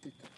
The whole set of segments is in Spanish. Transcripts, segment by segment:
Pick.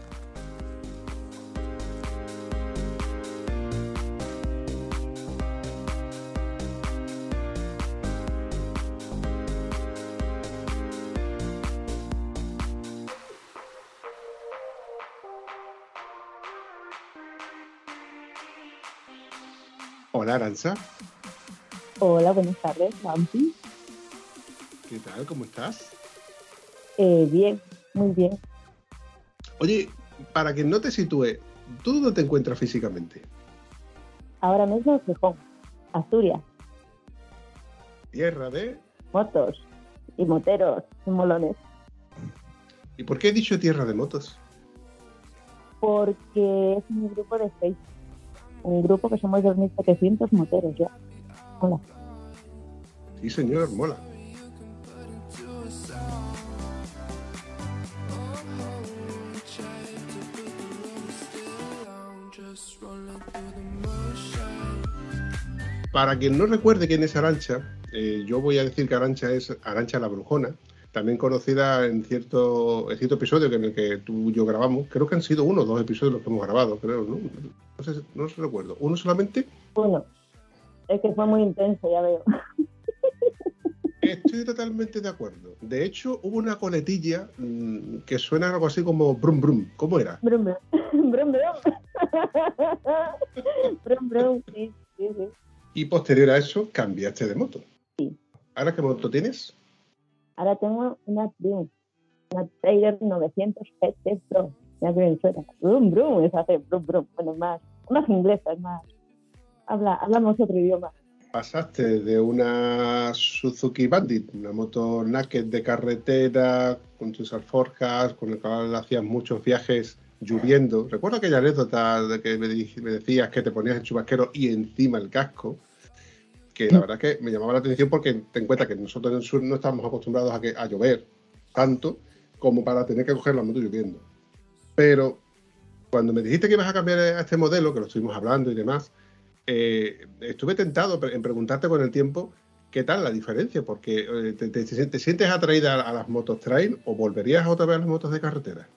Hola, Aranza. Hola, buenas tardes, Vampi. ¿Qué tal? ¿Cómo estás? Eh, bien, muy bien. Oye, para que no te sitúe, ¿tú dónde te encuentras físicamente? Ahora mismo en Gijón, Asturias. Tierra de... Motos y moteros y molones. ¿Y por qué he dicho tierra de motos? Porque es un grupo de Facebook. Un grupo que somos 2.700 moteros ya. Hola. Sí, señor, mola. Para quien no recuerde quién es Arancha, eh, yo voy a decir que Arancha es Arancha la Brujona, también conocida en cierto, en cierto episodio que en el que tú y yo grabamos. Creo que han sido uno o dos episodios los que hemos grabado, creo, ¿no? No sé, no sé recuerdo. ¿Uno solamente? Uno. Es que fue muy intenso, ya veo. Estoy totalmente de acuerdo. De hecho, hubo una coletilla mmm, que suena algo así como brum brum. ¿Cómo era? Brum, brum. Brum, brum. brum, brum. Sí, sí, sí. Y posterior a eso, cambiaste de moto. Sí. ¿Ahora qué moto tienes? Ahora tengo una Triumph, una Trader 900 GT Pro. Bien suena. Brum, brum. Es hace brum, brum. Bueno, más. Unas inglesas más. Habla, hablamos otro idioma. Pasaste de una Suzuki Bandit, una moto naked de carretera, con tus alforjas, con el cual hacías muchos viajes lloviendo. Recuerdo aquella anécdota de que me, decías que te ponías el chubasquero y encima el casco, que la verdad es que me llamaba la atención porque ten en cuenta que nosotros en el sur no estamos acostumbrados a, que, a llover tanto como para tener que coger la moto lloviendo. Pero cuando me dijiste que ibas a cambiar a este modelo, que lo estuvimos hablando y demás, eh, estuve tentado en preguntarte con el tiempo qué tal la diferencia, porque eh, te, te, te, sientes atraída a las motos trail o volverías otra vez a las motos de carretera.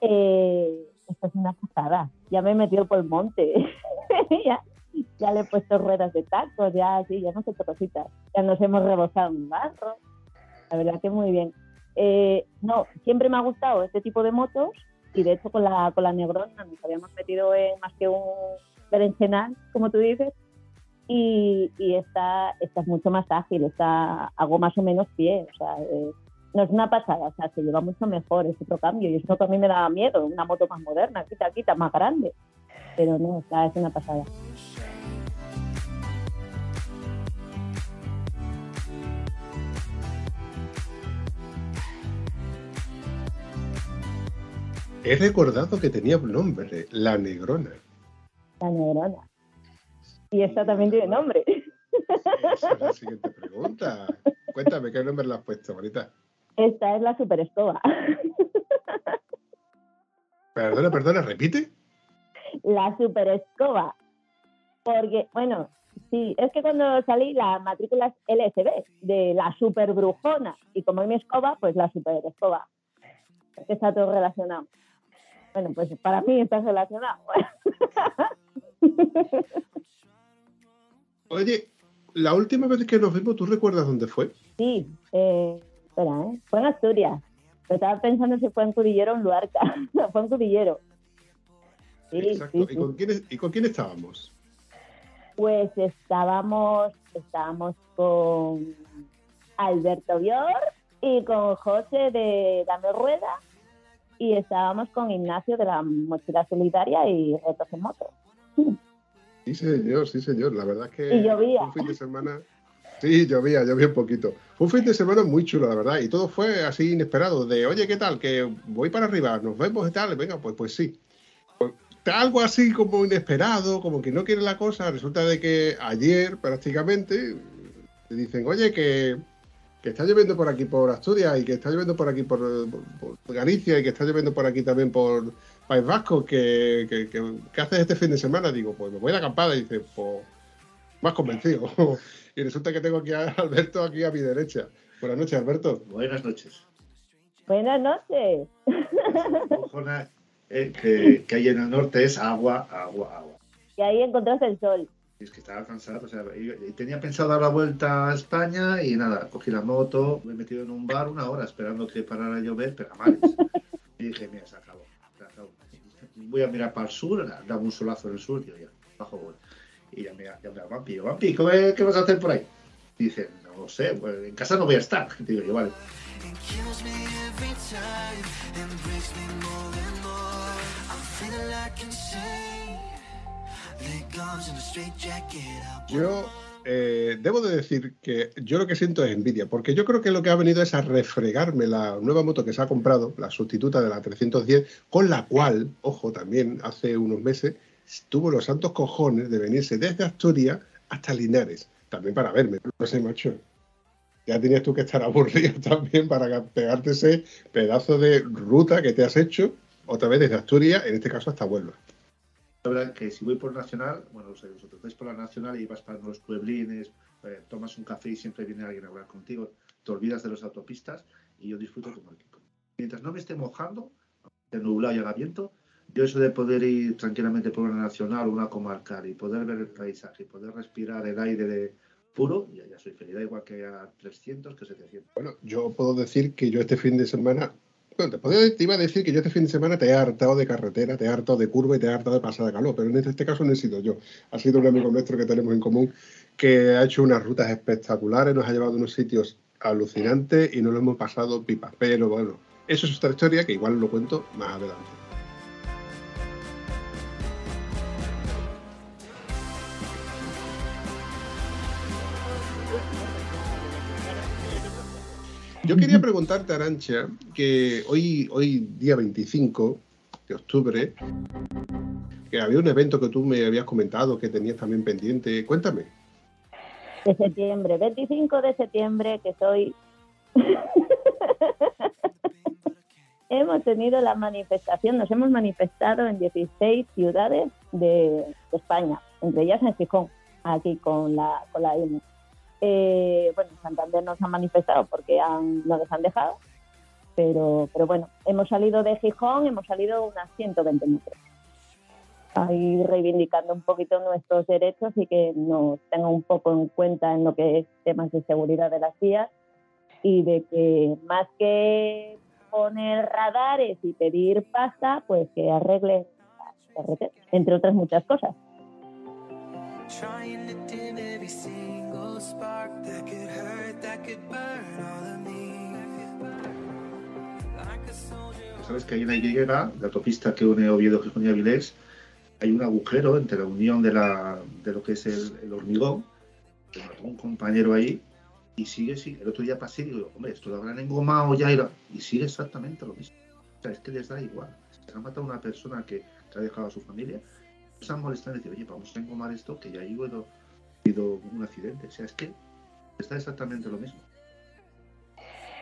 Eh, esto es una pasada. Ya me he metido por el monte. ya, ya, le he puesto ruedas de tacos, ya sí, ya no sé qué cositas. Ya nos hemos rebosado un barro. La verdad que muy bien. Eh, no, siempre me ha gustado este tipo de motos y de hecho con la, con la Negrona nos habíamos metido en más que un berenjenal, como tú dices, y, y esta, esta, es mucho más ágil, esta, hago más o menos pie, o sea, eh, no es una pasada, o sea, se lleva mucho mejor, es otro cambio, y eso que a mí me daba miedo, una moto más moderna, quita, quita, más grande, pero no, o sea, es una pasada. He recordado que tenía un nombre, la Negrona. La Negrona. Y esta también tiene nombre. Esa es la siguiente pregunta. Cuéntame, ¿qué nombre le has puesto, bonita? Esta es la Super Escoba. Perdona, perdona, repite. La Super Escoba. Porque, bueno, sí, es que cuando salí la matrícula es LSB, de la Super Brujona. Y como es mi escoba, pues la Super Escoba. Está todo relacionado. Bueno, pues para mí está relacionado. Oye, la última vez que nos vimos, ¿tú recuerdas dónde fue? Sí, eh, espera, ¿eh? Fue en Asturias. estaba pensando si fue en Cudillero o en Luarca. no, fue en Cudillero. Sí, Exacto. ¿Y, con quién, ¿Y con quién estábamos? Pues estábamos, estábamos con Alberto Bior y con José de Dame Rueda y estábamos con Ignacio de la Mochila Solidaria y Retos en Moto. Sí, señor, sí, señor. La verdad es que y llovía. un fin de semana. Sí, llovía, llovía un poquito. Fue un fin de semana muy chulo, la verdad. Y todo fue así inesperado. De, oye, ¿qué tal? Que voy para arriba, nos vemos y tal. Venga, pues, pues sí. Pues, algo así como inesperado, como que no quiere la cosa. Resulta de que ayer prácticamente te dicen, oye, que, que está lloviendo por aquí por Asturias y que está lloviendo por aquí por, Galicia y que está lloviendo por aquí también por País Vasco, que, que, haces este fin de semana? Digo, pues me voy a la acampada y dice, pues más convencido. y resulta que tengo aquí a Alberto aquí a mi derecha. Buenas noches, Alberto. Buenas noches. Buenas noches. La eh, que, que hay en el norte es agua, agua, agua. Y ahí encontraste el sol es que estaba cansado, o sea, tenía pensado dar la vuelta a España y nada, cogí la moto, me he metido en un bar una hora esperando que parara a llover, pero a mares. y dije, mira, se acabó, Voy a mirar para el sur, daba un solazo en el sur, y yo ya, bajo voy. Y ya me llamé a Vampi, Vampi, ¿qué, ¿qué vas a hacer por ahí? dice, no lo sé, pues en casa no voy a estar. Digo yo, vale. Yo eh, debo de decir que yo lo que siento es envidia, porque yo creo que lo que ha venido es a refregarme la nueva moto que se ha comprado, la sustituta de la 310, con la cual, ojo, también hace unos meses tuvo los santos cojones de venirse desde Asturias hasta Linares, también para verme. No sé, macho. Ya tenías tú que estar aburrido también para pegarte ese pedazo de ruta que te has hecho otra vez desde Asturias, en este caso hasta Huelva. La verdad que si voy por Nacional, bueno, o sea, vosotros vais por la Nacional y vas para los pueblines, eh, tomas un café y siempre viene alguien a hablar contigo, te olvidas de las autopistas y yo disfruto como el. Mientras no me esté mojando, de nublado y haga viento, yo eso de poder ir tranquilamente por una nacional o una comarcal y poder ver el paisaje y poder respirar el aire de puro, ya, ya soy feliz, da igual que a 300 que 700. Bueno, yo puedo decir que yo este fin de semana bueno, te, iba a decir que yo este fin de semana te he hartado de carretera, te he hartado de curva y te he hartado de pasada calor, pero en este, caso no he sido yo. Ha sido un amigo nuestro que tenemos en común que ha hecho unas rutas espectaculares, nos ha llevado a unos sitios alucinantes y nos lo hemos pasado pipa. Pero bueno, eso es otra historia que igual lo cuento más adelante. Yo quería preguntarte, Arancha, que hoy, hoy día 25 de octubre, que había un evento que tú me habías comentado que tenías también pendiente. Cuéntame. De septiembre, 25 de septiembre, que soy... hemos tenido la manifestación, nos hemos manifestado en 16 ciudades de, España, entre ellas en Gijón, aquí con la, con la eh, bueno, Santander nos ha manifestado porque han, no les han dejado, pero, pero bueno, hemos salido de Gijón, hemos salido unas 120 metros. Ahí reivindicando un poquito nuestros derechos y que nos tengan un poco en cuenta en lo que es temas de seguridad de las vías y de que más que poner radares y pedir pasta, pues que arreglen entre otras muchas cosas. Sabes que hay una Y de autopista que une Oviedo, y Avilés. Hay un agujero entre la unión de, la, de lo que es el, hormigón. Que mató un compañero ahí y sigue, sigue. El otro día pasé y digo, hombre, esto lo habrán engomado ya y, sigue exactamente lo mismo. O sea, es que les da igual. Se ha matado a una persona que, ha dejado a su familia. Se han molestado y decir, oye, vamos a engomar esto que ya ha habido, habido un accidente. O sea, es que está exactamente lo mismo.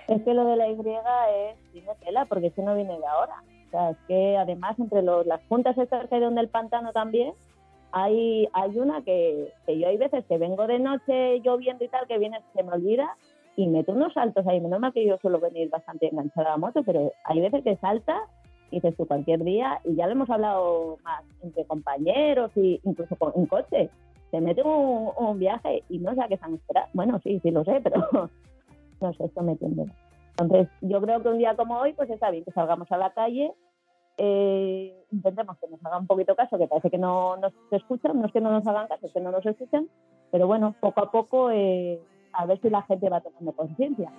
Es que lo de la Y es tiene tela, porque eso no viene de ahora. O sea, es que además entre las juntas estas que hay donde el pantano también, hay, hay una que, yo hay veces que vengo de noche lloviendo y tal, que viene, se me olvida y meto unos saltos ahí. Menos mal que yo suelo venir bastante enganchada a la moto, pero hay veces que salta, dices tú cualquier día, y ya lo hemos hablado más entre compañeros y incluso en coche, se mete un, un viaje y no qué están esperando. Bueno, sí, sí lo sé, pero no sé, esto me entiende. Entonces, yo creo que un día como hoy, pues está bien que salgamos a la calle, eh, intentemos que nos hagan un poquito caso, que parece que no nos escuchan, no es que no nos hagan caso, es que no nos escuchan, pero bueno, poco a poco eh, a ver si la gente va tomando conciencia.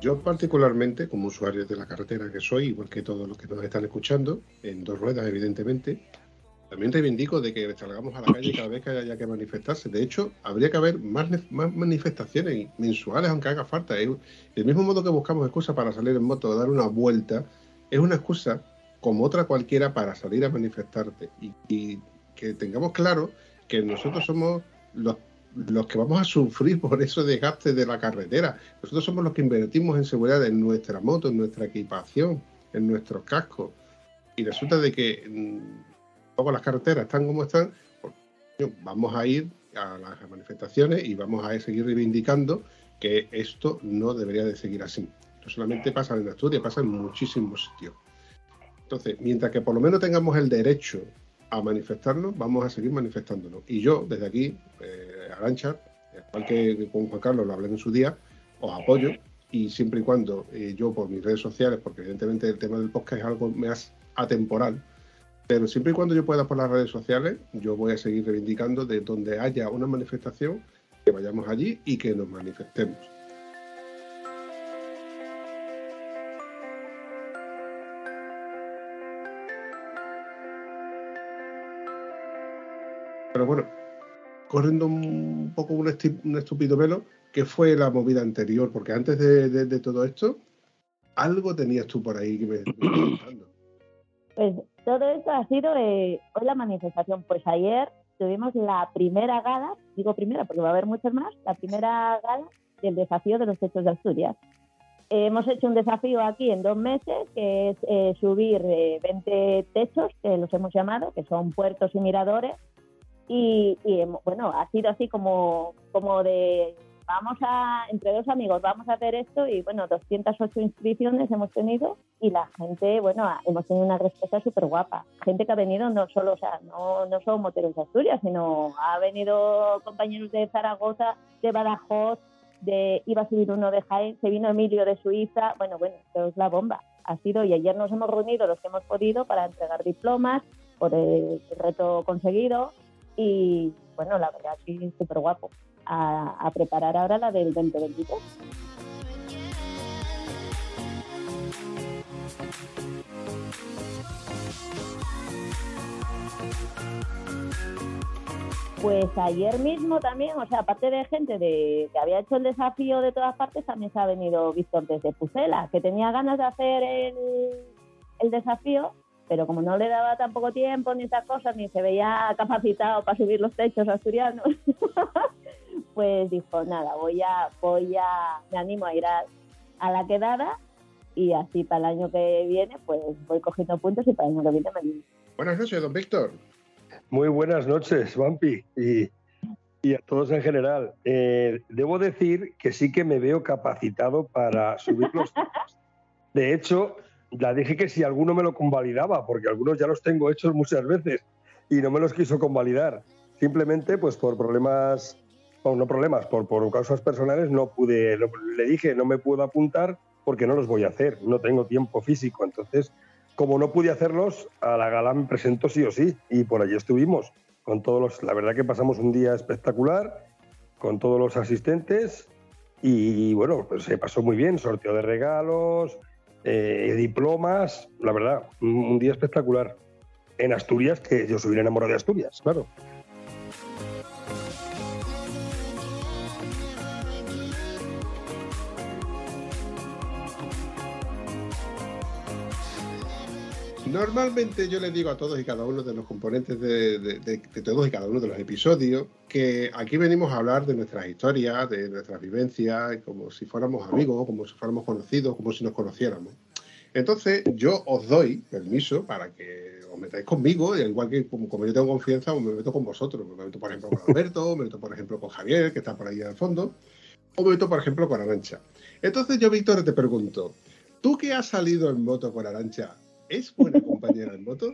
Yo particularmente, como usuario de la carretera que soy, igual que todos los que nos están escuchando, en dos ruedas evidentemente, también reivindico de que salgamos a la calle cada vez que haya que manifestarse. De hecho, habría que haber más, ne- más manifestaciones mensuales, aunque haga falta. Del mismo modo que buscamos excusas para salir en moto o dar una vuelta, es una excusa como otra cualquiera para salir a manifestarte. Y que tengamos claro que nosotros somos los, los que vamos a sufrir por esos desgastes de la carretera. Nosotros somos los que invertimos en seguridad en nuestra moto, en nuestra equipación, en nuestros cascos. Y resulta de que mm, luego las carreteras están como están, pues, vamos a ir a las manifestaciones y vamos a seguir reivindicando que esto no debería de seguir así. No solamente pasa en Asturias, pasa en muchísimos sitios. Entonces, mientras que por lo menos tengamos el derecho a manifestarnos, vamos a seguir manifestándonos. Y yo, desde aquí, eh, Arancha, igual que con Juan Carlos lo hablé en su día, os apoyo y siempre y cuando eh, yo por mis redes sociales, porque evidentemente el tema del podcast es algo más atemporal, pero siempre y cuando yo pueda por las redes sociales, yo voy a seguir reivindicando de donde haya una manifestación, que vayamos allí y que nos manifestemos. Pero bueno, corriendo un poco un, un estúpido velo, ¿qué fue la movida anterior? Porque antes de, de- de todo esto, algo tenías tú por ahí que me, me. Pues todo esto ha sido eh, hoy la manifestación. Pues ayer tuvimos la primera gala, digo primera porque va a haber muchas más, la primera gala del desafío de los techos de Asturias. Eh, hemos hecho un desafío aquí en dos meses, que es eh, subir eh, 20 techos, que los hemos llamado, que son puertos y miradores. Y, y, bueno, ha sido así como, como de, vamos a, entre dos amigos, vamos a hacer esto y bueno, 208 inscripciones hemos tenido y la gente, bueno, hemos tenido una respuesta súper guapa. Gente que ha venido no solo, o sea, no, no solo moteros de Asturias, sino ha venido compañeros de Zaragoza, de Badajoz, de, iba a subir uno de Jaén, se vino Emilio de Suiza, bueno, bueno, esto es la bomba. Ha sido, y ayer nos hemos reunido los que hemos podido para entregar diplomas por el reto conseguido y bueno, la verdad sí, súper guapo. A, a preparar ahora la del 2023. Pues ayer mismo también, o sea, aparte de gente de, que había hecho el desafío de todas partes, también se ha venido Víctor desde Pucela, que tenía ganas de hacer el, el desafío, pero como no le daba tampoco tiempo ni esas cosas, ni se veía capacitado para subir los techos asturianos, pues dijo, nada, voy a, voy a, me animo a ir a, a la quedada y así para el año que viene, pues voy cogiendo puntos y para el año que viene me animo. Buenas noches, don Víctor. Muy buenas noches, Vampi, y, y a todos en general. Eh, debo decir que sí que me veo capacitado para subir los temas. De hecho, ya dije que si alguno me lo convalidaba, porque algunos ya los tengo hechos muchas veces y no me los quiso convalidar. Simplemente, pues por problemas, bueno, no problemas, por, por causas personales no pude, no- le dije no me puedo apuntar porque no los voy a hacer, no tengo tiempo físico. Entonces, como no pude hacerlos, a la gala me presento sí o sí. Y por allí estuvimos. Con todos los, la verdad que pasamos un día espectacular, con todos los asistentes. Y, bueno, pues se pasó muy bien. Sorteo de regalos, eh, diplomas. La verdad, un, día espectacular. En Asturias, que yo soy enamorado de Asturias, claro. Normalmente yo les digo a todos y cada uno de los componentes de, todos y cada uno de los episodios que aquí venimos a hablar de nuestras historias, de nuestras vivencias, como si fuéramos amigos, como si fuéramos conocidos, como si nos conociéramos. Entonces yo os doy permiso para que os metáis conmigo, igual que como, yo tengo confianza, me meto con vosotros. Me meto por ejemplo con Alberto, me meto por ejemplo con Javier, que está por ahí al fondo. Un momento, por ejemplo, con Arancha. Entonces yo, Víctor, te pregunto, ¿tú que has salido en moto con Arancha, ¿es buena compañera en moto?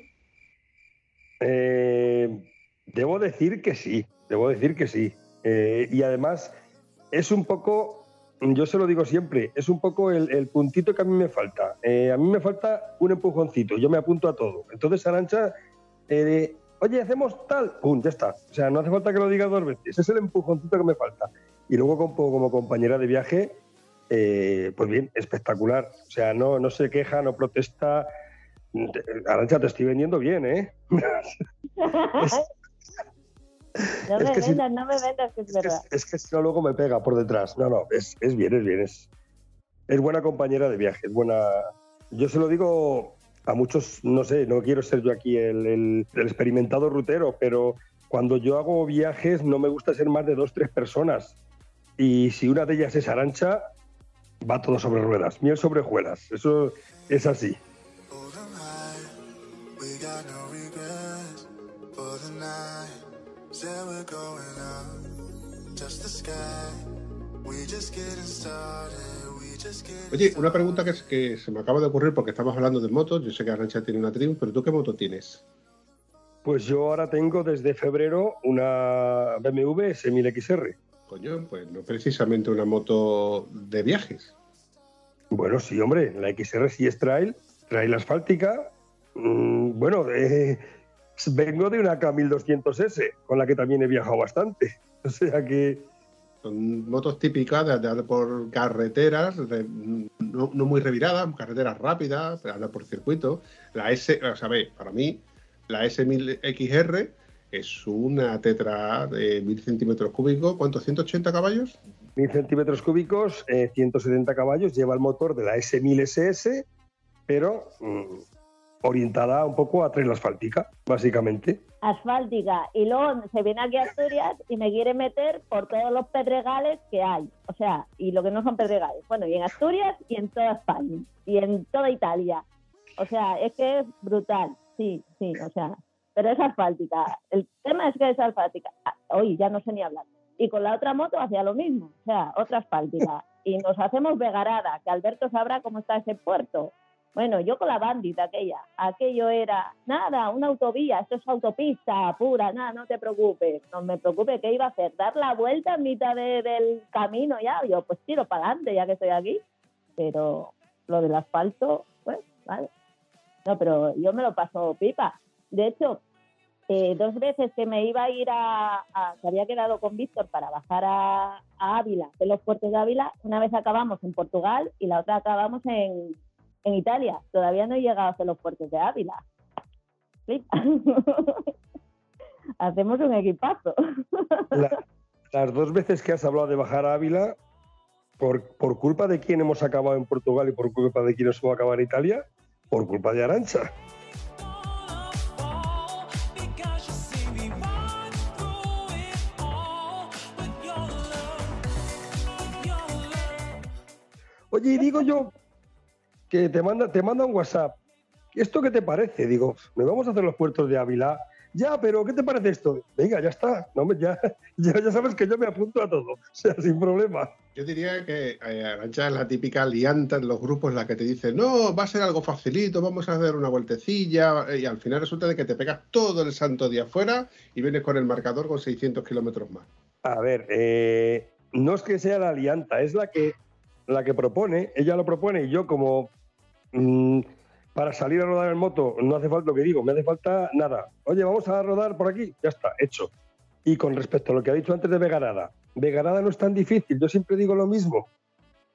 Eh, debo decir que sí, debo decir que sí. Eh, y además es un poco, yo se lo digo siempre, es un poco el, puntito que a mí me falta. Eh, a mí me falta un empujoncito, yo me apunto a todo. Entonces Arancha, oye, hacemos tal, pum, ya está. O sea, no hace falta que lo diga dos veces, es el empujoncito que me falta. Y luego como, compañera de viaje, pues bien, espectacular. O sea, no se queja, no protesta. Arancha, te estoy vendiendo bien, ¿eh? No Es me que si- no me vendas, que es Es que, verdad. es que si no, luego me pega por detrás. No, no, es, es bien, es bien. Es, es buena compañera de viaje. Es buena. Yo se lo digo a muchos, no sé, no quiero ser yo aquí el, el- el experimentado rutero, pero cuando yo hago viajes no me gusta ser más de dos, tres personas. Y si una de ellas es Arancha, va todo sobre ruedas, miel sobre hojuelas. Eso es así. Night, said we're going up, touch the sky. We just getting started. We just getting Oye, una pregunta que, es- que se me acaba de ocurrir porque estamos hablando de motos. Yo sé que Arancha tiene una Triumph, pero ¿tú qué moto tienes? Pues yo ahora tengo desde febrero una BMW S1000 XR. Coño, pues no precisamente una moto de viajes. Bueno, sí, hombre, la XR sí es trail, trail asfáltica. Mm, bueno, eh, vengo de una K1200S, con la que también he viajado bastante. O sea que, Son motos típicas de andar por carreteras, de- no, no muy reviradas, carreteras rápidas, de andar por circuito. La S, o sea, ve, para mí, la S1000XR es una tetra de 1000 centímetros cúbicos, ¿cuántos? ¿180 caballos? 1000 centímetros cúbicos, eh, 170 caballos, lleva el motor de la S1000SS, pero mm, orientada un poco a trail asfáltica, básicamente. asfáltica y luego se viene aquí a Asturias y me quiere meter por todos los pedregales que hay. O sea, y lo que no son pedregales. Bueno, y en Asturias y en toda España y en toda Italia. O sea, es que es brutal. Sí, sí, o sea, pero es asfáltica. El tema es que es asfáltica. Ah, Hoy ya no sé ni hablar. Y con la otra moto hacía lo mismo. O sea, otra asfáltica. Y nos hacemos vegarada, que Alberto sabrá cómo está ese puerto. Bueno, yo con la bandita aquella, aquello era, nada, una autovía, esto es autopista pura, nada, no te preocupes, no me preocupe, ¿qué iba a hacer? Dar la vuelta en mitad de- del camino ya, yo pues tiro para adelante ya que estoy aquí, pero lo del asfalto, pues, vale. No, pero yo me lo paso pipa. De hecho, eh, dos veces que me iba a ir a, que había quedado con Víctor para bajar a, a Ávila, de los puertos de Ávila, una vez acabamos en Portugal y la otra acabamos en, en Italia. Todavía no he llegado a hacer los puertos de Ávila. Hacemos un equipazo. La- las dos veces que has hablado de bajar a Ávila, por, por culpa de quién hemos acabado en Portugal y por culpa de quién hemos acabado en Italia, por culpa de Arancha. Oye, y digo yo que te manda, te manda un WhatsApp. ¿Esto qué te parece? Digo, me vamos a hacer los puertos de Ávila. Ya, pero ¿qué te parece esto? Venga, ya está. No, ya, ya, ya sabes que yo me apunto a todo. O sea, sin problema. Yo diría que eh, Arancha es la típica lianta en los grupos en la que te dice, no, va a ser algo facilito, vamos a hacer una vueltecilla, y al final resulta de que te pegas todo el santo día fuera y vienes con el marcador con 600 kilómetros más. A ver, eh, no es que sea la alianta, es la que, la que propone, ella lo propone y yo como mm, para salir a rodar en moto no hace falta lo que digo, me hace falta nada. Oye, vamos a rodar por aquí, ya está, hecho. Y con respecto a lo que ha dicho antes de Vegarada, Vegarada no es tan difícil, yo siempre digo lo mismo,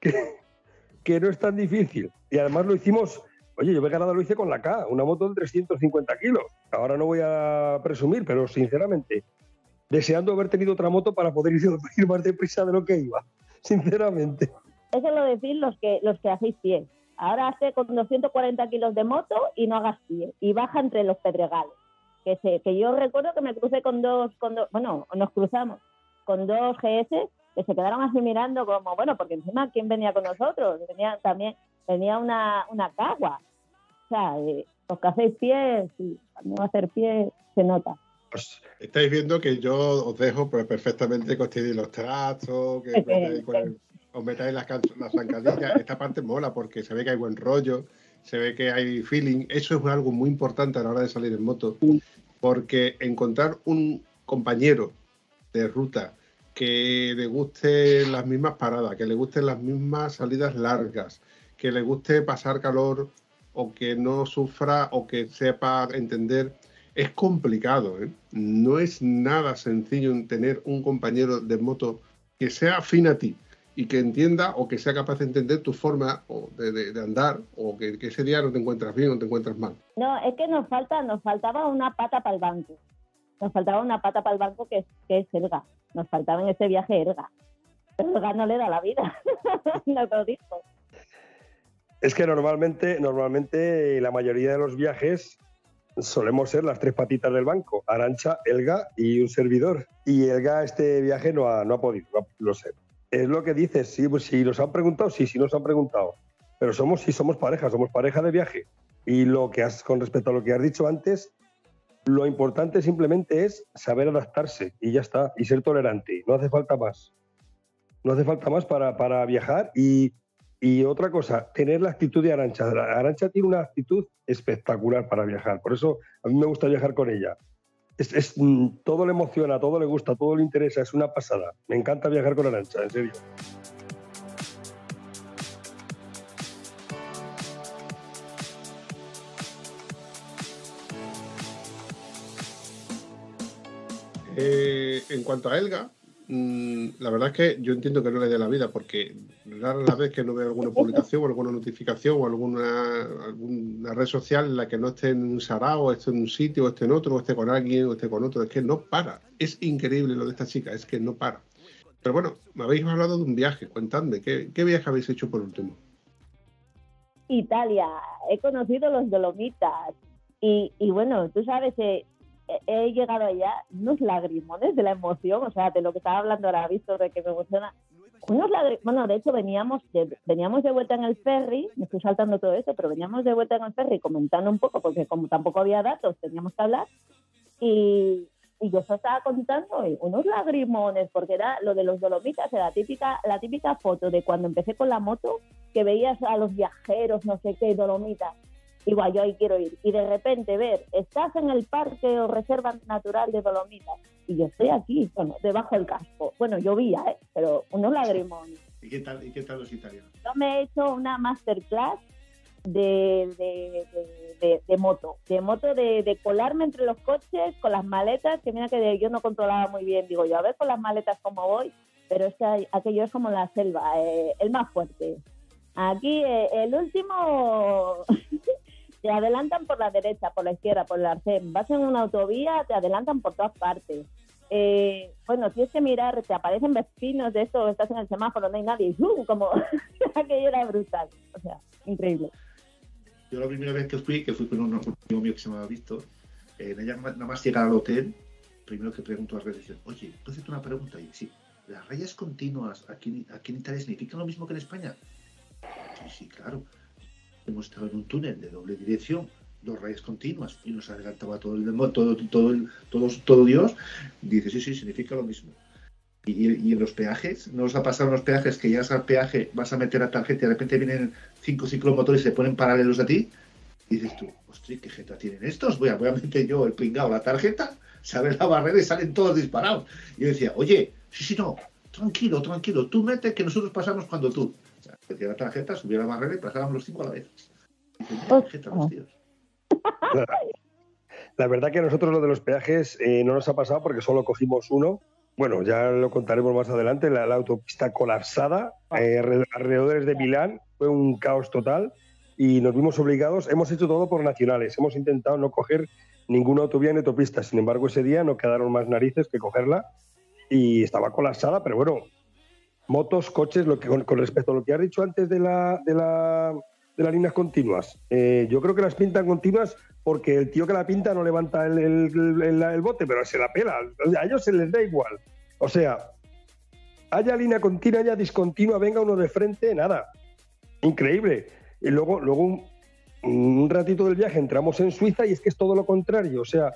que, no es tan difícil. Y además lo hicimos, oye, yo Vegarada lo hice con la K, una moto de 350 kilos. Ahora no voy a presumir, pero sinceramente, deseando haber tenido otra moto para poder ir, ir más deprisa de lo que iba, sinceramente. Eso lo decís los que, los que hacéis pie. Ahora hace con 240 kilos de moto y no hagas pie. Y baja entre los pedregales. Que, se, que yo recuerdo que me crucé con dos, con dos, bueno, nos cruzamos con dos GS que se quedaron así mirando como, bueno, porque encima, ¿quién venía con nosotros? Venía también, venía una, una cagua. O sea, eh, los que hacéis pie, sí, cuando hacer pie se nota. Pues, Estáis viendo que yo os dejo pues, perfectamente que os tiréis los trastos, que Que- con el os metáis las, las zancadillas. Esta parte mola porque se ve que hay buen rollo, se ve que hay feeling. Eso es algo muy importante a la hora de salir en moto, porque encontrar un compañero de ruta que le guste las mismas paradas, que le gusten las mismas salidas largas, que le guste pasar calor o que no sufra o que sepa entender, es complicado. ¿eh? No es nada sencillo en tener un compañero de moto que sea afín a ti y que entienda o que sea capaz de entender tu forma o de, de- de andar o que, que ese día no te encuentras bien o te encuentras mal. No, es que nos falta, nos faltaba una pata para el banco. Nos faltaba una pata para el banco que es, que es Elga. Nos faltaba en ese viaje Elga. Pero Elga no le da la vida. Nos lo dijo. Es que normalmente, normalmente la mayoría de los viajes solemos ser las tres patitas del banco, Arancha, Elga y un servidor. Y Elga este viaje no ha, no ha podido, no podido ser. Es lo que dices, sí, pues si nos han preguntado, sí, sí nos han preguntado. Pero somos, sí, somos pareja, somos pareja de viaje. Y lo que has, con respecto a lo que has dicho antes, lo importante simplemente es saber adaptarse y ya está, y ser tolerante. No hace falta más. No hace falta más para, para viajar y, y otra cosa, tener la actitud de Arancha. Arancha tiene una actitud espectacular para viajar, por eso a mí me gusta viajar con ella. Es, es, mm, todo le emociona, todo le gusta, todo le interesa, es una pasada. Me encanta viajar con Arancha, en serio. Eh, en cuanto a Elga, mm, la verdad es que yo entiendo que no le dé la vida porque rara vez que no veo alguna publicación o alguna notificación o alguna, alguna red social en la que no esté en un sarao, esté en un sitio, o esté en otro, o esté con alguien, o esté con otro. Es que no para. Es increíble lo de esta chica, es que no para. Pero bueno, me habéis hablado de un viaje. Contadme, ¿qué, qué viaje habéis hecho por último? Italia, he conocido los Dolomitas. Y, y bueno, tú sabes, eh, he, llegado allá, unos lagrimones de la emoción, o sea, de lo que estaba hablando ahora, visto de que me emociona. Unos bueno, de hecho veníamos de, veníamos de vuelta en el ferry, me estoy saltando todo esto, pero veníamos de vuelta en el ferry comentando un poco, porque como tampoco había datos, teníamos que hablar. Y, y yo estaba contando y unos lagrimones, porque era lo de los Dolomitas, era la típica, la típica foto de cuando empecé con la moto, que veías a los viajeros, no sé qué, Dolomitas. Igual, yo ahí quiero ir. Y de repente ver, estás en el parque o reserva natural de Dolomitas y yo estoy aquí, bueno, debajo del casco. Bueno, llovía, ¿eh? pero unos lagrimones. ¿Y qué tal, y qué tal los italianos? Yo me he hecho una masterclass de, de, de- moto, de moto de, de colarme entre los coches con las maletas, que mira que yo no controlaba muy bien, digo yo, a ver con las maletas cómo voy, pero es que aquello es como la selva, eh, el más fuerte. Aquí eh, el último te adelantan por la derecha, por la izquierda, por el arcén, vas en una autovía, te adelantan por todas partes. Eh, bueno, tienes que mirar, te aparecen vecinos de esto, estás en el semáforo, no hay nadie, ¡zum! como aquello era brutal, o sea, increíble. Yo la primera vez que fui, que fui con un amigo mío que se me había visto, eh, más- nada más llegar al hotel, primero que pregunto a redes, dice, oye, ¿puedo hacerte una pregunta? Sí, ¿las rayas continuas aquí, aquí en Italia significan lo mismo que en España? Sí, sí, claro. Hemos estado en un túnel de doble dirección, dos rayas continuas, y nos adelantaba todo el demo- todo, todo, el- todo, todo Dios. Dice, sí, sí, significa lo mismo. Y, en los peajes, ¿no os ha pasado en los peajes que llegas al peaje, vas a meter la tarjeta y de repente vienen cinco ciclomotores y se ponen paralelos a ti? Y dices tú, hostia, ¿qué jeta tienen estos? Voy a, voy a meter yo el pringao la tarjeta, se abre la barrera y salen todos disparados. Y yo decía, oye, sí, sí, no, tranquilo, tranquilo, tú mete que nosotros pasamos cuando tú. Sea, metía la tarjeta, subía la barrera y pasábamos los cinco a la vez. Los tíos. La verdad que a nosotros lo de los peajes eh, no nos ha pasado porque solo cogimos uno. Bueno, ya lo contaremos más adelante. La, la autopista colapsada, eh, alre- alrededores de Milán, fue un caos total y nos vimos obligados. Hemos hecho todo por nacionales. Hemos intentado no coger ninguna autovía ni autopista. Sin embargo, ese día no quedaron más narices que cogerla y estaba colapsada. Pero bueno, motos, coches, lo que, con, respecto a lo que has dicho antes de, la, de, la, de las líneas continuas, eh, yo creo que las pintan continuas porque el tío que la pinta no levanta el- el bote, pero se la pela. A ellos se les da igual. O sea, haya línea continua, haya discontinua, venga uno de frente, nada. Increíble. Y luego, luego un, un ratito del viaje entramos en Suiza y es que es todo lo contrario. O sea,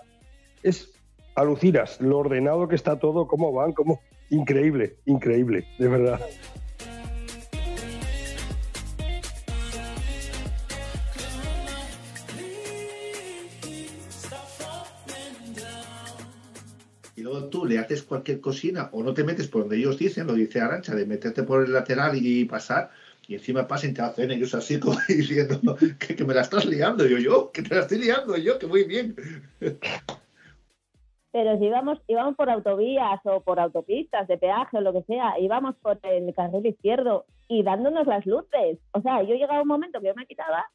es alucinas lo ordenado que está todo, cómo van, cómo. Increíble, increíble, de verdad. Y luego tú le haces cualquier cocina o no te metes por donde ellos dicen, lo dice Arancha, de meterte por el lateral y pasar, y encima pasen y te hacen ellos así como diciendo que, que me la estás liando, yo, yo, que te la estoy liando, yo, que muy bien. Pero si íbamos, íbamos por autovías o por autopistas de peaje o lo que sea, íbamos por el carril izquierdo y dándonos las luces. O sea, yo llegaba un momento que yo me quitaba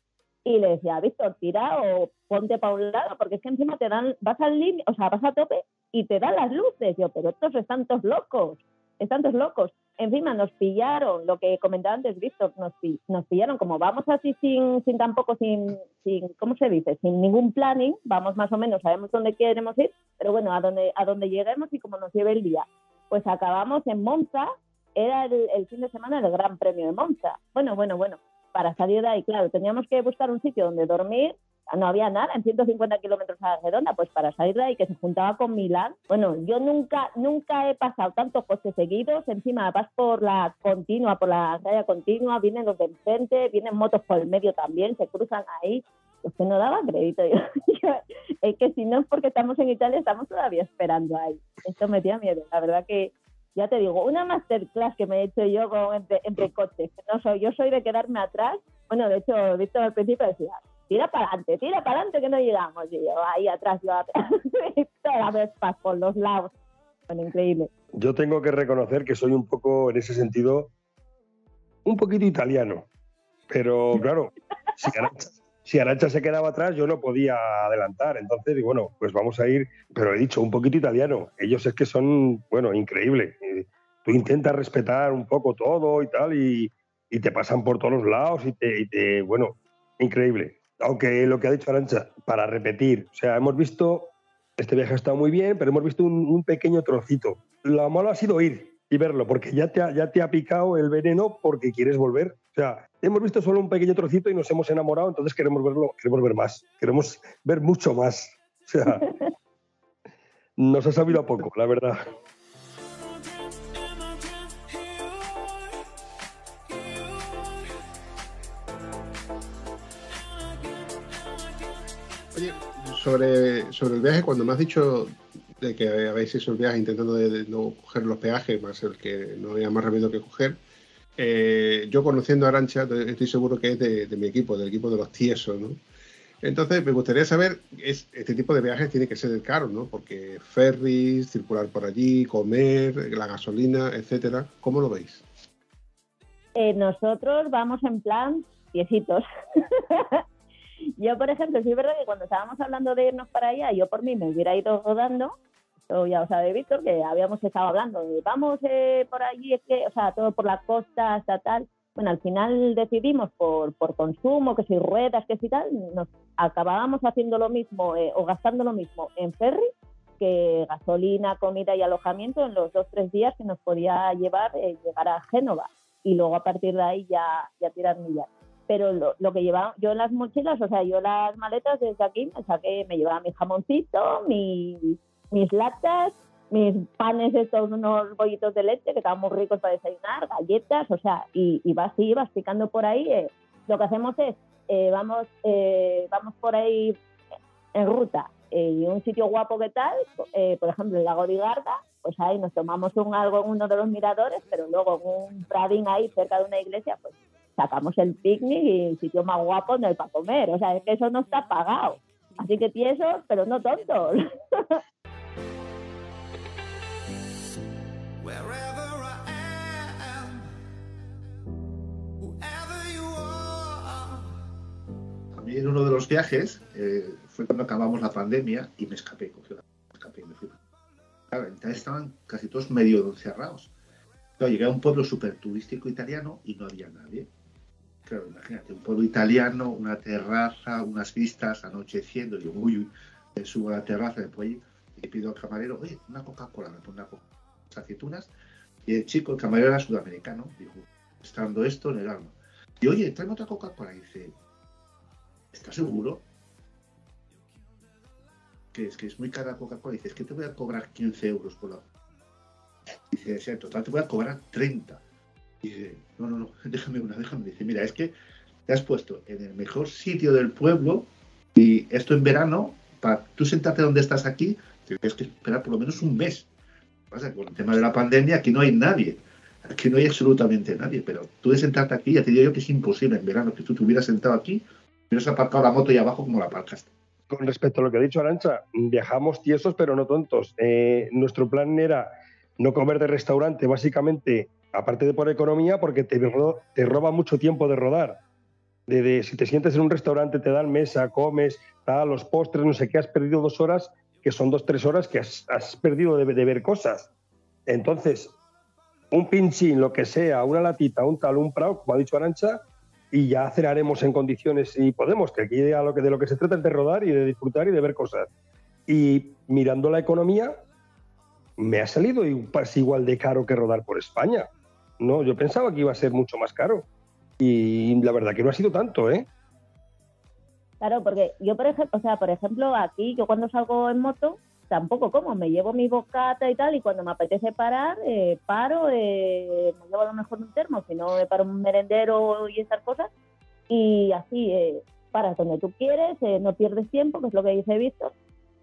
y le decía, Víctor, tira o ponte para un lado, porque es que encima te dan, vas al límite, o sea, vas a tope y te dan las luces. Yo, pero estos están todos locos, están todos locos. Encima nos pillaron, lo que comentaba antes Víctor, nos, nos pillaron, como vamos así sin, sin tampoco, sin, sin, ¿cómo se dice? Sin ningún planning, vamos más o menos, sabemos dónde queremos ir, pero bueno, a donde, a donde lleguemos y como nos lleve el día. Pues acabamos en Monza, era el, el fin de semana del Gran Premio de Monza. Bueno, bueno, bueno, para salir de ahí, claro, teníamos que buscar un sitio donde dormir, no había nada, en 150 kilómetros a la redonda, pues para salir de ahí, que se juntaba con Milán. Bueno, yo nunca, nunca he pasado tantos coches seguidos, encima vas por la continua, por la raya continua, vienen los de enfrente, vienen motos por el medio también, se cruzan ahí. Es que no daba crédito. Es que si no es porque estamos en Italia, estamos todavía esperando ahí. Esto me dio miedo. La verdad que, ya te digo, una masterclass que me he hecho yo entre, entre coches. No soy, yo soy de quedarme atrás. Bueno, de hecho, Víctor al principio decía, tira para adelante, tira para adelante que no llegamos. Y yo ahí atrás, yo atrás, todas por los lados. Bueno, increíble. Yo tengo que reconocer que soy un poco, en ese sentido, un poquito italiano. Pero claro, si Arancha, se quedaba atrás, yo no podía adelantar. Entonces, digo, bueno, pues vamos a ir, pero he dicho, un poquito italiano. Ellos es que son, bueno, increíble. Tú intentas respetar un poco todo y tal, y, y te pasan por todos los lados y te, y te- bueno, increíble. Aunque lo que ha dicho Arancha, para repetir, o sea, hemos visto, este viaje ha estado muy bien, pero hemos visto un, un pequeño trocito. Lo malo ha sido ir y verlo, porque ya te, ha, ya te ha picado el veneno porque quieres volver. O sea, hemos visto solo un pequeño trocito y nos hemos enamorado, entonces queremos verlo, queremos ver más, queremos ver mucho más. O sea, nos ha sabido a poco, la verdad. Sobre, sobre el viaje, cuando me has dicho de que habéis hecho el viaje intentando de, de no coger los peajes, más el que no había más remedio que coger, eh, yo conociendo a Arancha, estoy seguro que es de, de mi equipo, del equipo de los tiesos, ¿no? Entonces, me gustaría saber, es, este tipo de viajes tiene que ser caro, ¿no? Porque ferries, circular por allí, comer, la gasolina, etcétera. ¿Cómo lo veis? Eh, nosotros vamos en plan piecitos. yo, por ejemplo, sí es verdad que cuando estábamos hablando de irnos para allá, yo por mí me hubiera ido rodando. Esto ya lo sabe Víctor, que habíamos estado hablando de vamos eh, por allí, es que, o sea, todo por la costa, hasta tal. Bueno, al final decidimos por, por consumo, que si ruedas, que si tal, nos acabábamos haciendo lo mismo eh, o gastando lo mismo en ferry que gasolina, comida y alojamiento en los dos tres días que nos podía llevar eh, llegar a Génova y luego a partir de ahí ya, ya tirar millas. Pero lo, lo que llevaba yo en las mochilas, o sea, yo las maletas desde aquí me saqué, me llevaba mi jamoncito, mi, mis latas, mis panes estos, unos bollitos de leche que estaban muy ricos para desayunar, galletas, o sea, y, vas y vas picando por ahí. eh, lo que hacemos es, eh, vamos, eh, vamos por ahí en ruta eh, y un sitio guapo que tal, eh, por ejemplo, el lago de Garda, pues ahí nos tomamos un algo en uno de los miradores, pero luego en un pradín ahí cerca de una iglesia, pues sacamos el picnic y el sitio más guapo no hay para comer. O sea, es que eso no está pagado. Así que tiesos, pero no tontos. En uno de los viajes eh, fue cuando acabamos la pandemia y me escapé, cogí la- me escapé y me fui. Claro, entonces estaban casi todos medio encerrados. Claro, llegué a un pueblo súper turístico italiano y no había nadie. Claro, imagínate, un pueblo italiano, una terraza, unas vistas, anocheciendo. Y yo, uy, uy, me subo a la terraza, voy y pido al camarero, oye, una Coca-Cola, me pone una Coca aceitunas. Y el chico, el camarero era sudamericano, dijo, estando esto en el alma. Y oye, tráeme otra Coca-Cola. Y dice, ¿estás seguro? Que es que es muy cara la Coca-Cola. Dice, es que te voy a cobrar 15 euros por la. Dice, en total te voy a cobrar 30. Dice, no, no, no, déjame una, déjame. Dice, mira, es que te has puesto en el mejor sitio del pueblo y esto en verano, para tú sentarte donde estás aquí, tienes que esperar por lo menos un mes. Pasa con el tema de la pandemia aquí no hay nadie. Aquí no hay absolutamente nadie, pero tú de sentarte aquí, ya te digo yo que es imposible en verano que tú te hubieras sentado aquí, hubieras aparcado la moto ahí abajo como la aparcaste. Con respecto a lo que ha dicho Arancha, viajamos tiesos pero no tontos. Eh, nuestro plan era no comer de restaurante, básicamente, aparte de por economía, porque te, ro- te roba mucho tiempo de rodar. De, de- si te sientes en un restaurante, te dan mesa, comes, tal, los postres, no sé qué, has perdido dos horas, que son dos, tres horas que has, has perdido de, de ver cosas. Entonces, un pinchín, lo que sea, una latita, un tal, un prau, como ha dicho Arancha, y ya cenaremos en condiciones si podemos, que aquí a lo que, de lo que se trata es de rodar y de disfrutar y de ver cosas. Y mirando la economía, me ha salido casi igual de caro que rodar por España. No, yo pensaba que iba a ser mucho más caro. Y la verdad que no ha sido tanto, ¿eh? Claro, porque yo, por ejemplo, o sea, por ejemplo, aquí, yo cuando salgo en moto, tampoco como, me llevo mi bocata y tal, y cuando me apetece parar, eh, paro, eh, me llevo a lo mejor un termo, si no me paro un merendero y esas cosas, y así, eh, paras donde tú quieres, eh, no pierdes tiempo, que es lo que dice Víctor,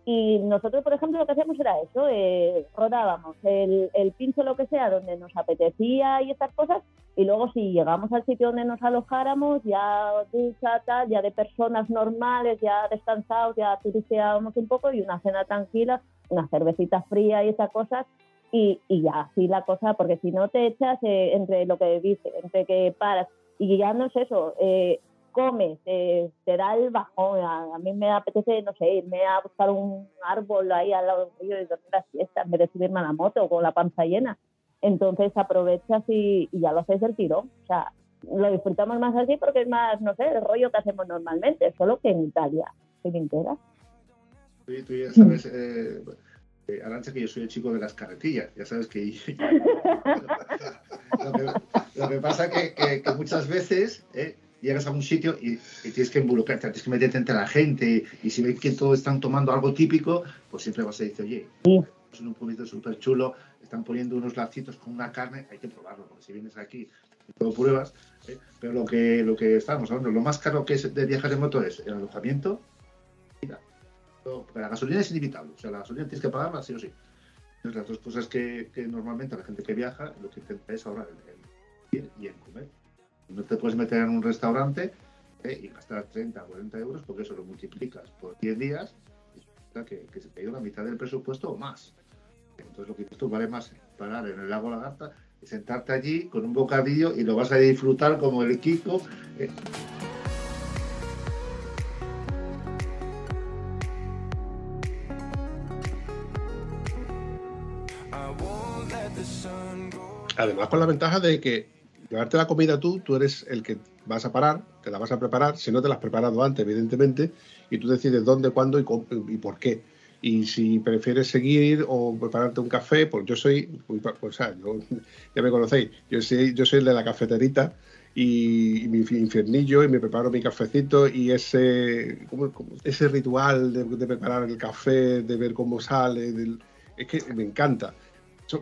y nosotros, por ejemplo, lo que hacíamos era eso, eh, rodábamos el, el pincho, lo que sea, donde nos apetecía y estas cosas, y luego si llegamos al sitio donde nos alojáramos, ya ducha, tal, ya de personas normales, ya descansados, ya turisteábamos un poco y una cena tranquila, una cervecita fría y esas cosas, y, y ya así la cosa, porque si no te echas eh, entre lo que dice, entre que paras, y ya no es eso, eh, comes, eh, te da el bajón, a, a mí me apetece, no sé, irme a buscar un árbol ahí al lado del río y dormir la siesta en vez de subirme a la moto con la panza llena. Entonces aprovechas y, y ya lo haces del tirón. O sea, lo disfrutamos más así porque es más, no sé, el rollo que hacemos normalmente, solo que en Italia, sin entera. Tú, tú ya sabes, eh, eh, Arantxa, que yo soy el chico de las carretillas. Ya sabes que. lo, que lo que pasa que, que, que muchas veces eh, llegas a un sitio y, y tienes que involucrarte, tienes que meterte entre la gente. Y si ves que todos están tomando algo típico, pues siempre vas a decir, oye, es un pueblito súper chulo, están poniendo unos lacitos con una carne, hay que probarlo, porque si vienes aquí y todo pruebas. eh, pero lo que, lo que estábamos hablando, lo más caro que es de viajar en moto es el alojamiento. Mira, la gasolina es inevitable, o sea, la gasolina tienes que pagarla sí o sí. Entonces, las dos cosas que, que normalmente la gente que viaja lo que intenta es ahorrar en ir y en comer. No te puedes meter en un restaurante eh, y gastar 30 o 40 euros porque eso lo multiplicas por 10 días y resulta que, que se te ha ido la mitad del presupuesto o más. Entonces lo que tú vale más parar en el lago Lagarta y sentarte allí con un bocadillo y lo vas a disfrutar como el Kiko. eh. Además, con la ventaja de que llevarte la comida tú, tú eres el que vas a parar, te la vas a preparar, si no te la has preparado antes, evidentemente, y tú decides dónde, cuándo y, cómo- y por qué. Y si prefieres seguir o prepararte un café, pues yo soy, pues, pues, ah, yo- ya me conocéis, yo soy, yo soy el de la cafeterita y, y mi infiernillo y me preparo mi cafecito y ese, ¿cómo- cómo? ese ritual de, de preparar el café, de ver cómo sale, es que me encanta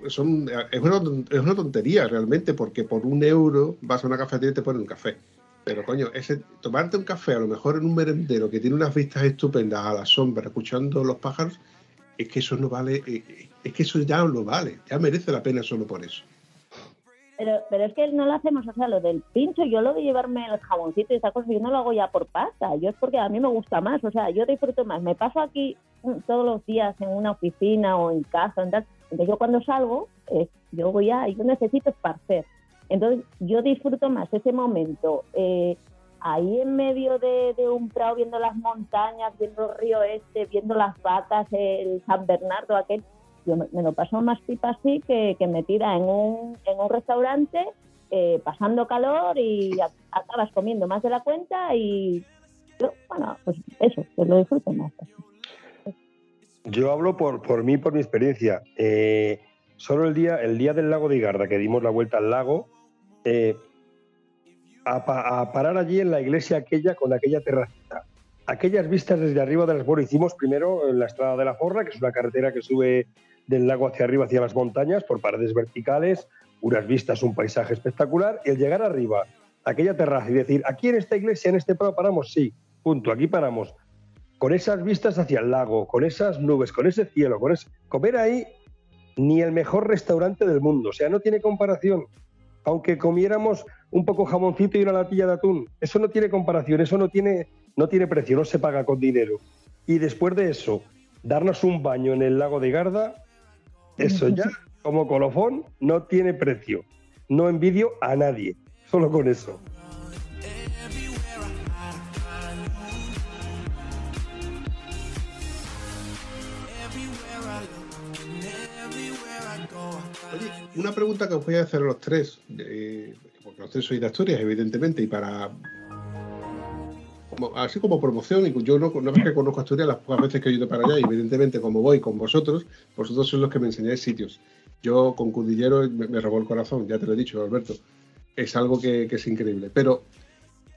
son, es, una, es una tontería realmente, porque por un euro vas a una cafetería y te ponen un café. Pero coño, ese, tomarte un café a lo mejor en un merendero que tiene unas vistas estupendas a la sombra, escuchando los pájaros, es que eso no vale, eh, eh, es que eso ya lo vale, ya merece la pena solo por eso. Pero, pero es que no lo hacemos, o sea, lo del pincho, yo lo de llevarme el jaboncito y esa cosa, yo no lo hago ya por pasta, yo es porque a mí me gusta más, o sea, yo disfruto más. Me paso aquí mm, todos los días en una oficina o en casa, en entonces yo cuando salgo, eh, yo voy a, yo necesito esparcer. Entonces yo disfruto más ese momento, eh, ahí en medio de, un prado, viendo las montañas, viendo el río este, viendo las vacas, el San Bernardo, aquel, yo me, me lo paso más pipa así que, metida en un, en un restaurante, eh, pasando calor y acabas comiendo más de la cuenta y yo, bueno, pues eso, pues lo disfruto más. Yo hablo por, por mí, por mi experiencia. Eh, solo el día, el día del lago de Igarda, que dimos la vuelta al lago, eh, a, pa- a parar allí en la iglesia aquella con aquella terracita. Aquellas vistas desde arriba de las bueno, hicimos primero en la Estrada de la Forra, que es una carretera que sube del lago hacia arriba, hacia las montañas, por paredes verticales, unas vistas, un paisaje espectacular, y el llegar arriba, aquella terraza y decir, aquí en esta iglesia, en este prado paramos, sí, punto, aquí paramos con esas vistas hacia el lago, con esas nubes, con ese cielo, con ese... comer ahí ni el mejor restaurante del mundo. O sea, no tiene comparación. Aunque comiéramos un poco jamoncito y una latilla de atún, eso no tiene comparación, eso no tiene, no tiene precio, no se paga con dinero. Y después de eso, darnos un baño en el lago de Garda, eso ya, como colofón, no tiene precio. No envidio a nadie, solo con eso. Una pregunta que os voy a hacer a los tres, eh, porque los tres sois de Asturias, evidentemente, y para. como- así como promoción, y yo no, no es que conozco Asturias las pocas veces que he ido para allá, y evidentemente, como voy con vosotros, vosotros sois los que me enseñáis sitios. Yo con Cudillero me, me robó el corazón, ya te lo he dicho, Alberto. Es algo que, es increíble. Pero,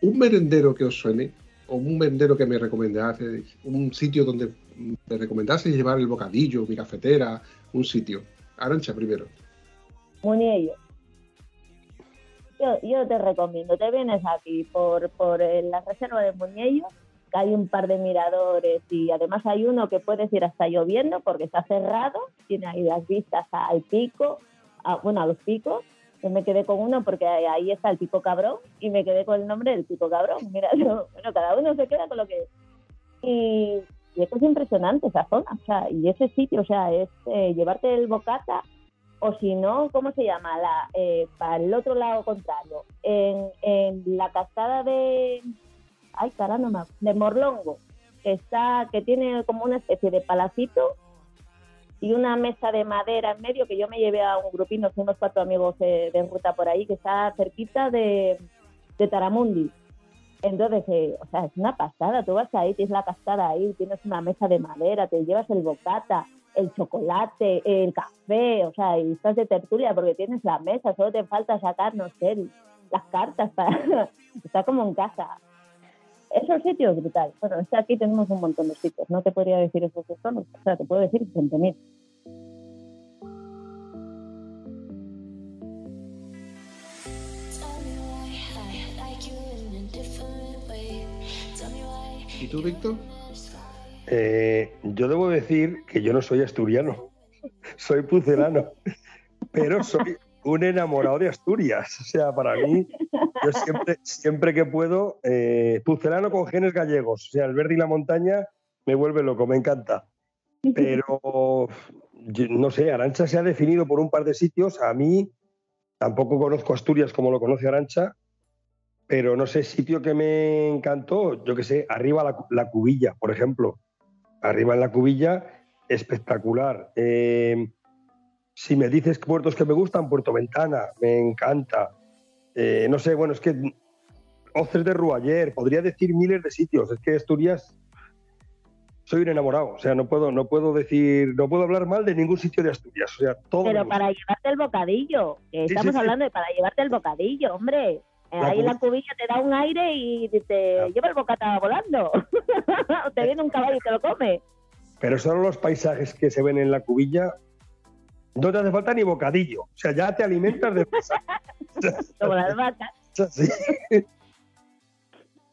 un merendero que os suene, o un merendero que me recomendaseis, un sitio donde me recomendaseis llevar el bocadillo, mi cafetera, un sitio. Arancha primero. Muniello. Yo, yo te recomiendo, te vienes aquí por, por eh, la reserva de Muniello, que hay un par de miradores y además hay uno que puedes ir hasta lloviendo porque está cerrado, tiene ahí las vistas al pico, a- bueno, a los picos. Yo me quedé con uno porque ahí está el pico cabrón y me quedé con el nombre del pico cabrón. Mira, yo- bueno, cada uno se queda con lo que... Y, y esto es impresionante, esa zona, o sea, y ese sitio, o sea, es eh, llevarte el bocata o si no, ¿cómo se llama? La, eh, para el otro lado contrario, en, en la cascada de, ay caramba, de Morlongo, que está, que tiene como una especie de palacito y una mesa de madera en medio que yo me llevé a un grupino, fuimos cuatro amigos de ruta por ahí, que está cerquita de, de Taramundi. Entonces, eh, o sea, es una pasada, tú vas ahí, tienes la cascada ahí, tienes una mesa de madera, te llevas el bocata, el chocolate, el café, o sea, y estás de tertulia porque tienes la mesa, solo te falta sacar, no sé, las cartas para... Está como en casa. Esos sitios brutal. Bueno, es que aquí tenemos un montón de sitios, no te podría decir esos que son, o sea, te puedo decir 20.000. Tell me why I like you in a different way. Tell me why ¿Y tú, Víctor? Eh, yo debo decir que yo no soy asturiano, soy pucelano, pero soy un enamorado de Asturias. O sea, para mí, yo siempre, que puedo, eh, pucelano con genes gallegos. O sea, el verde y la montaña me vuelve loco, me encanta. Pero, no sé, Arancha se ha definido por un par de sitios. A mí tampoco conozco Asturias como lo conoce Arancha, pero no sé, sitio que me encantó, yo que sé, arriba la cubilla, por ejemplo. Arriba en la cubilla, espectacular. Eh, si me dices puertos que me gustan, Puerto Ventana, me encanta. Eh, no sé, bueno, es que Oces de Ruayer, podría decir miles de sitios. Es que Asturias, soy un enamorado. O sea, no puedo, no puedo decir, no puedo hablar mal de ningún sitio de Asturias. O sea, todo. Pero para llevarte el bocadillo, que Sí, estamos sí, sí. hablando de para llevarte el bocadillo, hombre. Eh, Ahí en la cubi- cubilla te da un aire y te Claro. lleva el bocata volando. o te viene un caballo y te lo come. Pero solo los paisajes que se ven en la cubilla, no te hace falta ni bocadillo. O sea, ya te alimentas de paisajes. Como las vacas. Sí.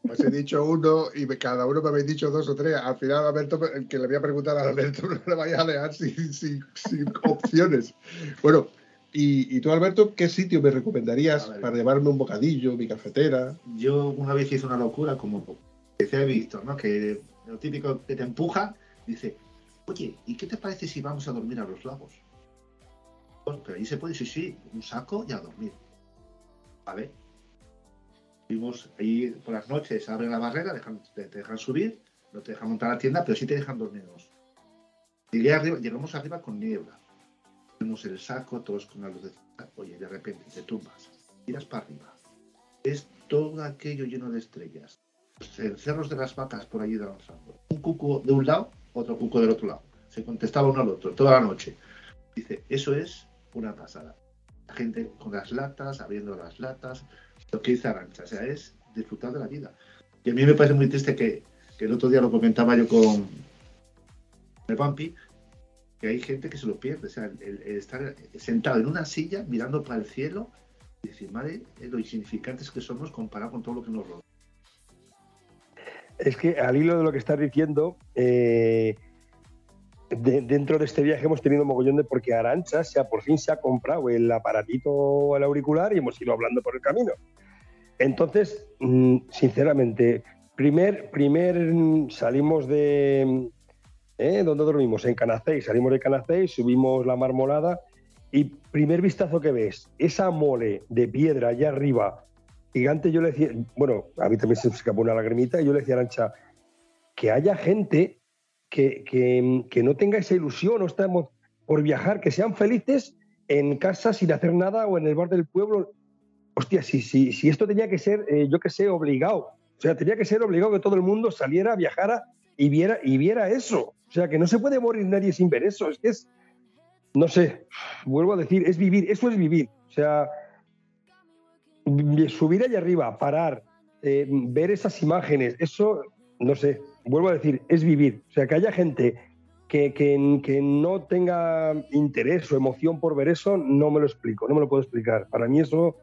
Os he dicho uno y cada uno me habéis dicho dos o tres. Al final, Alberto, el que le voy a preguntar a Alberto, no le vaya a dejar sin, sin- sin opciones. Bueno, y, y tú, Alberto, ¿qué sitio me recomendarías para llevarme un bocadillo, mi cafetera? Yo una vez hice una locura, como decía Víctor, ¿no? Que lo típico que te empuja, dice, oye, ¿y qué te parece si vamos a dormir a los lagos? Pues, pero ahí se puede, sí, sí, un saco y a dormir. ¿Vale? Fuimos ahí por las noches, abren la barrera, dejan- te, te dejan subir, no te dejan montar la tienda, pero sí te dejan dormirnos. Llegué arriba, llegamos arriba con niebla. Vemos el saco, todos con la luz de... Oye, de repente te tumbas, tiras para arriba. Es todo aquello lleno de estrellas. Los cerros de las vacas por allí danzando. Un cuco de un lado, otro cuco del otro lado. Se contestaba uno al otro toda la noche. Dice, eso es una pasada. La gente con las latas, abriendo las latas, lo que dice Arancha, o sea, es disfrutar de la vida. Y a mí me parece muy triste que, que el otro día lo comentaba yo con el Pampi, que hay gente que se lo pierde, o sea, el, estar sentado en una silla mirando para el cielo y decir, madre, eh, lo insignificantes que somos comparado con todo lo que nos rodea. Es que al hilo de lo que estás diciendo, eh, de- dentro de este viaje hemos tenido mogollón de porque Arancha se ha, por fin se ha comprado el aparatito al auricular y hemos ido hablando por el camino. Entonces, mm, sinceramente, primer, primer mm, salimos de... ¿eh? ¿Dónde dormimos? En Canacéis. Salimos de Canacéis, subimos la marmolada y primer vistazo que ves, esa mole de piedra allá arriba, gigante, yo le decía, bueno, a mí también se me escapó una lagrimita y yo le decía a Arancha, que haya gente que, que- que no tenga esa ilusión, no estamos por viajar, que sean felices en casa sin hacer nada o en el bar del pueblo. Hostia, si, si, si esto tenía que ser, eh, yo que sé, obligado. O sea, tenía que ser obligado que todo el mundo saliera, viajara y viera, y viera eso. O sea, que no se puede morir nadie sin ver eso. Es que es, no sé, vuelvo a decir, es vivir, eso es vivir. O sea, subir allá arriba, parar, eh, ver esas imágenes, eso, no sé, vuelvo a decir, es vivir. O sea, que haya gente que, que- que no tenga interés o emoción por ver eso, no me lo explico, no me lo puedo explicar. Para mí eso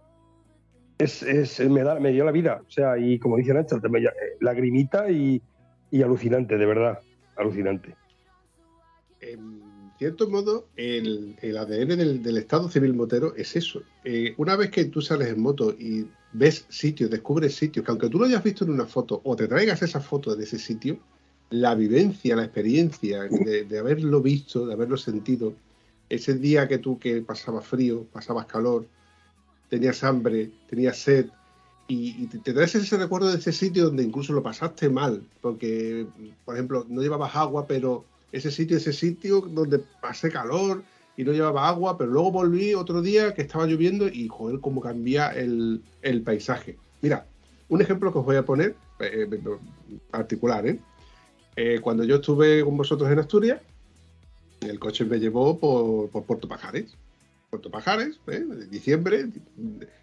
es, es- me, da, me dio la vida. O sea, y como dice Nacho, eh, lagrimita y, y alucinante, de verdad, alucinante. En cierto modo, el, el ADN del, Estado civil motero es eso. Eh, una vez que tú sales en moto y ves sitios, descubres sitios, que aunque tú lo hayas visto en una foto o te traigas esa foto de ese sitio, la vivencia, la experiencia de, de haberlo visto, de haberlo sentido, ese día que tú que pasabas frío, pasabas calor, tenías hambre, tenías sed, y, te, traes ese recuerdo de ese sitio donde incluso lo pasaste mal, porque, por ejemplo, no llevabas agua, pero ese sitio, ese sitio donde pasé calor y no llevaba agua, pero luego volví otro día que estaba lloviendo y, joder, cómo cambia el, el paisaje. Mira, un ejemplo que os voy a poner, eh, eh, particular, ¿eh? Eh, Cuando yo estuve con vosotros en Asturias, el coche me llevó por, por Puerto Pajares. Puerto Pajares, ¿eh? diciembre,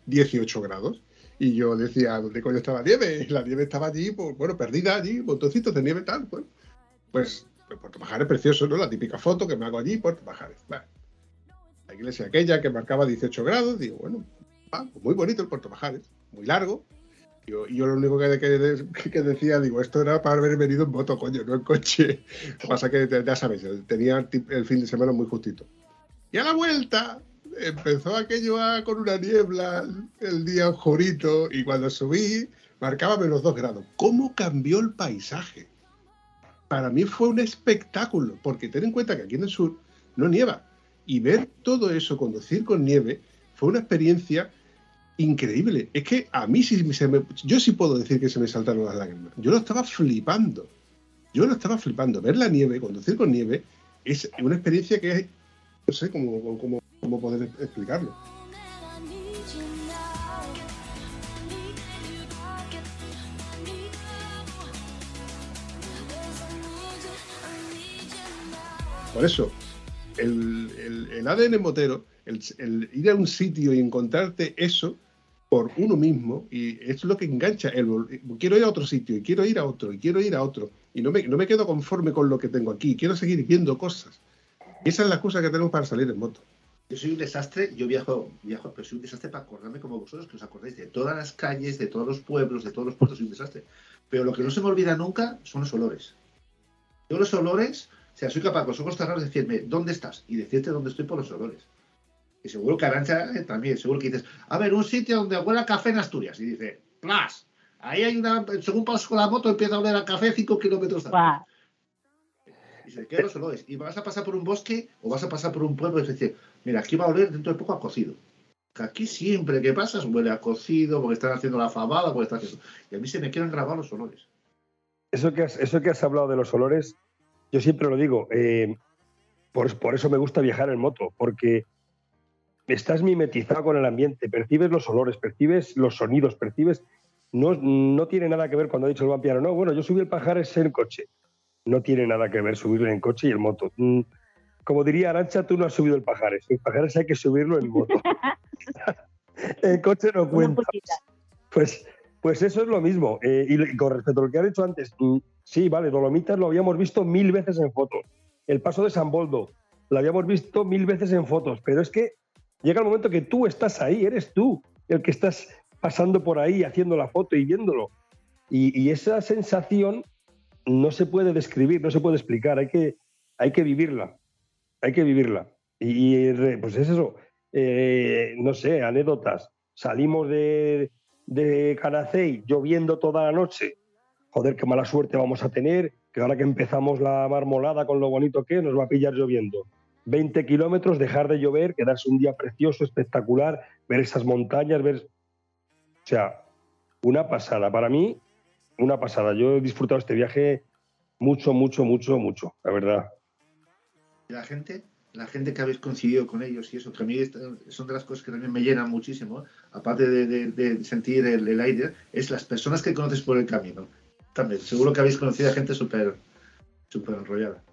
18 grados. Y yo decía, ¿dónde coño estaba la nieve? La nieve estaba allí, pues, bueno, perdida allí, montoncitos de nieve tal. Bueno, pues, pues Puerto Pajares precioso, ¿no? La típica foto que me hago allí, Puerto Pajares. Bueno, la iglesia aquella que marcaba 18 grados, digo, bueno, ah, pues muy bonito el Puerto Pajares, muy largo. Yo- y yo lo único que, que- que decía, digo, esto era para haber venido en moto, coño, no en coche. Lo que pasa que, ya sabes, tenía el fin de semana muy justito. Y a la vuelta empezó aquello a- con una niebla, el día oscurito, y cuando subí marcaba menos dos grados. ¿Cómo cambió el paisaje? Para mí fue un espectáculo, porque ten en cuenta que aquí en el sur no nieva. Y ver todo eso, conducir con nieve, fue una experiencia increíble. Es que a mí sí me, yo sí puedo decir que se me saltaron las lágrimas. Yo lo estaba flipando. Yo lo estaba flipando. Ver la nieve, conducir con nieve, es una experiencia que es, no sé cómo, cómo, cómo poder explicarlo. Por eso, el, el- ADN motero, el, ir a un sitio y encontrarte eso por uno mismo, y es lo que engancha. El, quiero ir a otro sitio, y quiero ir a otro, y quiero ir a otro, y no me, no me quedo conforme con lo que tengo aquí, quiero seguir viendo cosas. Esa es la excusa que tenemos para salir en moto. Yo soy un desastre, yo viajo, viajo, pero soy un desastre para acordarme como vosotros, que os acordáis de todas las calles, de todos los pueblos, de todos los puertos, soy un desastre. Pero lo que no se me olvida nunca son los olores. Yo los olores, o sea, soy capaz con los ojos cerrados de decirme, ¿dónde estás? Y decirte dónde estoy por los olores. Y seguro que Arancha eh, también, seguro que dices, a ver, un sitio donde huele a café en Asturias. Y dice, ¡plas! Ahí hay una, según pasas con la moto, empieza a oler a café 5 kilómetros Guau. Y los olores. Y vas a pasar por un bosque o vas a pasar por un pueblo y es decir, mira, aquí va a oler dentro de poco a cocido. Que aquí siempre que pasas huele a cocido porque están haciendo la fabada, porque están haciendo... Y a mí se me quedan grabados los olores. Eso que has, eso que has hablado de los olores, yo siempre lo digo, eh, por, por eso me gusta viajar en moto, porque estás mimetizado con el ambiente, percibes los olores, percibes los sonidos, percibes... No, no tiene nada que ver cuando ha dicho el vampiro, no, bueno, yo subí el pajares en coche. No tiene nada que ver subirlo en coche y en moto. Mm, Como diría Arancha, tú no has subido el pajares. El pajares hay que subirlo en moto. en coche no cuenta. Pues, pues eso es lo mismo. Eh, y, con respecto a lo que has dicho antes, mm, sí, vale, Dolomitas lo habíamos visto mil veces en fotos. El paso de San Boldo lo habíamos visto mil veces en fotos, pero es que llega el momento que tú estás ahí, eres tú el que estás pasando por ahí haciendo la foto y viéndolo. Y, y esa sensación no se puede describir, no se puede explicar. Hay que, hay que vivirla, hay que vivirla. Y, pues es eso, eh, no sé, anécdotas. Salimos de, de lloviendo toda la noche. Joder, qué mala suerte vamos a tener, que ahora que empezamos la marmolada con lo bonito que nos va a pillar lloviendo. 20 kilómetros, dejar de llover, quedarse un día precioso, espectacular, ver esas montañas, ver... O sea, una pasada. Para mí, una pasada. Yo he disfrutado este viaje mucho, mucho, mucho, mucho, la verdad. La gente, la gente que habéis coincidido con ellos y eso, que a mí son de las cosas que también me llenan muchísimo, aparte de sentir el, el aire, es las personas que conoces por el camino. También, seguro que habéis conocido a gente súper súper enrollada.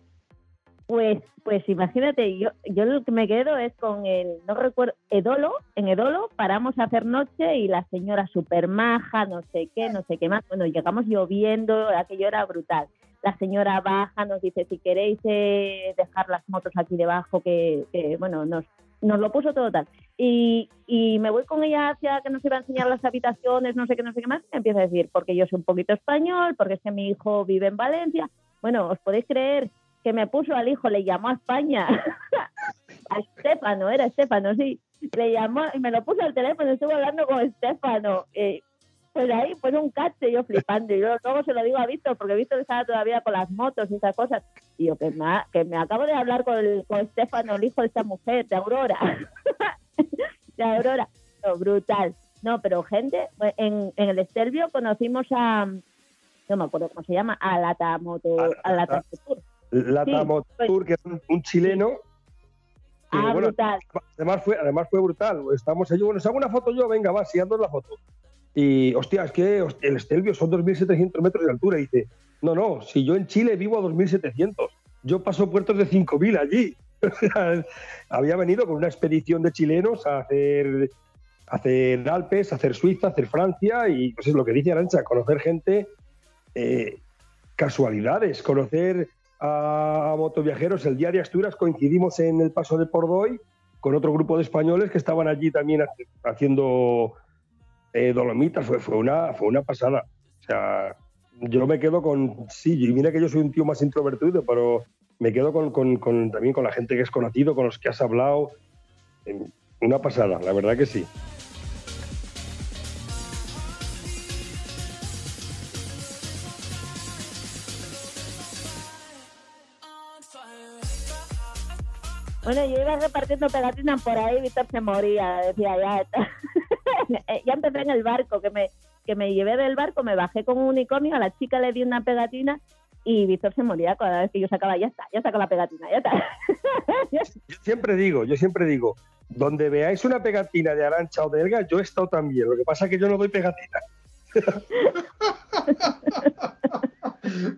Pues, pues imagínate, yo, yo lo que me quedo es con el, no recuerdo, Edolo, en Edolo paramos a hacer noche y la señora super maja, no sé qué, no sé qué más. Bueno, llegamos lloviendo, aquello era brutal. La señora baja, nos dice, si queréis eh, dejar las motos aquí debajo, que, que, bueno, nos, nos lo puso todo tal. Y, y me voy con ella hacia que nos iba a enseñar las habitaciones, no sé qué, no sé qué más, y empieza a decir, porque yo soy un poquito español, porque es que mi hijo vive en Valencia. Bueno, ¿os podéis creer que me puso al hijo, le llamó a España, a Estefano, era Estefano, sí, le llamó y me lo puso al teléfono, estuve hablando con Estefano. eh, pues ahí, pues un cache, yo flipando. Y yo luego se lo digo a Víctor, porque Víctor estaba todavía con las motos y esas cosas. Y yo, que me, ha- que me acabo de hablar con, el, con Estefano, el hijo de esta mujer, de Aurora. de Aurora. No, brutal. No, pero gente, en, en el Estelvio conocimos a, no me acuerdo cómo se llama, a Lata Moto, a. La Sí, Tamotur, que es un, un chileno. que, Ah, bueno, brutal. además fue, además fue brutal. Estamos allí, bueno, os hago una foto yo, venga, va, sigando la foto. Y, hostia, es que el Estelvio son 2.700 metros de altura. Y dice, no, no, si yo en Chile vivo a 2.700, yo paso puertos de 5.000 allí. Había venido con una expedición de chilenos a hacer, a hacer Alpes, a hacer Suiza, a hacer Francia, y pues es lo que dice Arancha, conocer gente, eh, casualidades, conocer a, a motoviajeros. El de Asturias coincidimos en el paso de Pordoy con otro grupo de españoles que estaban allí también haci- haciendo eh, dolomitas. Fue, fue, una, fue una pasada. O sea, yo me quedo con. Sí, y mira que yo soy un tío más introvertido, pero me quedo con, con- con- también con la gente que es conocido, con los que has hablado. Eh, Una pasada, la verdad que sí. Bueno, yo iba repartiendo pegatinas por ahí, Víctor se moría, decía, ya está. ya empecé en el barco, que me, que me llevé del barco, me bajé con un unicornio, a la chica le di una pegatina y Víctor se moría cada vez que yo sacaba, ya está, ya saco la pegatina, ya está. Yo siempre digo, yo siempre digo, donde veáis una pegatina de Arancha o de Elga, yo he estado también. Lo que pasa es que yo no doy pegatina.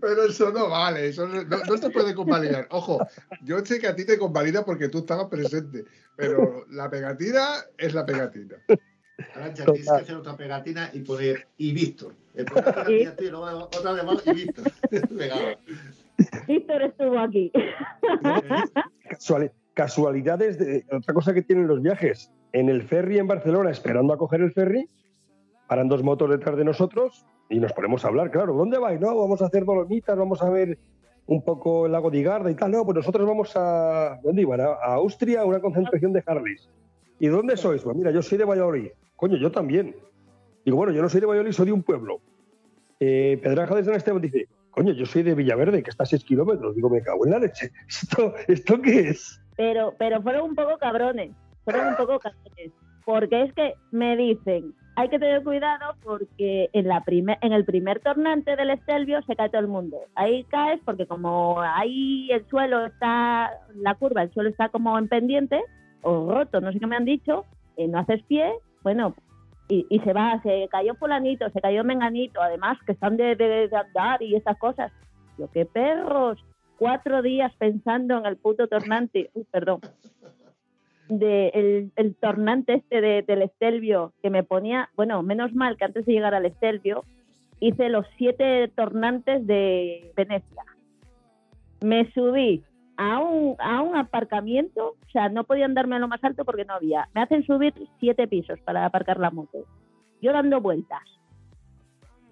Pero eso no vale, eso no, no- no se puede convalidar. Ojo, yo sé que a ti te convalida porque tú estabas presente, pero la pegatina es la pegatina. Arancha, tienes que hacer otra pegatina y poner y Víctor. Y luego otra de más y Víctor. Venga. Víctor estuvo aquí. Casuali- casualidades de otra cosa que tienen los viajes. En el ferry en Barcelona, esperando a coger el ferry, paran dos motos detrás de nosotros y nos ponemos a hablar. Claro, ¿dónde vais? No, vamos a hacer dolomitas, vamos a ver un poco el lago de Garda y tal. No, pues nosotros vamos a. ¿Dónde iban? A, Austria, a una concentración de Harleys. ¿Y dónde sois? Pues mira, yo soy de Valladolid. Coño, yo también. Digo, bueno, yo no soy de Valladolid, soy de un pueblo. Eh, Pedraja de San Esteban dice, coño, yo soy de Villaverde, que está a 6 kilómetros. Digo, me cago en la leche. ¿Esto, ¿esto qué es? pero, pero fueron un poco cabrones, fueron un poco cabrones, porque es que me dicen, hay que tener cuidado porque en, la primer, en el primer tornante del Estelvio se cae todo el mundo. Ahí caes porque como ahí el suelo está, la curva, el suelo está como en pendiente o roto, no sé qué me han dicho, eh, no haces pie, bueno, y, y se va, se cayó fulanito, se cayó menganito, además que están de, de- de andar y esas cosas. Yo, qué perros, cuatro días pensando en el puto tornante, uy, perdón, de el, el tornante este de- del Estelvio, que me ponía, bueno, menos mal que antes de llegar al Estelvio, hice los siete tornantes de Venecia. Me subí a un, a un aparcamiento, o sea, no podían darme a lo más alto porque no había. Me hacen subir siete pisos para aparcar la moto. Yo dando vueltas.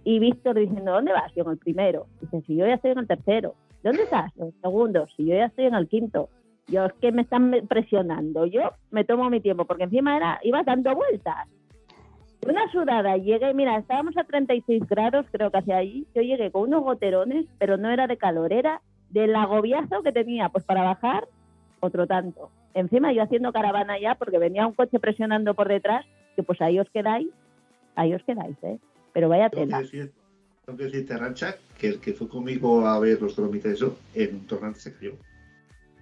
Y Víctor diciendo, ¿dónde vas? Yo en el primero. Dice, si yo ya estoy en el tercero. ¿dónde estás? Los segundos, si yo ya estoy en el quinto. Yo es que me están presionando. Yo me tomo mi tiempo, porque encima era, iba dando vueltas. Una sudada, llegué, mira, estábamos a 36 grados, creo que hacia allí. Yo llegué con unos goterones, pero no era de calor, era del agobiazo que tenía, pues para bajar, otro tanto. Encima yo haciendo caravana ya, porque venía un coche presionando por detrás, que pues ahí os quedáis, ahí os quedáis, ¿eh? Pero vaya tela. tengo que decirte, que el que fue conmigo a ver los Dolomitas eso, en un tornante se cayó.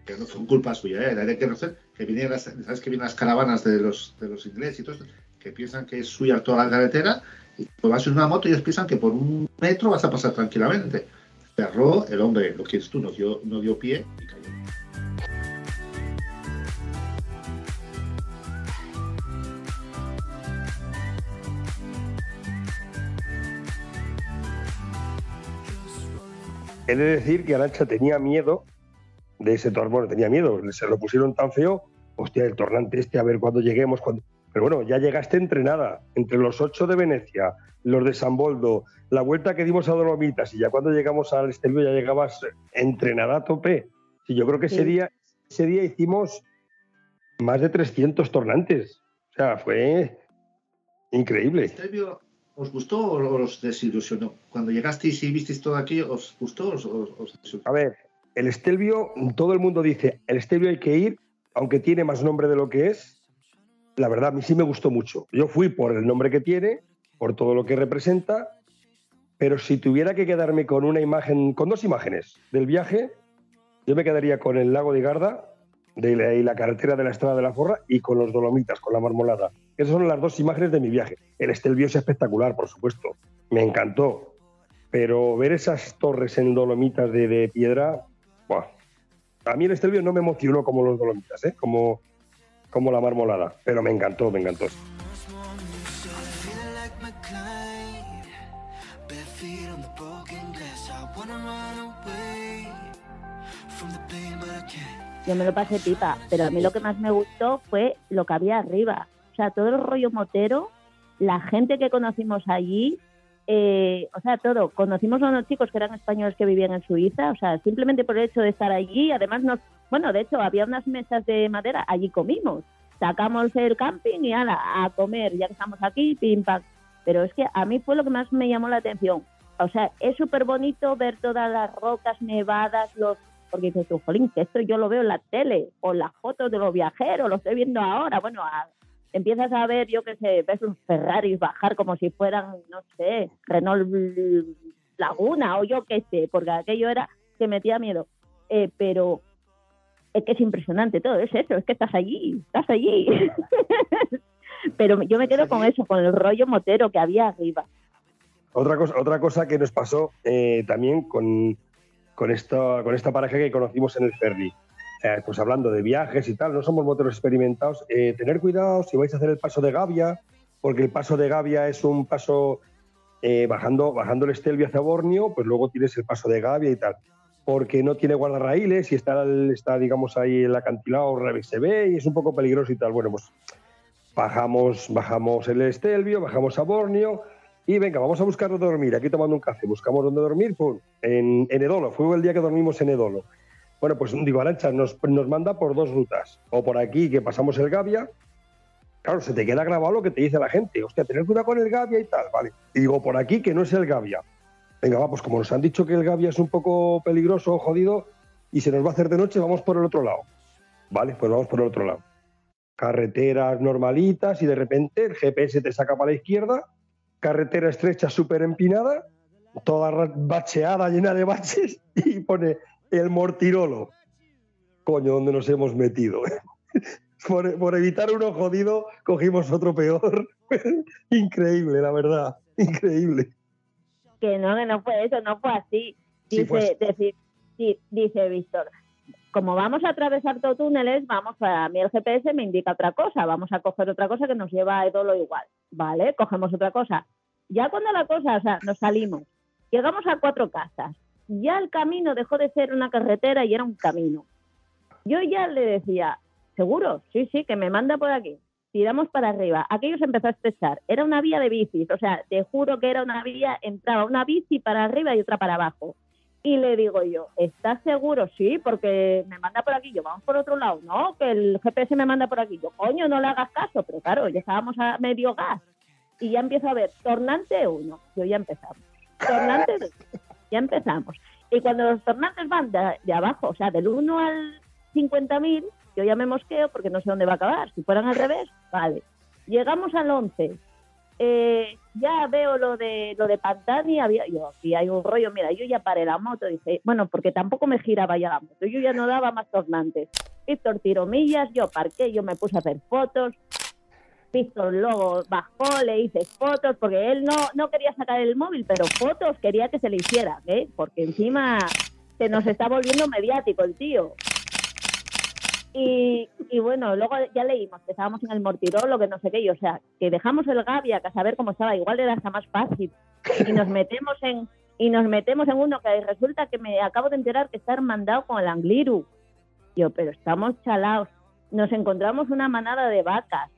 Que no fue culpa suya, ¿eh? De que no sé, que vinieron las, ¿sabes que vienen las caravanas de los, de los ingleses y todo eso? Que piensan que es suya toda la carretera y pues vas en una moto y ellos piensan que por un metro vas a pasar tranquilamente. Cerró, el hombre, lo que es tú, no dio, no dio pie y cayó. He de decir que Arancha tenía miedo de ese torneo. Bueno, tenía miedo, se lo pusieron tan feo. Hostia, el tornante este, a ver cuándo lleguemos. Pero bueno, ya llegaste entrenada. Entre los ocho de Venecia, los de San Boldo, la vuelta que dimos a Dolomitas y ya cuando llegamos al Estelvio ya llegabas entrenada a tope. Sí, yo creo que ese, Sí. día, ese día hicimos más de 300 tornantes. O sea, fue increíble. Estelvio, ¿Os gustó o os desilusionó? Cuando llegasteis y visteis todo aquí, ¿os gustó o os, os- os desilusionó? A ver, el Estelvio, todo el mundo dice, el Estelvio hay que ir, aunque tiene más nombre de lo que es. La verdad, a mí sí me gustó mucho. Yo fui por el nombre que tiene, por todo lo que representa, pero si tuviera que quedarme con una imagen, con dos imágenes del viaje, yo me quedaría con el lago de Garda de la, y la carretera de la Estrada de la Forra y con los Dolomitas, con la marmolada. Esas son las dos imágenes de mi viaje. El Estelvio es espectacular, por supuesto. Me encantó. Pero ver esas torres en Dolomitas de, piedra. A mí el Estelvio no me emocionó como los Dolomitas, ¿eh? como, como la marmolada. Pero me encantó, me encantó. Yo me lo pasé pipa, pero a mí lo que más me gustó fue lo que había arriba. O sea, todo el rollo motero, la gente que conocimos allí, eh, o sea, todo. Conocimos a unos chicos que eran españoles que vivían en Suiza, o sea, simplemente por el hecho de estar allí, además nos, bueno, de hecho había unas mesas de madera, allí comimos. Sacamos el camping y ala, a comer, ya que estamos aquí, pim pam. Pero es que a mí fue lo que más me llamó la atención. O sea, es súper bonito ver todas las rocas nevadas, los porque dices tú, jolín, que esto yo lo veo en la tele, o las fotos de los viajeros, lo estoy viendo ahora. Bueno, a- empiezas a ver, yo qué sé, ves los Ferraris bajar como si fueran, no sé, Renault Laguna o yo qué sé, porque aquello era que metía miedo. Eh, pero es que es impresionante todo, es eso, es que estás allí, estás allí. pero yo me quedo con eso, con el rollo motero que había arriba. Otra cosa, otra cosa que nos pasó eh, también con, con, esta, con esta pareja que conocimos en el ferry. Eh, pues hablando de viajes y tal, no somos moteros experimentados. eh, tener cuidado si vais a hacer el paso de Gavia, porque el paso de Gavia es un paso eh, bajando, bajando el Estelvio hacia Borneo, pues luego tienes el paso de Gavia y tal. Porque no tiene guardarraíles y está, está digamos, ahí el acantilado, se ve y es un poco peligroso y tal. Bueno, pues bajamos, bajamos el Estelvio, bajamos a Borneo y venga, vamos a buscar dónde dormir. Aquí tomando un café, buscamos dónde dormir, pum, en Edolo. Fue el día que dormimos en Edolo. Bueno, pues digo, Arancha nos, nos manda por dos rutas. O por aquí, que pasamos el Gavia. Claro, se te queda grabado lo que te dice la gente. Hostia, tener cuidado con el Gavia y tal, vale. Y digo, por aquí, que no es el Gavia. Venga, va, pues como nos han dicho que el Gavia es un poco peligroso, jodido, y se nos va a hacer de noche, vamos por el otro lado. Vale, pues vamos por el otro lado. Carreteras normalitas y de repente el GPS te saca para la izquierda, carretera estrecha súper empinada, toda bacheada, llena de baches, y pone el Mortirolo. Coño, ¿dónde nos hemos metido? por, por evitar uno jodido, cogimos otro peor. Increíble, la verdad. Increíble. que no, que no fue eso, no fue así. Sí, Dice, fue así. decir- sí, dice Víctor, como vamos a atravesar todo túneles, vamos a, a mí el GPS me indica otra cosa, vamos a coger otra cosa que nos lleva a Edolo igual, ¿vale? Cogemos otra cosa. Ya cuando la cosa, o sea, nos salimos, llegamos a cuatro casas, ya el camino dejó de ser una carretera y era un camino. Yo ya le decía, ¿seguro? Sí, sí, que me manda por aquí. Tiramos para arriba. Aquello se empezó a estrechar. Era una vía de bicis. O sea, te juro que era una vía, entraba una bici para arriba y otra para abajo. Y le digo yo, ¿estás seguro? Sí, porque me manda por aquí. Yo, vamos por otro lado. No, que el GPS me manda por aquí. Yo, coño, no le hagas caso. Pero claro, ya estábamos a medio gas. Y ya empiezo a ver, tornante 1. Yo ya empezamos. Tornante 2. Ya empezamos. Y cuando los tornantes van de, abajo, o sea, del 1 al 50.000, yo ya me mosqueo porque no sé dónde va a acabar. Si fueran al revés, vale. Llegamos al 11. Eh, ya veo lo de lo de Pantani, había, yo aquí hay un rollo, mira, yo ya paré la moto, dice, bueno, porque tampoco me giraba ya la moto, yo ya no daba más tornantes. Víctor tiró millas, yo parqué, yo me puse a hacer fotos, Víctor luego bajó, le hice fotos, porque él no, no quería sacar el móvil, pero fotos quería que se le hicieran, ¿eh? porque encima se nos está volviendo mediático el tío. Y, y bueno, luego ya leímos que estábamos en el Mortirolo, que no sé qué, y o sea, que dejamos el Gavia a saber cómo estaba, igual era hasta más fácil. Y nos metemos en y nos metemos en uno que resulta que me acabo de enterar que está hermandado con el Angliru. Yo, pero estamos chalaos. Nos encontramos una manada de vacas,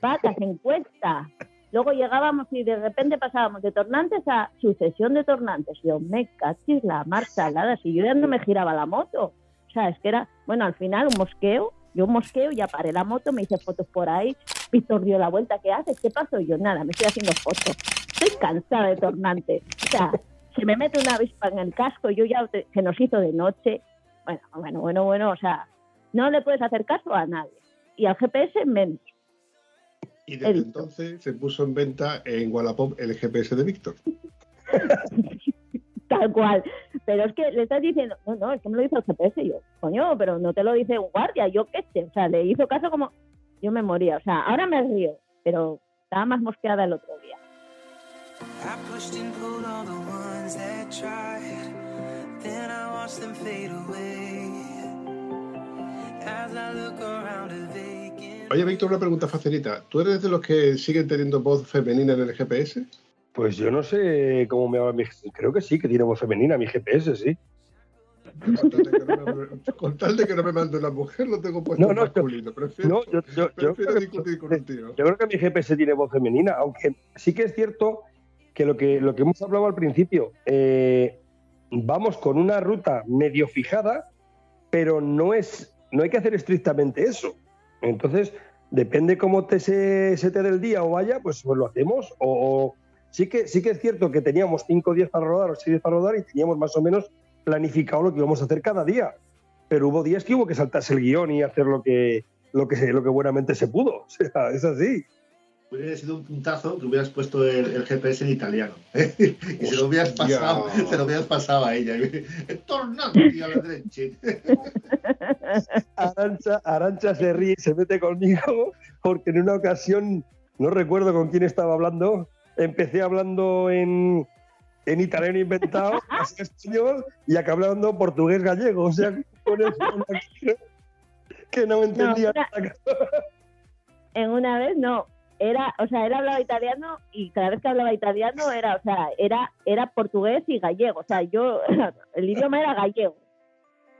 vacas en cuesta. Luego llegábamos y de repente pasábamos de tornantes a sucesión de tornantes. Yo, me cachis la marcha alada, si yo ya no me giraba la moto. O sea, es que era, bueno, al final un mosqueo, yo un mosqueo, ya paré la moto, me hice fotos por ahí, Víctor dio la vuelta, ¿qué haces? ¿Qué pasó? Yo nada, me estoy haciendo fotos. Estoy cansada de tornante. O sea, se me mete una avispa en el casco, yo ya te- se nos hizo de noche. Bueno, bueno, bueno, bueno, o sea, no le puedes hacer caso a nadie. Y al GPS menos. Y He desde visto. entonces se puso en venta en Wallapop el GPS de Víctor. Tal cual. Pero es que le estás diciendo, no, no, es que me lo dice el GPS. Y yo, coño, pero no te lo dice un guardia, yo qué sé. O sea, le hizo caso como, yo me moría. O sea, ahora me río, pero estaba más mosqueada el otro día. I Oye, Víctor, una pregunta facilita. ¿Tú eres de los que siguen teniendo voz femenina en el GPS? Pues yo no sé cómo me habla mi Creo que sí, que tiene voz femenina mi GPS, sí. Con tal de que no me, con tal de que no me mande una mujer, lo tengo puesto No, no, masculino. Prefiero, No, yo, yo- yo prefiero creo que, discutir con un tío. yo creo que mi GPS tiene voz femenina, aunque sí que es cierto que lo que, lo que hemos hablado al principio, eh, vamos con una ruta medio fijada, pero no es, no hay que hacer estrictamente eso. Entonces, depende cómo te se, te dé el día o vaya, pues, pues lo hacemos. O, sí que sí que es cierto que teníamos 5 días para rodar o 6 días para rodar y teníamos más o menos planificado lo que íbamos a hacer cada día. Pero hubo días que hubo que saltarse el guion y hacer lo que lo que lo que buenamente se pudo. O sea, es así. Hubiera sido un puntazo que hubieras puesto el, el GPS en italiano. y se lo hubieras pasado, se lo hubieras pasado a ella. Tornante a la derecha. Arancha, Arancha se ríe y se mete conmigo porque en una ocasión, no recuerdo con quién estaba hablando, empecé hablando en, en italiano inventado, así español, y acabé hablando portugués gallego. O sea, con el que no me entendía una- nada. En una vez no, era, o sea, él hablaba italiano y cada vez que hablaba italiano era, o sea, era, era portugués y gallego. O sea, yo, el idioma era gallego,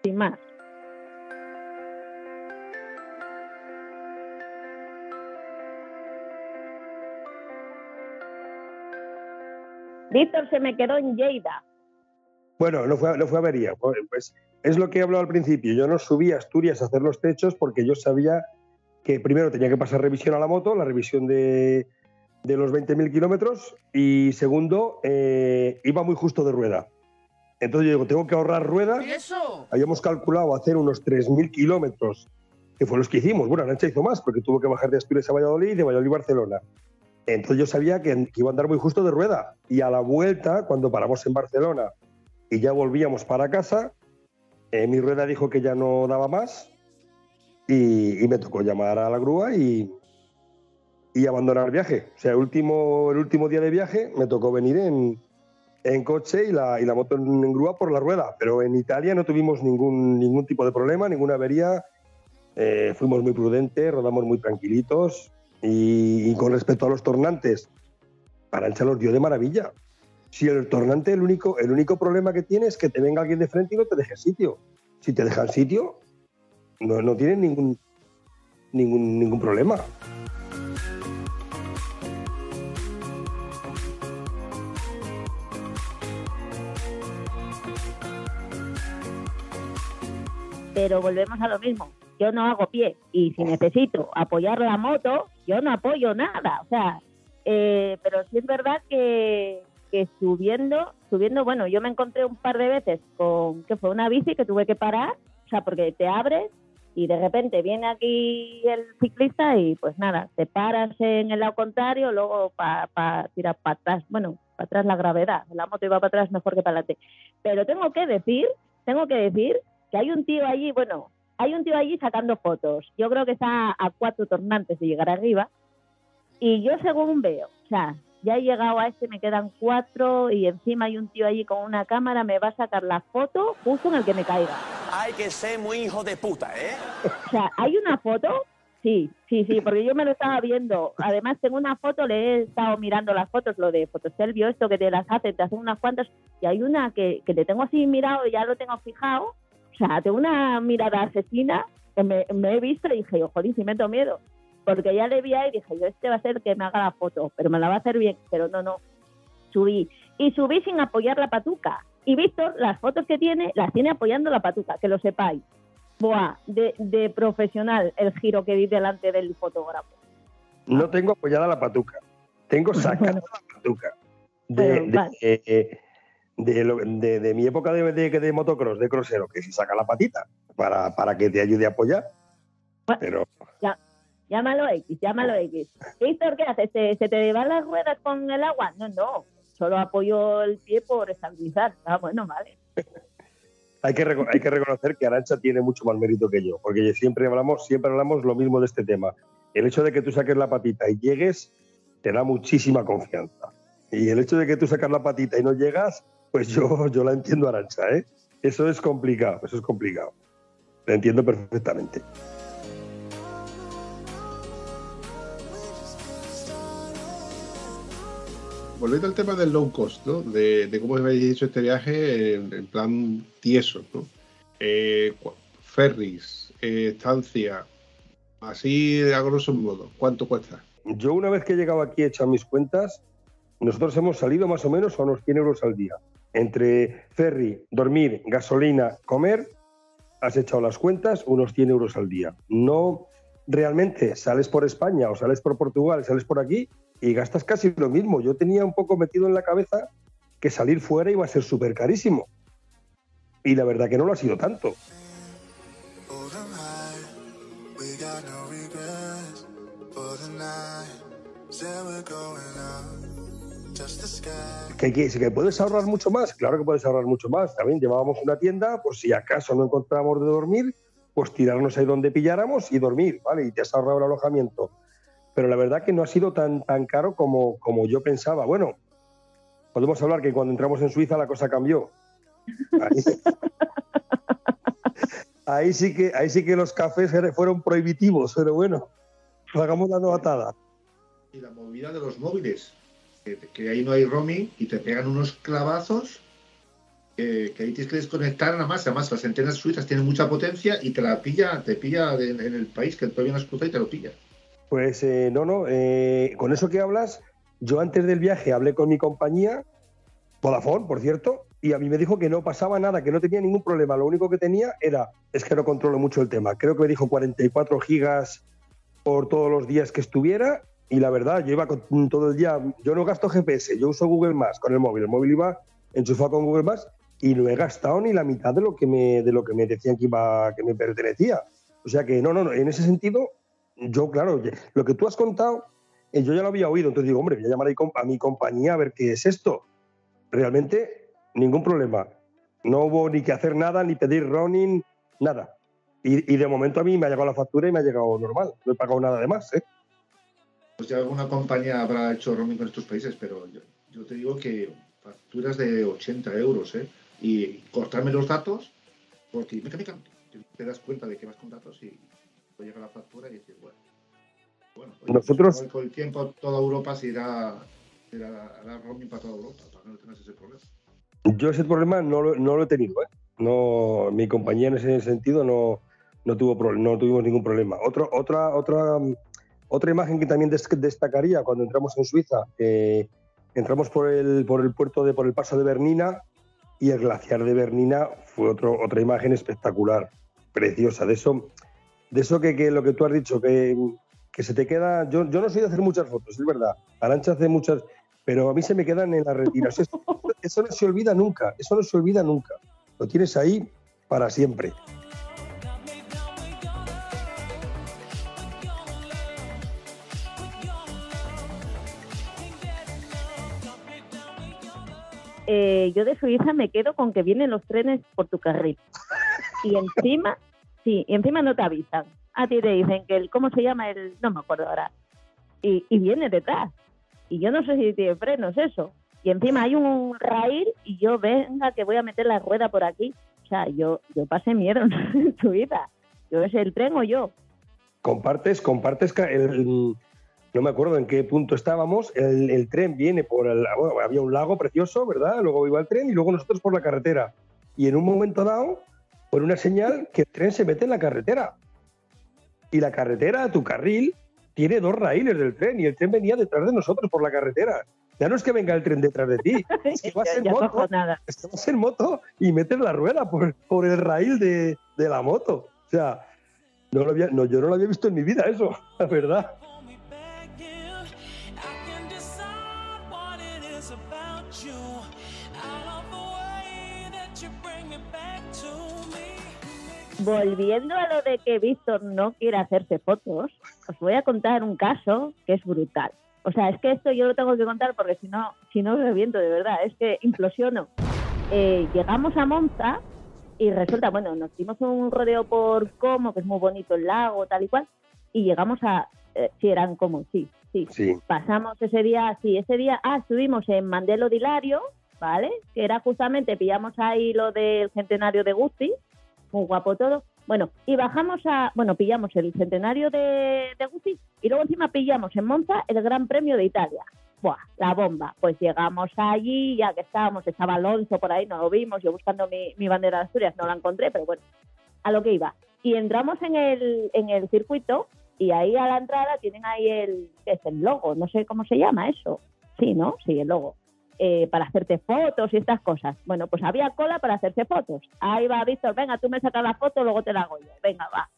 sin más. Víctor se me quedó en Lleida. Bueno, no fue, no fue avería. Pues, es lo que he hablado al principio. Yo no subí a Asturias a hacer los techos porque yo sabía que primero tenía que pasar revisión a la moto, la revisión de, de los 20.000 kilómetros, y segundo, eh, iba muy justo de rueda. Entonces yo digo, tengo que ahorrar rueda. Habíamos calculado hacer unos 3.000 kilómetros, que fue los que hicimos. Bueno, Arancha hizo más porque tuvo que bajar de Asturias a Valladolid y de Valladolid a Barcelona. Entonces yo sabía que, que iba a andar muy justo de rueda. Y a la vuelta, cuando paramos en Barcelona y ya volvíamos para casa, eh, mi rueda dijo que ya no daba más y, y me tocó llamar a la grúa y, y abandonar el viaje. O sea, el último, el último día de viaje me tocó venir en, en coche y la, y la moto en, en grúa por la rueda. Pero en Italia no tuvimos ningún, ningún tipo de problema, ninguna avería. Eh, fuimos muy prudentes, rodamos muy tranquilitos. Y, y con respecto a los tornantes, Arancha los dio de maravilla. Si el tornante, el único, el único problema que tiene es que te venga alguien de frente y no te deje sitio. Si te dejan sitio, no, no tienes ningún, ningún, ningún problema. pero volvemos a lo mismo. Yo no hago pie y si necesito apoyar la moto, yo no apoyo nada. O sea, eh, pero sí es verdad que, que subiendo, subiendo, bueno, yo me encontré un par de veces con que fue una bici que tuve que parar, o sea, porque te abres y de repente viene aquí el ciclista y pues nada, te paras en el lado contrario, luego para tirar para atrás, bueno, para atrás la gravedad, la moto iba para atrás mejor que para adelante. Pero tengo que decir, tengo que decir que hay un tío allí, bueno, hay un tío allí sacando fotos. Yo creo que está a cuatro tornantes de llegar arriba. Y yo según veo, o sea, ya he llegado a este, me quedan cuatro y encima hay un tío allí con una cámara, me va a sacar la foto justo en el que me caiga. Hay que ser muy hijo de puta, ¿eh? O sea, hay una foto, sí, sí, sí, porque yo me lo estaba viendo. Además, tengo una foto, le he estado mirando las fotos, lo de Fotoselvio, esto que te las hacen, te hacen unas cuantas, y hay una que, que te tengo así mirado, ya lo tengo fijado. O sea, tengo una mirada asesina que me, me he visto y dije, joder, si meto miedo. Porque ya le vi ahí y dije, yo, este va a ser que me haga la foto, pero me la va a hacer bien. Pero no, no, subí. Y subí sin apoyar la patuca. Y Víctor, las fotos que tiene, las tiene apoyando la patuca, que lo sepáis. Buah, de, de profesional el giro que di delante del fotógrafo. No tengo apoyada la patuca, tengo sacada la patuca. De, Bueno, de, eh, eh, de de- de mi época de, motocross, de crossero, que se saca la patita para, para que te ayude a apoyar. Bueno. Pero Llámalo X, llámalo X. Víctor, ¿qué haces? ¿Se, te van las ruedas con el agua? No, no. Solo apoyo el pie por estabilizar. Ah, bueno, vale. hay que, hay que reconocer que Arancha tiene mucho más mérito que yo, porque siempre hablamos, siempre hablamos lo mismo de este tema. El hecho de que tú saques la patita y llegues te da muchísima confianza. Y el hecho de que tú sacas la patita y no llegas, pues yo, yo la entiendo, Arancha, ¿eh? Eso es complicado, eso es complicado. La entiendo perfectamente. Volviendo al tema del low cost, ¿no? De, de cómo habéis hecho este viaje en, plan tieso, ¿no? Eh, ferries, eh, estancia, así a grosso modo, ¿cuánto cuesta? Yo una vez que he llegado aquí he hecho mis cuentas, nosotros hemos salido más o menos a unos 100 euros al día. Entre ferry, dormir, gasolina, comer, has echado las cuentas, unos 100 euros al día. No realmente sales por España o sales por Portugal, sales por aquí y gastas casi lo mismo. Yo tenía un poco metido en la cabeza que salir fuera iba a ser súper carísimo. Y la verdad que no lo ha sido tanto. ¿Que, que, que puedes ahorrar mucho más? Claro que puedes ahorrar mucho más. También llevábamos una tienda, por si acaso no encontrábamos de dormir, pues tirarnos ahí donde pilláramos y dormir, ¿vale? Y te has ahorrado el alojamiento. Pero la verdad que no ha sido tan, tan caro como, como yo pensaba. Bueno, podemos hablar que cuando entramos en Suiza la cosa cambió. Ahí, ahí sí, que, ahí sí que los cafés fueron prohibitivos, pero bueno, hagamos la novatada. Y la movida de los móviles, que, que ahí no hay roaming y te pegan unos clavazos que, que ahí tienes que desconectar nada más. Además, las antenas suizas tienen mucha potencia y te la pilla, te pilla de- en el país que todavía no has cruzado y te lo pilla. Pues eh, no, no, eh, con eso que hablas, yo antes del viaje hablé con mi compañía, Vodafone, por cierto, y a mí me dijo que no pasaba nada, que no tenía ningún problema. Lo único que tenía era, es que no controlo mucho el tema. Creo que me dijo 44 gigas por todos los días que estuviera. Y la verdad, yo iba todo el día, yo no gasto GPS, yo uso Google Maps con el móvil. El móvil iba enchufado con Google Maps y no he gastado ni la mitad de lo que me, de lo que me decían que iba, que me pertenecía. O sea que no, no, no, en ese sentido, yo, claro, lo que tú has contado, eh, yo ya lo había oído, entonces digo, hombre, voy a llamar a mi compañía a ver qué es esto. Realmente, ningún problema. No hubo ni que hacer nada, ni pedir running, nada. Y, y de momento a mí me ha llegado la factura y me ha llegado normal. No he pagado nada de más, ¿eh? Pues ya alguna compañía habrá hecho roaming con estos países, pero yo, yo te digo que facturas de 80 euros, ¿eh? Y cortarme los datos, porque mica, te das cuenta de que vas con datos y te llega la factura y dices, bueno. bueno oye, Nosotros- pues con el tiempo toda Europa se irá, irá hará roaming para toda Europa, para que no tengas ese problema. Yo ese problema no lo, no lo he tenido, ¿eh? No, mi compañía en ese sentido no, no, tuvo, no tuvimos ningún problema. Otro, otra, otra, otra imagen que también des- destacaría cuando entramos en Suiza, eh, entramos por el, por el puerto de, por el paso de Bernina y el glaciar de Bernina fue otro, otra imagen espectacular. preciosa. De eso, de eso que, que lo que tú has dicho, que, que se te queda. Yo, yo no soy de hacer muchas fotos, es verdad. Arancha hace muchas, pero a mí se me quedan en la retina. Eso, eso no se olvida nunca, eso no se olvida nunca. Lo tienes ahí para siempre. Eh, yo de Suiza me quedo con que vienen los trenes por tu carril. Y encima, y encima no te avisan. A ti te dicen que el, ¿cómo se llama? El, no me acuerdo ahora. Y, viene detrás. Y yo no sé si tiene frenos eso. Y encima hay un raíl y yo venga que voy a meter la rueda por aquí. O sea, yo, yo pasé miedo en Suiza. Yo es el tren o yo. Compartes, compartes el, no me acuerdo en qué punto estábamos, el, el tren viene por el, había un lago precioso, ¿verdad? Luego iba el tren y luego nosotros por la carretera. Y en un momento dado, por una señal, que el tren se mete en la carretera. Y la carretera, tu carril, tiene dos raíles del tren y el tren venía detrás de nosotros por la carretera. Ya no es que venga el tren detrás de ti, es que vas Ya- en ya moto, cojo nada. es que vas en moto y metes la rueda por, por el raíl de, de la moto. O sea, no lo había, no, yo no lo había visto en mi vida eso, la verdad. Volviendo a lo de que Víctor no quiere hacerse fotos, os voy a contar un caso que es brutal. O sea, es que esto yo lo tengo que contar porque si no, si no reviento de verdad, es que implosiono. Eh, llegamos a Monza y resulta, bueno, nos dimos un rodeo por Como, que es muy bonito el lago, tal y cual, y llegamos a, eh, sí, eran Como, sí, sí. Sí. Pasamos ese día, sí, ese día, ah, estuvimos en Mandelo Dilario, ¿vale? Que era justamente, pillamos ahí lo del centenario de Gusti, muy guapo todo. Bueno, y bajamos a, bueno, pillamos el centenario de, de Gusti y luego encima pillamos en Monza el Gran Premio de Italia. Buah, la bomba. Pues llegamos allí, ya que estábamos, estaba Alonso por ahí, no lo vimos, yo buscando mi, mi bandera de Asturias no la encontré, pero bueno, a lo que iba. Y entramos en el, en el circuito y ahí a la entrada tienen ahí el, ¿qué es el logo? No sé cómo se llama eso. Sí, ¿no? Sí, el logo. Eh, para hacerte fotos y estas cosas. Bueno, pues había cola para hacerse fotos. Ahí va Víctor, venga, tú me sacas la foto, luego te la hago yo. Venga, va.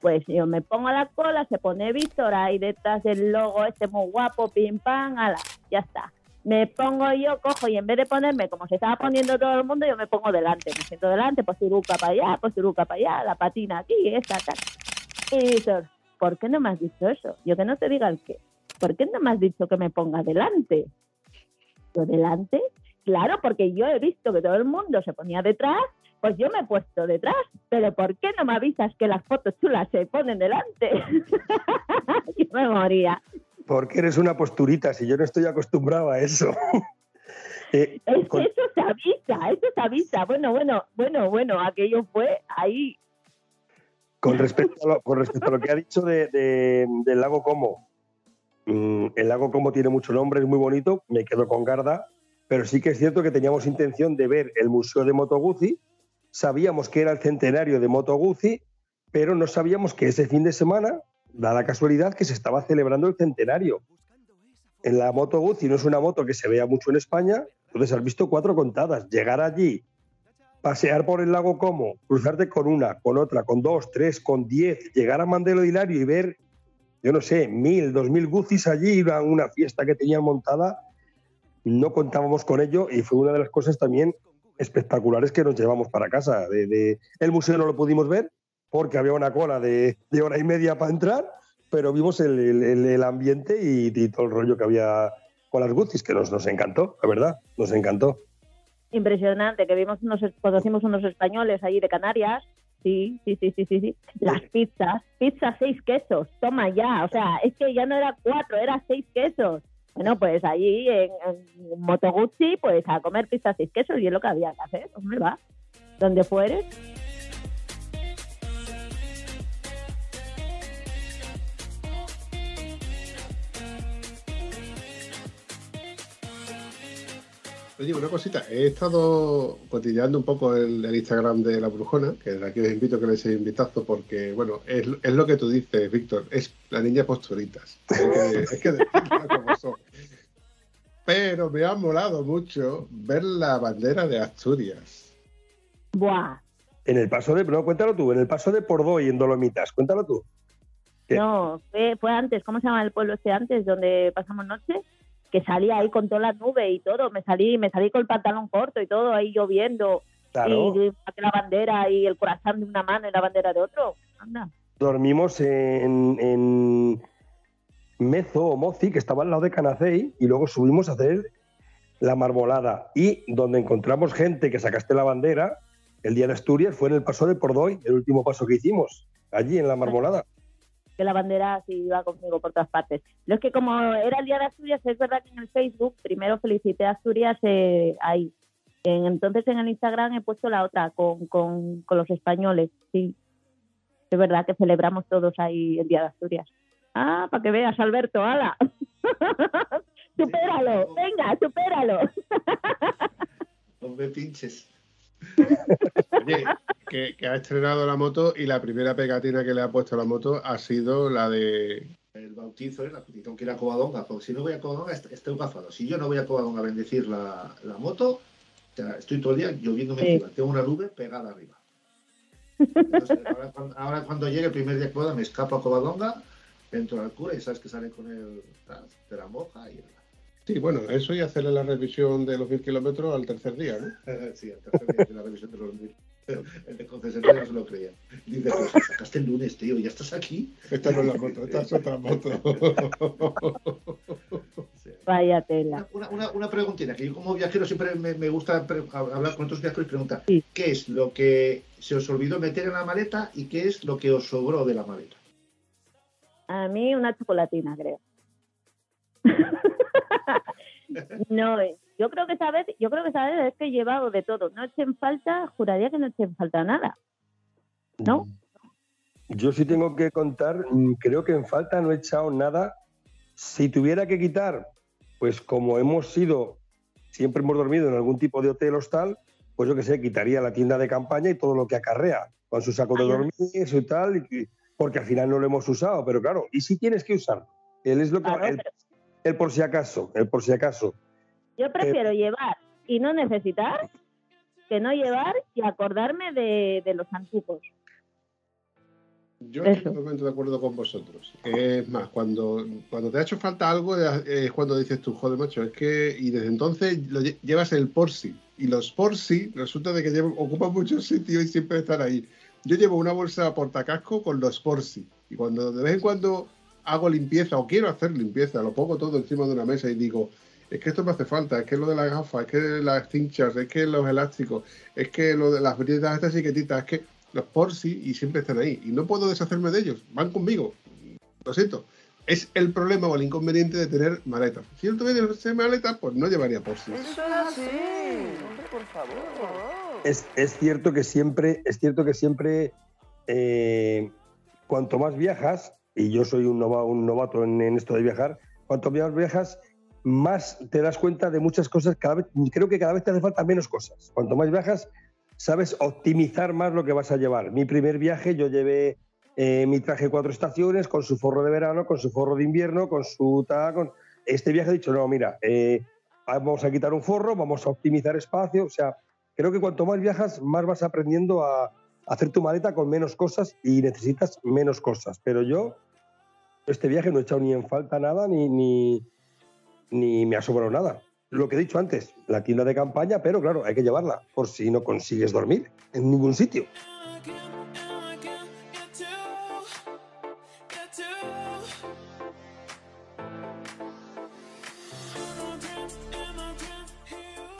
Pues yo me pongo a la cola, se pone Víctor ahí detrás del logo este muy guapo, pim pam, ala, ya está. Me pongo yo, cojo y en vez de ponerme como se estaba poniendo todo el mundo, yo me pongo delante. Me siento delante, pues turuca para allá, pues turuca para allá, la patina aquí, esta, tal. Y Víctor, ¿por qué no me has dicho eso? Yo que no te diga el qué. ¿Por qué no me has dicho que me ponga delante? Delante, claro, porque yo he visto que todo el mundo se ponía detrás, pues yo me he puesto detrás, pero ¿por qué no me avisas que las fotos chulas se ponen delante? yo me moría. Porque eres una posturita, si yo no estoy acostumbrado a eso. Eh, Es con- que eso se avisa, eso se avisa. Bueno, bueno, bueno, bueno, aquello fue ahí. Con respecto a lo, con respecto a lo que ha dicho de- de- del lago Como, el lago Como tiene mucho nombre, es muy bonito, me quedo con Garda, pero sí que es cierto que teníamos intención de ver el Museo de Moto Guzzi, sabíamos que era el centenario de Moto Guzzi, pero no sabíamos que ese fin de semana, da la casualidad que se estaba celebrando el centenario. En la Moto Guzzi no es una moto que se vea mucho en España, entonces has visto cuatro contadas. Llegar allí, pasear por el lago Como, cruzarte con una, con otra, con dos, tres, con diez, llegar a Mandelo Hilario y ver, yo no sé, mil, dos mil Gucis allí, iba a una fiesta que tenían montada, no contábamos con ello y fue una de las cosas también espectaculares que nos llevamos para casa. El museo no lo pudimos ver porque había una cola de, hora y media para entrar, pero vimos el, ambiente y, y todo el rollo que había con las Gucis, que nos, nos encantó, la verdad, nos encantó. Impresionante, que vimos unos, conocimos unos españoles allí de Canarias. Sí, sí, sí, sí, sí, sí. Las pizzas, pizza seis quesos, toma ya. O sea, es que ya no era cuatro, era seis quesos. Bueno, pues allí en, en Moto Guzzi, pues a comer pizza seis quesos y es lo que había que hacer. Hombre, va. Donde fueres. Oye, una cosita, he estado cotilleando un poco el, el Instagram de la Brujona, que de aquí os invito a que le echéis un vistazo, porque, bueno, es, es lo que tú dices, Víctor, es la niña posturitas. Es que, es que como son. Pero me ha molado mucho ver la bandera de Asturias. Buah. En el paso de, no, cuéntalo tú, en el paso de Pordoy en Dolomitas, cuéntalo tú. ¿Qué? No, fue, fue antes, ¿cómo se llama el pueblo este antes, donde pasamos noche? Que salí ahí con toda la nube y todo, me salí, me salí con el pantalón corto y todo, ahí lloviendo, Claro, y la bandera y el corazón de una mano y la bandera de otro. Anda. dormimos en, en Mezo o Mozi, que estaba al lado de Canacey, y luego subimos a hacer la marmolada. Y donde encontramos gente que sacaste la bandera, el día de Asturias, fue en el paso de Pordoy, el último paso que hicimos, allí en la marmolada. Que la bandera sí iba conmigo por todas partes. Lo es que como era el día de Asturias, es verdad que en el Facebook primero felicité a Asturias eh, ahí. En- entonces en el Instagram he puesto la otra con, con, con los españoles, sí. Es verdad que celebramos todos ahí el día de Asturias. Ah, para que veas, Alberto, hala. supéralo, venga, supéralo. No me pinches. Oye, que, que ha estrenado la moto y la primera pegatina que le ha puesto a la moto ha sido la de. El bautizo, ¿eh? la tengo que ir a Covadonga, porque si no voy a Covadonga est- estoy gafado. Si yo no voy a Covadonga a bendecir la, la moto, estoy todo el día lloviéndome Sí. encima. Tengo una nube pegada arriba. Entonces, ahora, cuando, ahora cuando llegue el primer día que pueda, me escapo a Covadonga, entro al cura y sabes que sale con el de la moja y Sí, bueno, eso y hacerle la revisión de los mil kilómetros al tercer día, ¿no? sí, el tercer día de la revisión de los mil. El de concesionario no se lo creía. Dice, pues sacaste el lunes, tío, ya estás aquí. Esta no es la moto, esta es otra moto. Vaya tela. Una, una, una preguntita, que yo como viajero siempre me, me gusta hablar con otros viajeros y preguntar, Sí. ¿qué es lo que se os olvidó meter en la maleta y qué es lo que os sobró de la maleta? A mí una chocolatina, creo. no, eh, yo creo que vez, yo creo que vez es que he llevado de todo. No echen falta, juraría que no echen falta nada. ¿No? Yo sí tengo que contar, mm, creo que en falta no he echado nada. Si tuviera que quitar, pues como hemos sido, siempre hemos dormido en algún tipo de hotel hostal, pues yo que sé, quitaría la tienda de campaña y todo lo que acarrea, con su saco de dormir y tal, porque al final no lo hemos usado, pero claro, ¿y si tienes que usarlo? Él es lo que, Claro, el, pero el por si acaso, el por si acaso. yo prefiero llevar y no necesitar que no llevar y acordarme de, de los anticipos. Yo Eso. estoy totalmente de acuerdo con vosotros. Es más, cuando, cuando te ha hecho falta algo, es cuando dices tú, joder, macho, es que. Y desde entonces lo lle- llevas el Porsi. Y los Porsi resulta de que llevan- ocupan muchos sitios y siempre están ahí. Yo llevo una bolsa portacasco con los Porsi. Y cuando de vez en cuando hago limpieza o quiero hacer limpieza, lo pongo todo encima de una mesa y digo, es que esto me hace falta, es que lo de las gafas, es que las cinchas, es que los elásticos, es que lo de las bridas, estas chiquititas, es que los Porsi y siempre están ahí. Y no puedo deshacerme de ellos, van conmigo. Lo siento. Es el problema o el inconveniente de tener maletas. Si yo tuviera maletas, pues no llevaría Porsi. Es, es cierto que siempre, es cierto que siempre, eh, cuanto más viajas, y yo soy un, nova- un novato en, en esto de viajar, cuanto más viajas, más te das cuenta de muchas cosas. Cada vez, creo que cada vez te hace falta menos cosas. Cuanto más viajas, sabes optimizar más lo que vas a llevar. Mi primer viaje yo llevé eh, mi traje cuatro estaciones con su forro de verano, con su forro de invierno, con su ta, con este viaje he dicho no, mira, eh, vamos a quitar un forro, vamos a optimizar espacio, o sea, creo que cuanto más viajas, más vas aprendiendo a hacer tu maleta con menos cosas y necesitas menos cosas. Pero yo, este viaje no he echado ni en falta nada, ni, ni, ni me ha sobrado nada. Lo que he dicho antes, la tienda de campaña, pero claro, hay que llevarla por si no consigues dormir en ningún sitio.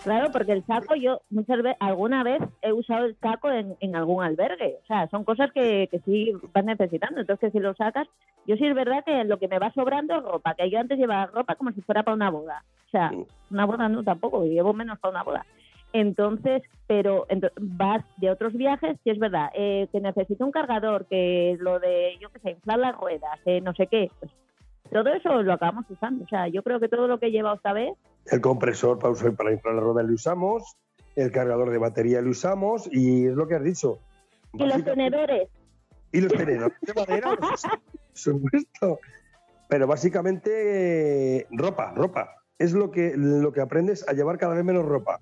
Claro, porque el saco yo muchas veces, alguna vez he usado el saco en, en algún albergue. O sea, son cosas que, que sí vas necesitando. Entonces, si lo sacas, yo sí es verdad que lo que me va sobrando es ropa, que yo antes llevaba ropa como si fuera para una boda. O sea, una boda no tampoco, llevo menos para una boda. Entonces, pero vas de otros viajes, sí es verdad, eh, que necesito un cargador, que lo de, yo qué sé, inflar las ruedas, eh, no sé qué, pues todo eso lo acabamos usando. O sea, yo creo que todo lo que he llevado esta vez El compresor para, usar, para inflar la rueda lo usamos, el cargador de batería lo usamos y es lo que has dicho. y los tenedores. Y los tenedores de madera, pues, por supuesto. Pero básicamente eh, ropa, ropa. Es lo que, lo que aprendes a llevar cada vez menos ropa.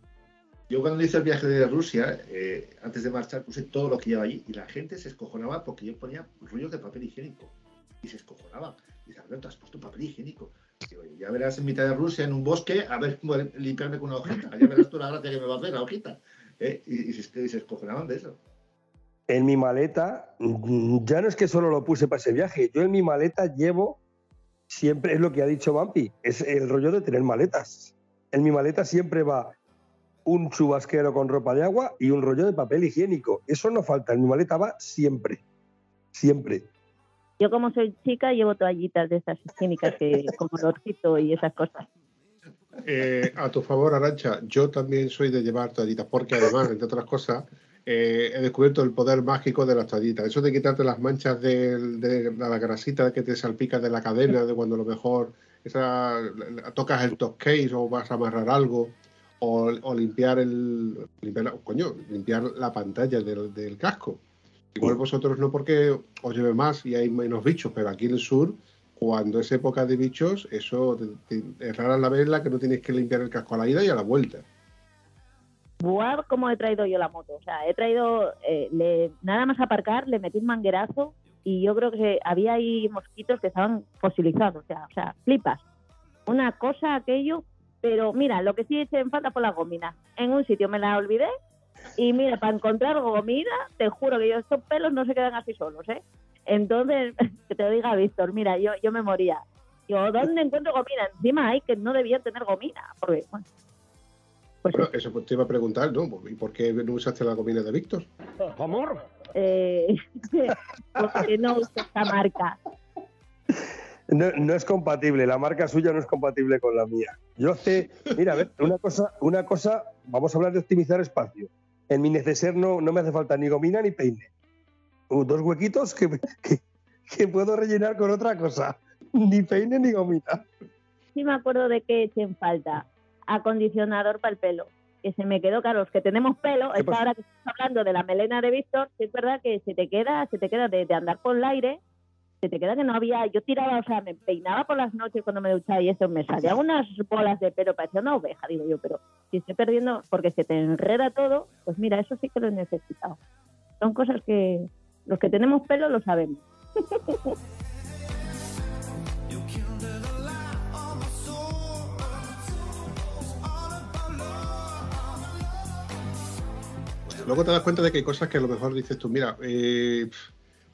Yo cuando hice el viaje de Rusia, eh, antes de marchar, puse todo lo que llevaba allí y la gente se escojonaba porque yo ponía rollos de papel higiénico. Y se escojonaba. Y dice, Alberto, has puesto papel higiénico. Ya verás en mitad de Rusia, en un bosque, a ver limpiarme con una hojita. Ya verás tú la gracia que me va a hacer la hojita. ¿eh? Y, y se, y escojonaban de eso. En mi maleta, mm, ya no es que solo lo puse para ese viaje, yo en mi maleta llevo, siempre es lo que ha dicho Vampi, es el rollo de tener maletas. En mi maleta siempre va un chubasquero con ropa de agua y un rollo de papel higiénico. Eso no falta, en mi maleta va siempre, siempre. Yo como soy chica llevo toallitas de esas higiénicas que como lorcito y esas cosas. Eh, a tu favor, Arancha, yo también soy de llevar toallitas, porque además, entre otras cosas, eh, he descubierto el poder mágico de las toallitas. Eso de quitarte las manchas de, la grasita que te salpica de la cadena, de cuando a lo mejor esa, tocas el top case o vas a amarrar algo, o, o limpiar el limpiar, limpiar la pantalla del casco. Igual vosotros no porque os lleve más y hay menos bichos, pero aquí en el sur, cuando es época de bichos, eso es rara la vez en la que no tienes que limpiar el casco a la ida y a la vuelta. Buah, cómo he traído yo la moto. O sea, he traído, eh, nada más aparcar, le metí un manguerazo y yo creo que había ahí mosquitos que estaban fosilizados. O sea, o sea, flipas. Una cosa, aquello. Pero mira, lo que sí eché en falta fue la gomina. En un sitio me la olvidé y mira, para encontrar gomina, te juro que yo estos pelos no se quedan así solos, ¿eh? Entonces, que te lo diga Víctor, mira, yo, yo me moría. Yo, ¿dónde encuentro gomina? Encima hay que no debían tener gomina. Porque, bueno, pues Bueno, eso pues te iba a preguntar, ¿no? ¿Y por qué no usaste la comida de Víctor? Amor. eh, porque no uso esta marca. No, no es compatible, la marca suya no es compatible con la mía. Yo sé, mira, a ver, una cosa, una cosa, vamos a hablar de optimizar espacio. En mi neceser no, no me hace falta ni gomina ni peine. Dos huequitos que, que, que puedo rellenar con otra cosa. Ni peine ni gomina. Sí me acuerdo de que eché en falta acondicionador para el pelo. Que se me quedó, claro, los que tenemos pelo, ahora que estamos hablando de la melena de Víctor, sí es verdad que se te queda, se te queda de, de andar por el aire, se te queda que no había, yo tiraba, o sea, me peinaba por las noches cuando me duchaba y eso, me salían unas bolas de pelo, parecía una oveja, digo yo, pero si estoy perdiendo, porque se te enreda todo, pues mira, eso sí que lo he necesitado. Son cosas que los que tenemos pelo lo sabemos. Luego te das cuenta de que hay cosas que a lo mejor dices tú, mira, eh,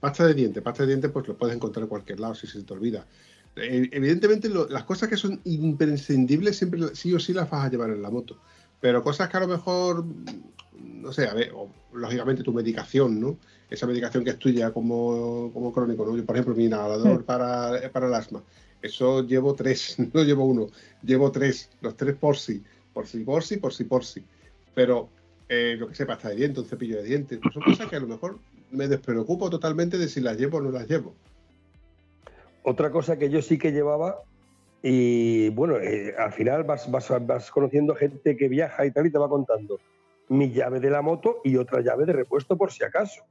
pasta de dientes, pasta de dientes pues lo puedes encontrar en cualquier lado si se te olvida. Eh, evidentemente lo- las cosas que son imprescindibles siempre sí o sí las vas a llevar en la moto. Pero cosas que a lo mejor, no sé, a ver, o, lógicamente tu medicación, ¿no? Esa medicación que es tuya como, como crónico, ¿no? Yo, por ejemplo, mi inhalador para, para el asma, eso llevo tres, no llevo uno, llevo tres, los tres por sí, por sí, por sí, por sí, por sí. Pero eh, lo que sea, pasta de dientes, un cepillo de dientes, pues son cosas que a lo mejor me despreocupo totalmente de si las llevo o no las llevo. Otra cosa que yo sí que llevaba, y bueno, eh, al final vas, vas, vas conociendo gente que viaja y tal y te va contando mi llave de la moto y otra llave de repuesto por si acaso.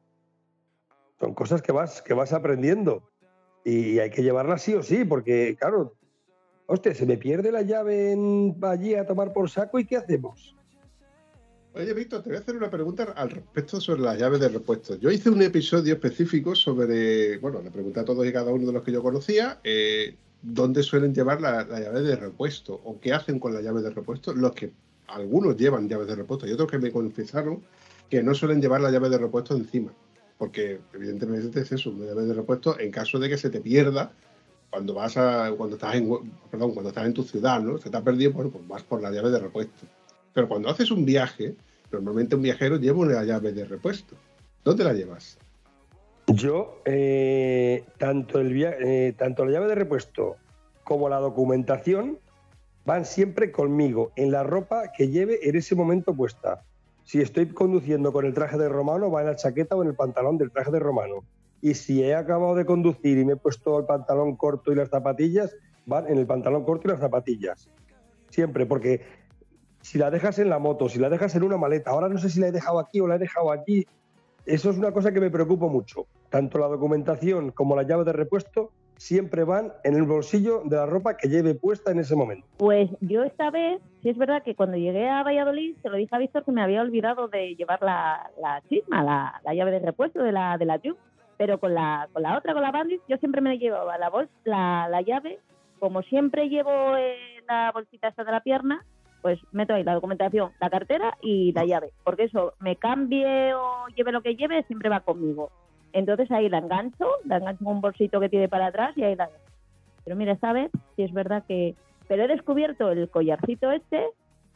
Son cosas que vas, que vas aprendiendo y hay que llevarlas sí o sí, porque claro, hostia, se me pierde la llave en, allí a tomar por saco y ¿qué hacemos? Oye, Víctor, te voy a hacer una pregunta al respecto sobre las llaves de repuesto. Yo hice un episodio específico sobre, bueno, le pregunté a todos y cada uno de los que yo conocía, eh, dónde suelen llevar la, la llave de repuesto o qué hacen con la llave de repuesto. Los que algunos llevan llaves de repuesto y otros que me confesaron que no suelen llevar la llave de repuesto encima. Porque evidentemente es eso, una llave de repuesto en caso de que se te pierda cuando vas a, cuando estás en, perdón, cuando estás en tu ciudad, ¿no? Se te ha perdido, bueno, pues vas por la llave de repuesto. Pero cuando haces un viaje, normalmente un viajero lleva una llave de repuesto. ¿Dónde la llevas? Yo, eh, tanto, el eh, tanto la llave de repuesto como la documentación van siempre conmigo, en la ropa que lleve en ese momento puesta. Si estoy conduciendo con el traje de romano, va en la chaqueta o en el pantalón del traje de romano. Y si he acabado de conducir y me he puesto el pantalón corto y las zapatillas, van en el pantalón corto y las zapatillas. Siempre, porque si la dejas en la moto, si la dejas en una maleta, ahora no sé si la he dejado aquí o la he dejado allí, eso es una cosa que me preocupa mucho. Tanto la documentación como la llave de repuesto siempre van en el bolsillo de la ropa que lleve puesta en ese momento. Pues yo esta vez, sí es verdad que cuando llegué a Valladolid, se lo dije a Víctor que me había olvidado de llevar la, chisma, la, la llave de repuesto de la, de la Tube. Pero con la, con la otra, con la Bandit, yo siempre me llevaba la, bol- la, la llave. Como siempre llevo eh, la bolsita esta de la pierna, pues meto ahí la documentación, la cartera y la llave. Porque eso, me cambie o lleve lo que lleve, siempre va conmigo. Entonces ahí la engancho, la engancho en un bolsito que tiene para atrás y ahí la Pero mira, esta vez sí es verdad que... Pero he descubierto el collarcito este,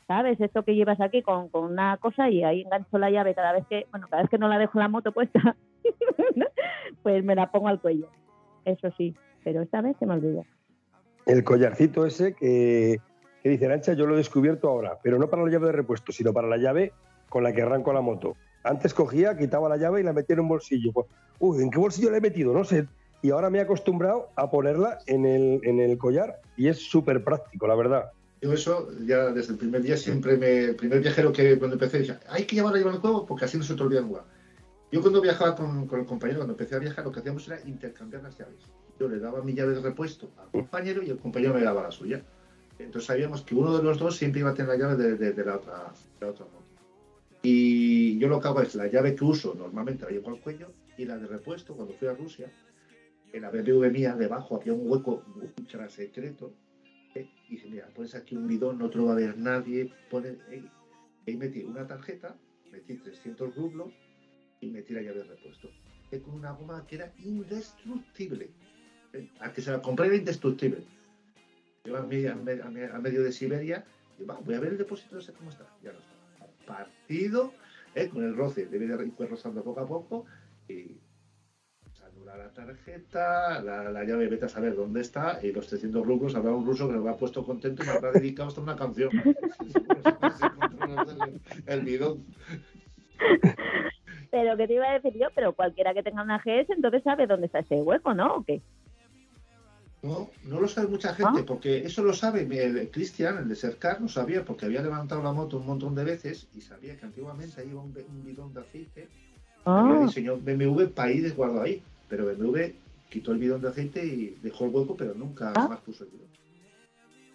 ¿sabes? Esto que llevas aquí con, con una cosa y ahí engancho la llave cada vez que... Bueno, cada vez que no la dejo la moto puesta, pues me la pongo al cuello. Eso sí, pero esta vez se me olvidó. El collarcito ese que, que dice Arancha, yo lo he descubierto ahora, pero no para la llave de repuesto, sino para la llave con la que arranco la moto. Antes cogía, quitaba la llave y la metía en un bolsillo. Pues, uy, ¿en qué bolsillo la he metido? No sé. Y ahora me he acostumbrado a ponerla en el, en el collar y es súper práctico, la verdad. Yo eso, ya desde el primer día, siempre me... El primer viajero que cuando empecé decía, hay que llevarla llevar el juego porque así no se te olvida jugar. Yo cuando viajaba con, con el compañero, cuando empecé a viajar, lo que hacíamos era intercambiar las llaves. Yo le daba mi llave de repuesto al compañero y el compañero me daba la suya. Entonces sabíamos que uno de los dos siempre iba a tener la llave de, la, otra, de la otra moto. Y yo lo que hago es la llave que uso normalmente la llevo al cuello y la de repuesto cuando fui a Rusia, en la BMW mía debajo había un hueco ultra secreto ¿eh? y dije, mira, pones aquí un bidón, no te lo va a ver nadie, pone, ¿eh? y metí una tarjeta, metí 300 rublos y metí la llave de repuesto. ¿eh? Con una goma que era indestructible. ¿eh? A que se la compré era indestructible. Yo a, medio, a, a de Siberia, y va, voy a ver el depósito ese cómo está. Ya no está. Partido, ¿eh? con el roce, debe de ir rozando poco a poco y se anula la tarjeta, la, la llave vete a saber dónde está y los 300 rublos habrá un ruso que nos ha puesto contento y me habrá dedicado hasta una canción. el bidón. Pero que te iba a decir yo, pero cualquiera que tenga una GS entonces sabe dónde está ese hueco, ¿no? ¿O qué? No, no lo sabe mucha gente, porque eso lo sabe el Cristian, el de Cercar, lo sabía, porque había levantado la moto un montón de veces y sabía que antiguamente ahí iba un, un bidón de aceite. Ah. Había diseñado BMW para ir desguardado ahí, pero BMW quitó el bidón de aceite y dejó el hueco, pero nunca Ah. más puso el bidón.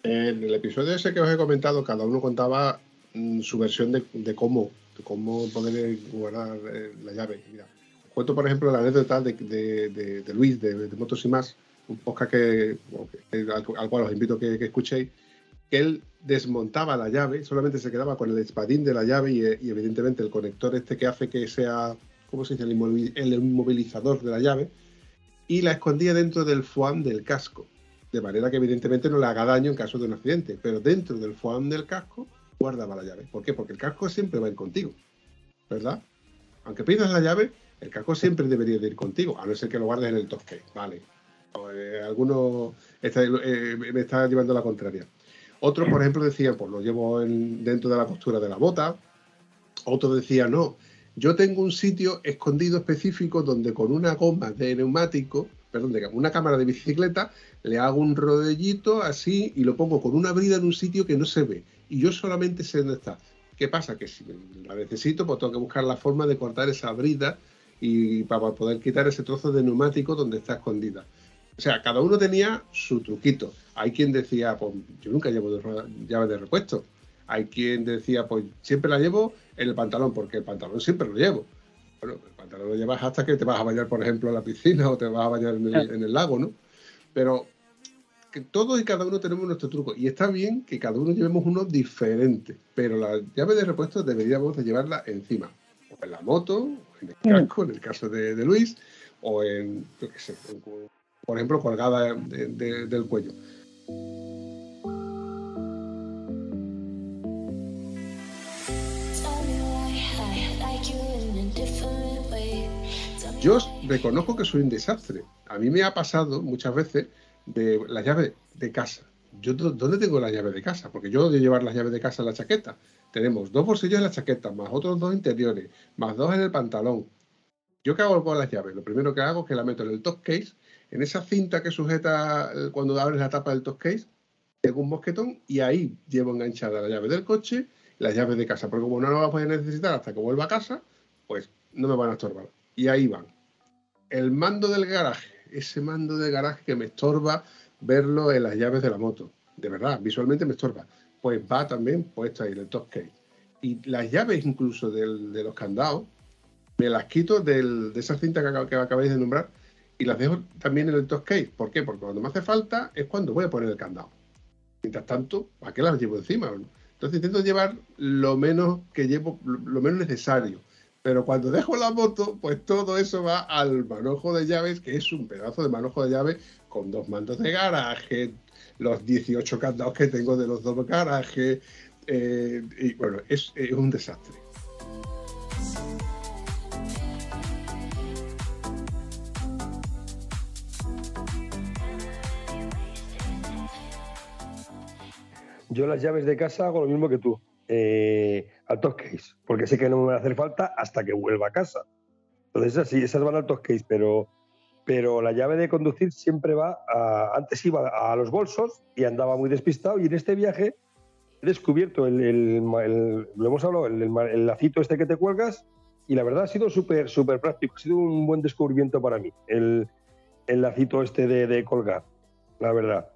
En el episodio ese que os he comentado, cada uno contaba mm, su versión de, de cómo, de cómo poder guardar eh, la llave. Mira, cuento, por ejemplo, la anécdota de, de- de- de Luis, de, de Motos y Más, un podcast que, al, al cual os invito que, que escuchéis, que él desmontaba la llave, solamente se quedaba con el espadín de la llave y, evidentemente el conector este que hace que sea, ¿cómo se dice?, el, inmovil- el inmovilizador de la llave, y la escondía dentro del foam del casco de manera que evidentemente no le haga daño en caso de un accidente, pero dentro del foam del casco guardaba la llave. ¿Por qué? Porque el casco siempre va a ir contigo, ¿verdad? Aunque pidas la llave, el casco siempre debería de ir contigo, a no ser que lo guardes en el case, ¿vale? O, eh, algunos está- eh, me está llevando la contraria. Otros, por ejemplo, decían, pues lo llevo en- dentro de la costura de la bota. Otros decían, no, yo tengo un sitio escondido específico donde con una goma de neumático, perdón, de una cámara de bicicleta, le hago un rodellito así y lo pongo con una brida en un sitio que no se ve. Y yo solamente sé dónde está. ¿Qué pasa? Que si la necesito, pues tengo que buscar la forma de cortar esa brida y para poder quitar ese trozo de neumático donde está escondida. O sea, cada uno tenía su truquito. Hay quien decía, pues yo nunca llevo llave de repuesto. Hay quien decía, pues siempre la llevo en el pantalón, porque el pantalón siempre lo llevo. Bueno, el pantalón lo llevas hasta que te vas a bañar, por ejemplo, en la piscina o te vas a bañar en el, en el lago, ¿no? Pero que todos y cada uno tenemos nuestro truco. Y está bien que cada uno llevemos uno diferente. Pero la llave de repuesto deberíamos de llevarla encima. O en la moto, o en el casco, en el caso de, de Luis, o en, yo qué sé, en- por ejemplo, colgada de- de- del cuello. Yo reconozco que soy un desastre. A mí me ha pasado muchas veces de la llave de casa. Yo, ¿dó- ¿Dónde tengo la llave de casa? Porque yo odio llevar las llaves de casa en la chaqueta. Tenemos dos bolsillos en la chaqueta, más otros dos interiores, más dos en el pantalón. ¿Yo qué hago con las llaves? Lo primero que hago es que la meto en el top case, en esa cinta que sujeta eh, cuando abres la tapa del top case, tengo un mosquetón y ahí llevo enganchada la llave del coche y las llaves de casa. Porque como no las voy a necesitar hasta que vuelva a casa, pues no me van a estorbar. Y ahí van. El mando del garaje ese mando de garaje que me estorba verlo en las llaves de la moto. De verdad, visualmente me estorba. Pues va también puesto ahí en el top case. Y las llaves incluso del- de los candados, me las quito del- de esa cinta que, que acabáis de nombrar y las dejo también en el top case. ¿Por qué? Porque cuando me hace falta es cuando voy a poner el candado. Mientras tanto, ¿para qué las llevo encima? Entonces intento llevar lo menos que llevo, lo menos necesario. Pero cuando dejo la moto, pues todo eso va al manojo de llaves, que es un pedazo de manojo de llaves con dos mandos de garaje, los 18 candados que tengo de los dos garajes. eh, y bueno, es un desastre. Yo las llaves de casa hago lo mismo que tú, eh, al top case, porque sé que no me van a hacer falta hasta que vuelva a casa. Entonces, esas sí, esas van al top case, pero, pero la llave de conducir siempre va a, antes iba a los bolsos y andaba muy despistado y en este viaje he descubierto el, el- el- lo hemos hablado, el, el- lacito este que te cuelgas y la verdad ha sido súper súper práctico, ha sido un buen descubrimiento para mí, el lacito este de, de colgar, la verdad.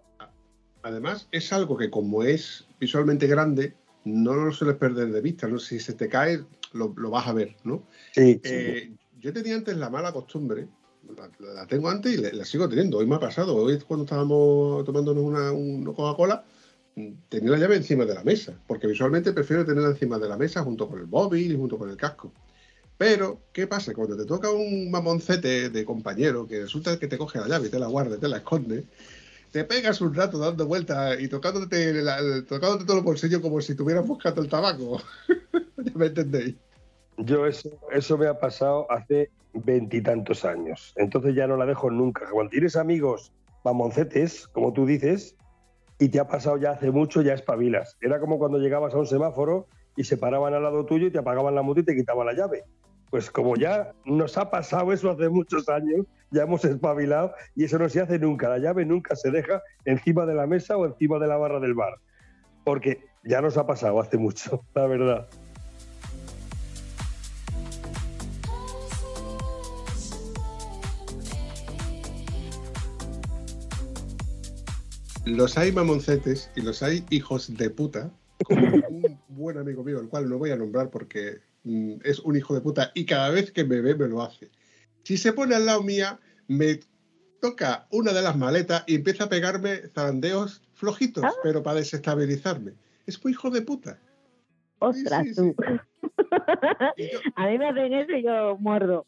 Además, es algo que como es visualmente grande, no lo sueles perder de vista. ¿no? Si se te cae, lo, lo vas a ver, ¿no? Sí, Eh, yo tenía antes la mala costumbre, la, la tengo antes y la, la sigo teniendo. Hoy me ha pasado. Hoy cuando estábamos tomándonos una, una Coca-Cola, tenía la llave encima de la mesa, porque visualmente prefiero tenerla encima de la mesa junto con el móvil y junto con el casco. Pero, ¿qué pasa? Cuando te toca un mamoncete de compañero que resulta que te coge la llave y te la guarda y te la esconde, te pegas un rato dando vueltas y tocándote, la- tocándote todo el bolsillo como si estuvieras buscando el tabaco. ¿Ya me entendéis? Yo eso, eso me ha pasado hace veintitantos años. Entonces ya no la dejo nunca. Cuando tienes amigos mamoncetes, como tú dices, y te ha pasado ya hace mucho, ya espabilas. Era como cuando llegabas a un semáforo y se paraban al lado tuyo y te apagaban la moto y te quitaban la llave. Pues como ya nos ha pasado eso hace muchos años, ya hemos espabilado y eso no se hace nunca. La llave nunca se deja encima de la mesa o encima de la barra del bar. Porque ya nos ha pasado hace mucho, la verdad. Los hay mamoncetes y los hay hijos de puta, como un buen amigo mío, el cual no voy a nombrar porque mm, es un hijo de puta y cada vez que me ve me lo hace. Si se pone al lado mía, me toca una de las maletas y empieza a pegarme zarandeos flojitos, Ah. pero para desestabilizarme. Es muy hijo de puta. Ostras, sí, tú. Y yo- A mí me hacen eso y yo muerdo.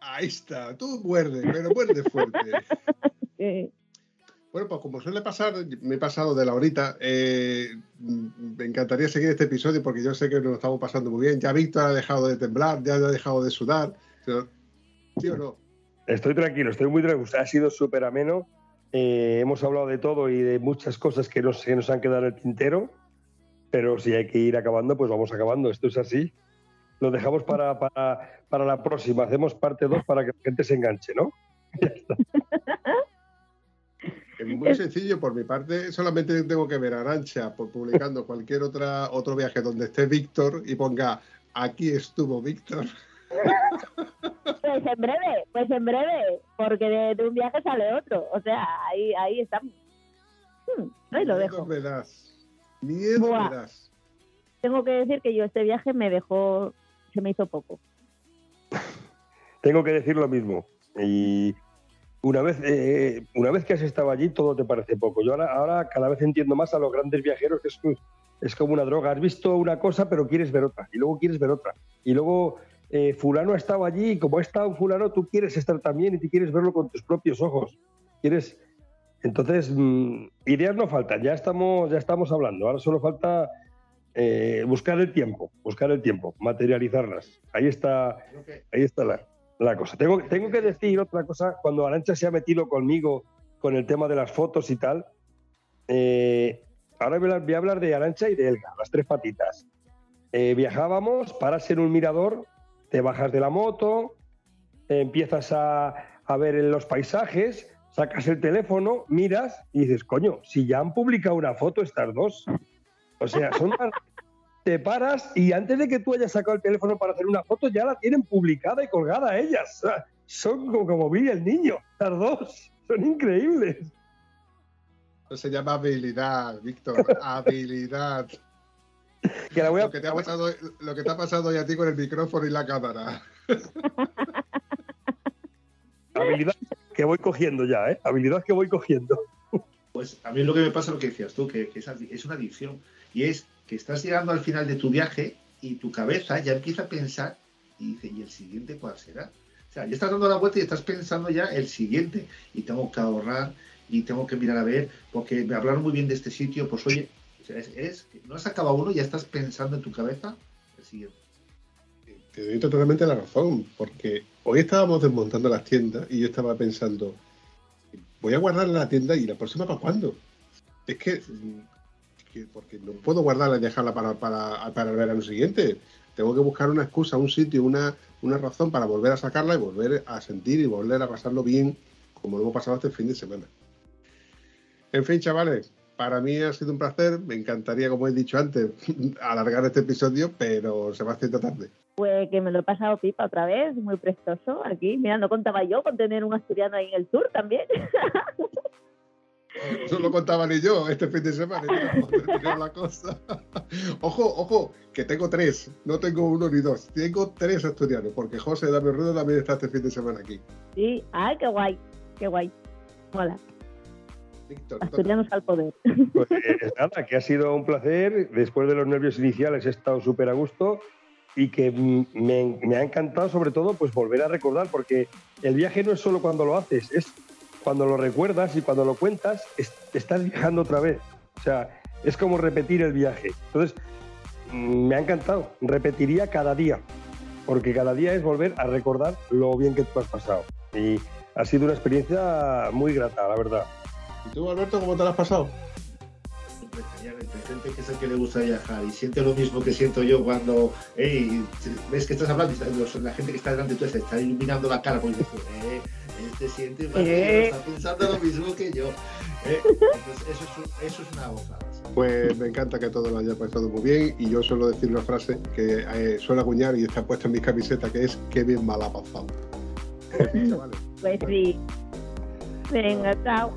ahí está, tú muerde, pero muerde fuerte. Bueno, pues como suele pasar, me he pasado de la horita. eh, me encantaría seguir este episodio porque yo sé que nos estamos pasando muy bien. Ya Víctor ha dejado de temblar, ya ha dejado de sudar. Pero, ¿Sí o no? Estoy tranquilo, estoy muy tranquilo. Ha sido súper ameno. Eh, hemos hablado de todo y de muchas cosas que nos, que nos han quedado en el tintero. Pero si hay que ir acabando, pues vamos acabando. Esto es así. Lo dejamos para, para, para la próxima. Hacemos parte 2 para que la gente se enganche, ¿no? Es muy sencillo, por mi parte, solamente tengo que ver a Arancha por publicando cualquier otra otro viaje donde esté Víctor y ponga aquí estuvo Víctor. Pues en breve, pues en breve, porque de, de un viaje sale otro. O sea, ahí, ahí estamos. Hmm, ahí lo Miedo dejo. me das. Miedo Buah. me das. Tengo que decir que yo este viaje me dejó, se me hizo poco. Tengo que decir lo mismo. Y una vez, eh, una vez que has estado allí, todo te parece poco. Yo ahora, ahora cada vez entiendo más a los grandes viajeros que es, es como una droga. Has visto una cosa, pero quieres ver otra. Y luego quieres ver otra. Y luego eh, fulano ha estado allí y como ha estado fulano, tú quieres estar también y tú quieres verlo con tus propios ojos. Quieres... Entonces, mm, ideas no faltan. Ya estamos, ya estamos hablando. Ahora solo falta eh, buscar el tiempo, buscar el tiempo, materializarlas. Ahí está, ahí está la, la cosa. Tengo, tengo que decir otra cosa, cuando Arancha se ha metido conmigo con el tema de las fotos y tal, eh, ahora voy a, hablar de Arancha y de Elga, las tres patitas. Eh, viajábamos, paras en un mirador, te bajas de la moto, empiezas a, a ver en los paisajes, sacas el teléfono, miras y dices, coño, si ya han publicado una foto estas dos. O sea, son tan- te paras y antes de que tú hayas sacado el teléfono para hacer una foto ya la tienen publicada y colgada ellas. son como, como Billy el niño, las dos, son increíbles. Eso se llama habilidad, Víctor, habilidad. Que la voy a- Lo que, te ha pasado, lo que te ha pasado hoy a ti con el micrófono y la cámara. habilidad que voy cogiendo ya, ¿eh? Habilidad que voy cogiendo. Pues a mí lo que me pasa es lo que decías tú, que, que es, una adicción. Y es que estás llegando al final de tu viaje y tu cabeza ya empieza a pensar y dice, ¿y el siguiente cuál será? O sea, ya estás dando la vuelta y estás pensando ya el siguiente. Y tengo que ahorrar y tengo que mirar a ver, porque me hablaron muy bien de este sitio, pues oye, sea, es, es no has acabado uno y ya estás pensando en tu cabeza el siguiente. Te doy totalmente la razón, porque hoy estábamos desmontando las tiendas y yo estaba pensando, voy a guardar la tienda y la próxima para cuándo. Es que, que porque no puedo guardarla y dejarla para, para, para el verano siguiente. Tengo que buscar una excusa, un sitio, una, una razón para volver a sacarla y volver a sentir y volver a pasarlo bien como lo hemos pasado este fin de semana. En fin, chavales, para mí ha sido un placer. Me encantaría, como he dicho antes, alargar este episodio, pero se va haciendo tarde. Pues que me lo he pasado pipa otra vez, muy prestoso aquí. Mira, no contaba yo con tener un asturiano ahí en el sur también. Eso lo contaba ni yo este fin de semana. la cosa. ojo, ojo, que tengo tres. No tengo uno ni dos. Tengo tres asturianos, porque José Dame Ruedo también está este fin de semana aquí. Sí, ay, qué guay, qué guay. Mola, Víctor, asturianos al poder. Pues eh, nada, que ha sido un placer. Después de los nervios iniciales he estado súper a gusto y que me, me ha encantado sobre todo pues volver a recordar, porque el viaje no es solo cuando lo haces, es cuando lo recuerdas y cuando lo cuentas, es- estás viajando otra vez. O sea, es como repetir el viaje. Entonces, me ha encantado. Repetiría cada día, porque cada día es volver a recordar lo bien que tú has pasado. Y ha sido una experiencia muy grata, la verdad. ¿Y tú, Alberto, cómo te lo has pasado? Gente que es el que le gusta viajar y siente lo mismo que siento yo cuando hey, ves que estás hablando y la gente que está delante de tú se está iluminando la cara porque dices, eh, este siente igual Eh. está pensando lo mismo que yo. Eh, entonces, eso, es, eso es una gozada. sí. Pues me encanta que todo lo haya pasado muy bien y yo suelo decir una frase que eh, suelo acuñar y está puesta en mi camiseta que es qué bien mal ha pasado. Chavales, Pues sí. Venga, chao.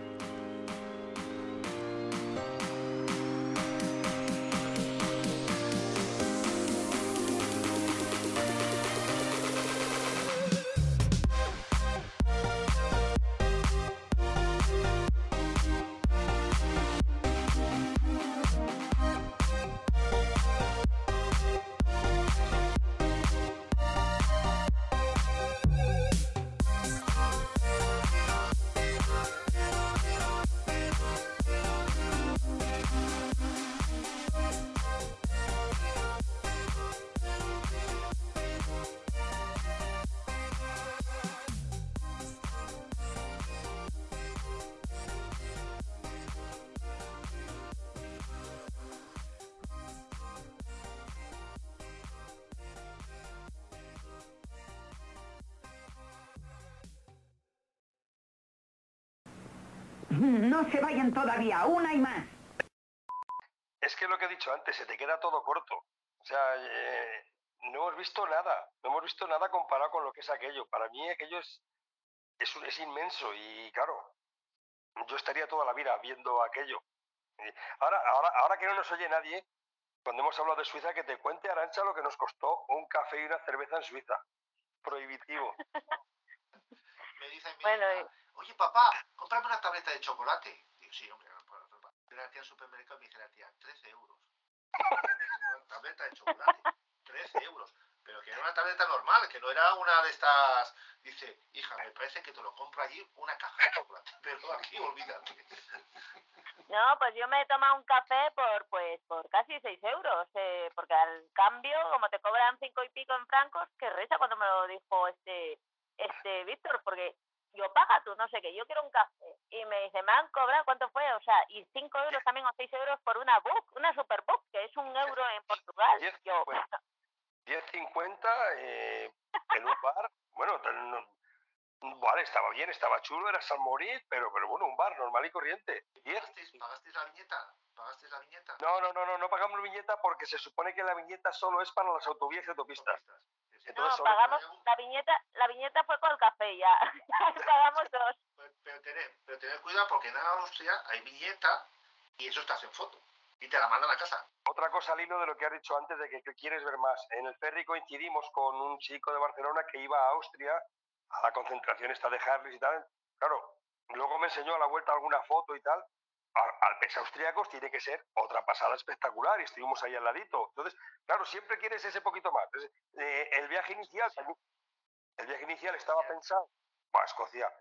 Vayan todavía, una y más. Es que lo que he dicho antes, se te queda todo corto. O sea, eh, no hemos visto nada, no hemos visto nada comparado con lo que es aquello. Para mí aquello es, es, un- es inmenso y claro, yo estaría toda la vida viendo aquello. Ahora, ahora, ahora que no nos oye nadie, cuando hemos hablado de Suiza, que te cuente Arancha lo que nos costó un café y una cerveza en Suiza. Prohibitivo. Me dice mi Bueno, hija, oye papá, cómprame una tableta de chocolate. Digo, sí, hombre, no puedo, no puedo". Fui a la tía al supermercado me dice la tía, 13 euros. una tableta de chocolate, 13 euros. Pero que era una tableta normal, que no era una de estas. Dice, hija, me parece que te lo compro allí una caja de chocolate. Pero aquí olvídate. No, pues yo me he tomado un café por pues por casi 6 euros, eh, porque al cambio, como te cobran cinco y pico en francos, que risa cuando me lo dijo este este Víctor, porque yo paga tú, no sé qué, yo quiero un café. Y me dice, me han cobrado, ¿cuánto fue? o sea, y 5 euros también o 6 euros por una book, una superbook, que es un euro en Portugal. Diez, Yo, pues, 10.50 eh, en un bar. Bueno, no- vale, estaba bien, estaba chulo, era San Moritz, pero, pero bueno, un bar normal y corriente. 10. ¿Pagasteis, pagasteis la viñeta? ¿Pagasteis la viñeta? No, no, no, no, no pagamos viñeta porque se supone que la viñeta solo es para las autovías y autopistas. Autopistas. Entonces, no, pagamos la viñeta, la viñeta fue con el café ya. Ya pagamos dos. Pero, pero tened cuidado porque en Austria hay viñeta y eso estás en foto. Y te la mandan a casa. Otra cosa al hilo de lo que has dicho antes de que, que quieres ver más. En el ferry coincidimos con un chico de Barcelona que iba a Austria a la concentración esta de Harris y tal. Claro, luego me enseñó a la vuelta alguna foto y tal. Alpes austriacos tiene que ser otra pasada espectacular y estuvimos ahí al ladito. Entonces, claro, siempre quieres ese poquito más. Entonces, eh, el viaje inicial, el viaje inicial estaba pensado para Escocia.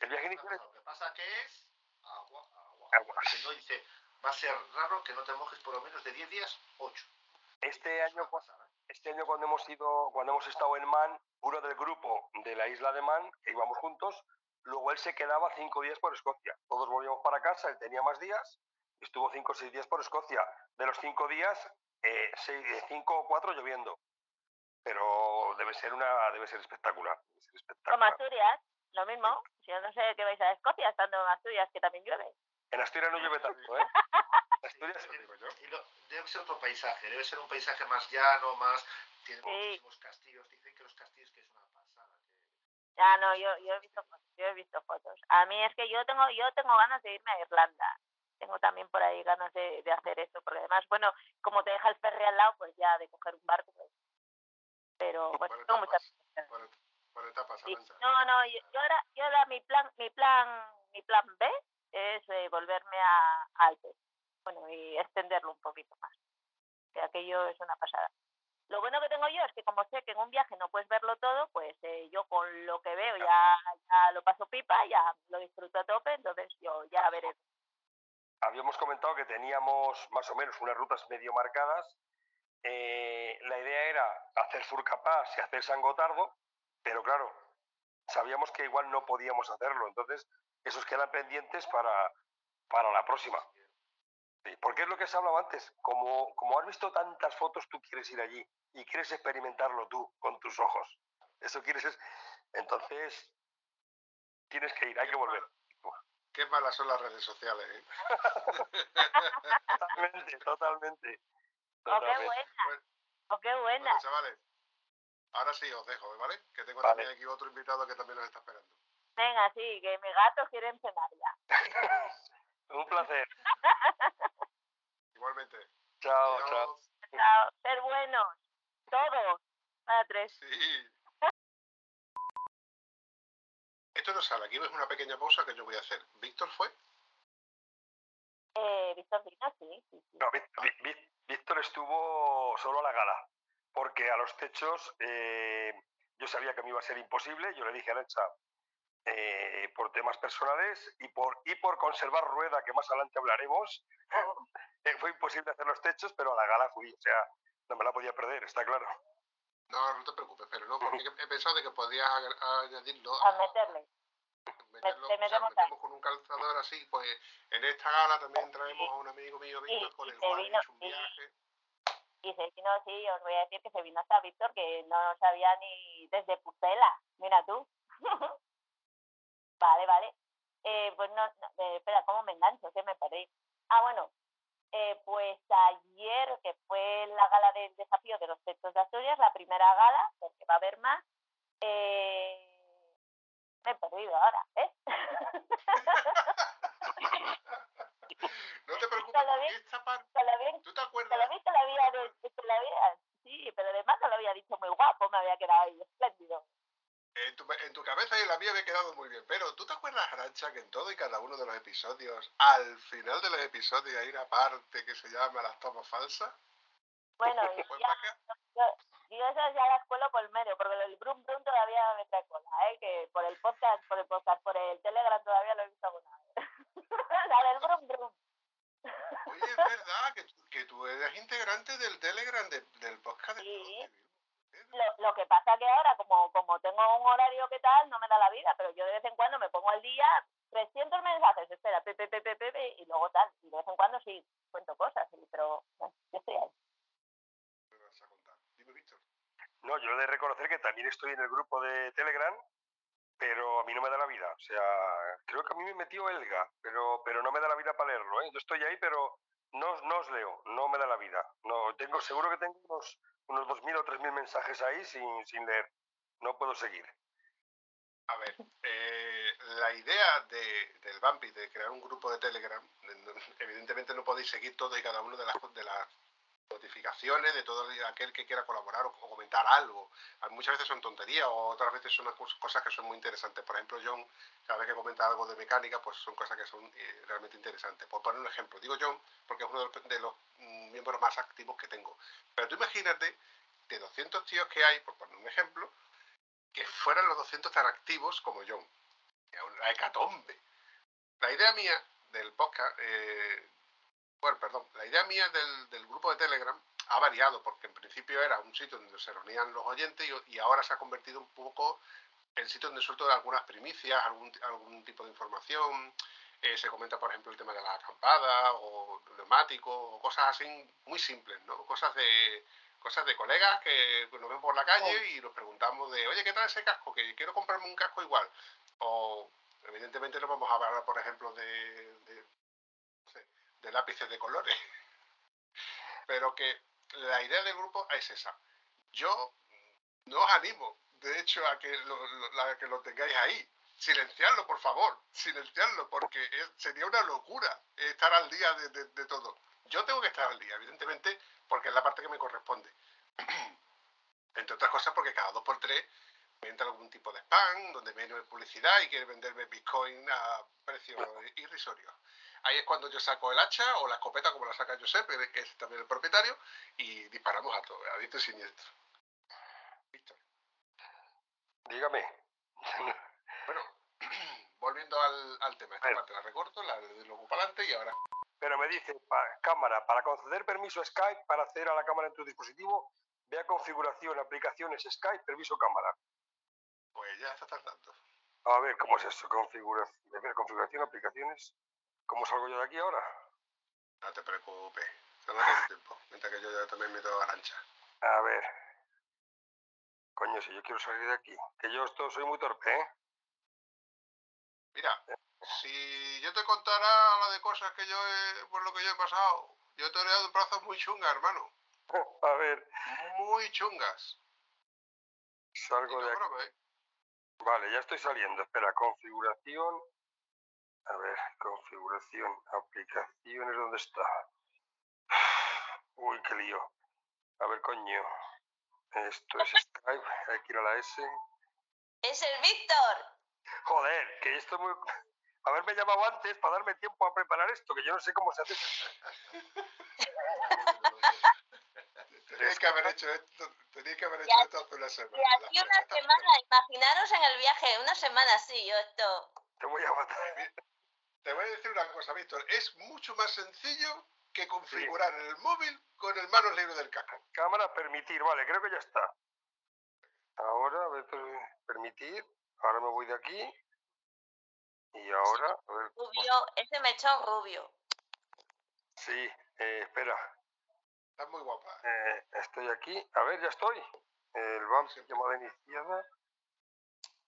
El viaje inicial Lo que pasa que es agua, agua. Agua. Porque no dice, va a ser raro que no te mojes por lo menos de 10 días, 8. este año Este año cuando hemos ido, cuando hemos estado en Man, uno del grupo de la isla de Man, que íbamos juntos, luego él se quedaba cinco días por Escocia. Todos volvíamos para casa, él tenía más días, estuvo cinco o seis días por Escocia. De los cinco días, eh, seis- eh, cinco o cuatro lloviendo. Pero debe ser una, debe ser espectacular. debe ser Como espectacular. Asturias, lo mismo. Si yo no sé que vais a Escocia estando en Asturias, que también llueve. En Asturias no llueve tanto, ¿eh? Asturias, Y lo- debe ser otro paisaje, debe ser un paisaje más llano, más... Tiene Sí. muchísimos castillos que es una pasada. Ya no, yo, yo he visto fotos, yo he visto fotos. A mí es que yo tengo, yo tengo ganas de irme a Irlanda. Tengo también por ahí ganas de, de hacer eso, porque además, bueno, como te deja el ferry al lado, pues ya de coger un barco. pues. Pero bueno, Por tengo muchas etapas, por, por etapas, Sí. No, no, yo, yo ahora, yo ahora mi plan, mi plan, mi plan B es eh, volverme a a Alpes. Bueno, y extenderlo un poquito más. Que aquello es una pasada. Lo bueno que tengo yo es que como sé que en un viaje no puedes verlo todo, pues eh, yo con lo que veo ya, ya lo paso pipa, ya lo disfruto a tope, entonces yo ya veré. habíamos comentado que teníamos más o menos unas rutas medio marcadas. Eh, la idea era hacer Furcapás y hacer San Gotardo, pero claro, sabíamos que igual no podíamos hacerlo, entonces esos quedan pendientes para, para la próxima. Sí, Porque es lo que se hablaba antes, como, como has visto tantas fotos, tú quieres ir allí y quieres experimentarlo tú con tus ojos. Eso quieres es... Entonces, tienes que ir, hay que volver. Qué malas son las redes sociales, ¿eh? Totalmente, totalmente. ¡Oh, qué buena! Bueno. ¡Oh, qué buena! Bueno, chavales, ahora sí os dejo, ¿vale? Que tengo Vale. también aquí otro invitado que también nos está esperando. Venga, sí, que mis gatos quieren cenar ya. Un placer. Igualmente. Chao, chao. Adiós. Chao, ser buenos, todos. Para tres. Sí. Esto no sale, aquí ves una pequeña pausa que yo voy a hacer. ¿Víctor fue? Eh, Víctor Vino, sí, sí, sí. No, Ví- Ví- Ví- Víctor estuvo solo a la gala, porque a los techos eh, yo sabía que me iba a ser imposible. Yo le dije a Arancha, eh, por temas personales y por, y por conservar rueda, que más adelante hablaremos, fue imposible hacer los techos, pero a la gala fui. O sea, no me la podía perder, está claro. No, no te preocupes, pero no, porque he pensado de que podías añadirlo. A meterle. meterlo, te o sea, metemos metemos con un calzador así, pues en esta gala también traemos a un amigo mío, Víctor, Y- con y el cual he hecho un y- viaje. Y se vino, sí, os voy a decir que se vino hasta Víctor, que no sabía ni desde Pucela. Mira tú. vale, vale. Eh, pues no, no, eh, espera, ¿cómo me engancho? Que me perdí. Ah, bueno. Eh, pues ayer, que fue la gala del desafío de los textos de Asturias, la primera gala, porque va a haber más, eh, me he perdido ahora, ¿eh? No te preocupes, Te lo vi. esta parte. ¿Tú te acuerdas? lo vi que lo había, de- que lo había, sí, pero además te lo había dicho muy guapo, me había quedado ahí, espléndido. En tu, en tu cabeza y en la mía había quedado muy bien, pero ¿tú te acuerdas, Arancha, que en todo y cada uno de los episodios, al final de los episodios hay una parte que se llama las tomas falsas? Bueno, y Pues ya, yo, yo eso ya las cuelo por el medio, porque el brum brum todavía me trae cola, ¿eh? Que por el podcast, por el podcast, por el Telegram todavía lo he visto alguna vez. la del brum brum. Oye, es verdad que, que tú eres integrante del Telegram de- del podcast de Sí. Civil. Lo, lo que pasa que ahora, como, como tengo un horario que tal, no me da la vida, pero yo de vez en cuando me pongo al día 300 mensajes espera, pepe, pepe, pepe, y luego tal. Y de vez en cuando sí cuento cosas, pero yo estoy ahí. No, yo he de reconocer que también estoy en el grupo de Telegram, pero a mí no me da la vida. O sea, creo que a mí me metió Elga, pero, pero no me da la vida para leerlo. ¿eh? Yo estoy ahí, pero no, no os leo, no me da la vida. No, tengo, seguro que tengo unos, unos 2.000 o 3.000 mensajes ahí sin, sin leer. No puedo seguir. A ver, eh, la idea de, del Bumpy de crear un grupo de Telegram, evidentemente no podéis seguir todos y cada uno de las, de las notificaciones de todo aquel que quiera colaborar o, comentar algo. A- Muchas veces son tonterías o otras veces son cos- cosas que son muy interesantes. Por ejemplo, John, cada vez que comenta algo de mecánica, pues son cosas que son eh, realmente interesantes. Por poner un ejemplo, digo John porque es uno de los, mm, miembros más activos que tengo. Pero tú imagínate de 200 tíos que hay, por poner un ejemplo, que fueran los 200 tan activos como John. Una hecatombe. La idea mía del podcast, eh, bueno, perdón, la idea mía del, del grupo de Telegram ha variado, porque en principio era un sitio donde se reunían los oyentes y, y ahora se ha convertido un poco en sitio donde suelto algunas primicias, algún, algún tipo de información. eh, se comenta, por ejemplo, el tema de la acampada o neumáticos o cosas así muy simples, ¿no? Cosas de, cosas de colegas que nos ven por la calle y nos preguntamos de, oye, ¿qué tal ese casco? Que quiero comprarme un casco igual. O, evidentemente, no vamos a hablar, por ejemplo, de, de lápices de colores. Pero que la idea del grupo es esa. Yo no os animo, de hecho, a que lo, lo- a que lo tengáis ahí. Silenciarlo, por favor, silenciarlo, porque es- sería una locura estar al día de, de- de todo. Yo tengo que estar al día, evidentemente, porque es la parte que me corresponde. Entre otras cosas porque cada dos por tres me entra algún tipo de spam, donde me viene publicidad y quiere venderme Bitcoin a precios irrisorios. Ahí es cuando yo saco el hacha o la escopeta como la saca Josep, que es también el propietario, y disparamos a todo, a diestro y siniestro. Víctor. Dígame. Bueno, volviendo al, al tema, esta parte la recorto, la doy luego para adelante y ahora Pero me dice, cámara, para conceder permiso a Skype para acceder a la cámara en tu dispositivo, ve a configuración, aplicaciones, Skype, permiso cámara. pues ya está tardando. A ver, ¿cómo es eso? Configuración, configuración, aplicaciones. ¿Cómo salgo yo de aquí ahora? No te preocupes, tómate tu tiempo, mientras que yo ya también me doy arancha. A ver. Coño, si yo quiero salir de aquí. Que yo esto soy muy torpe, ¿eh? Mira, si yo te contara la de cosas que yo he, por lo que yo he pasado, yo te he dado brazos muy chungas, hermano. A ver, Muy chungas. Salgo no de aquí. broma, ¿eh? Vale, ya estoy saliendo. Espera, configuración. A ver, configuración, aplicaciones, ¿dónde está? Uy, qué lío. A ver, coño. Esto es Skype, hay que ir a la S. Es el Víctor. Joder, que esto es muy... Haberme llamado antes para darme tiempo a preparar esto, que yo no sé cómo se hace. Tenéis que haber hecho esto, tenéis que haber hecho esto hace una semana. Y aquí una semana, imaginaros en el viaje, una semana sí, yo esto. Te voy a matar. Te voy a decir una cosa, Víctor. Es mucho más sencillo que configurar el móvil con el manos libre del casco. Cámara, permitir, vale, creo que ya está. Ahora, a ver, per- permitir. Ahora me voy de aquí. Y ahora, a ver, Rubio, ese mechón rubio. sí, eh, espera. Estás muy guapa. Eh, estoy aquí. A ver, ya estoy. El BAM llamada iniciada.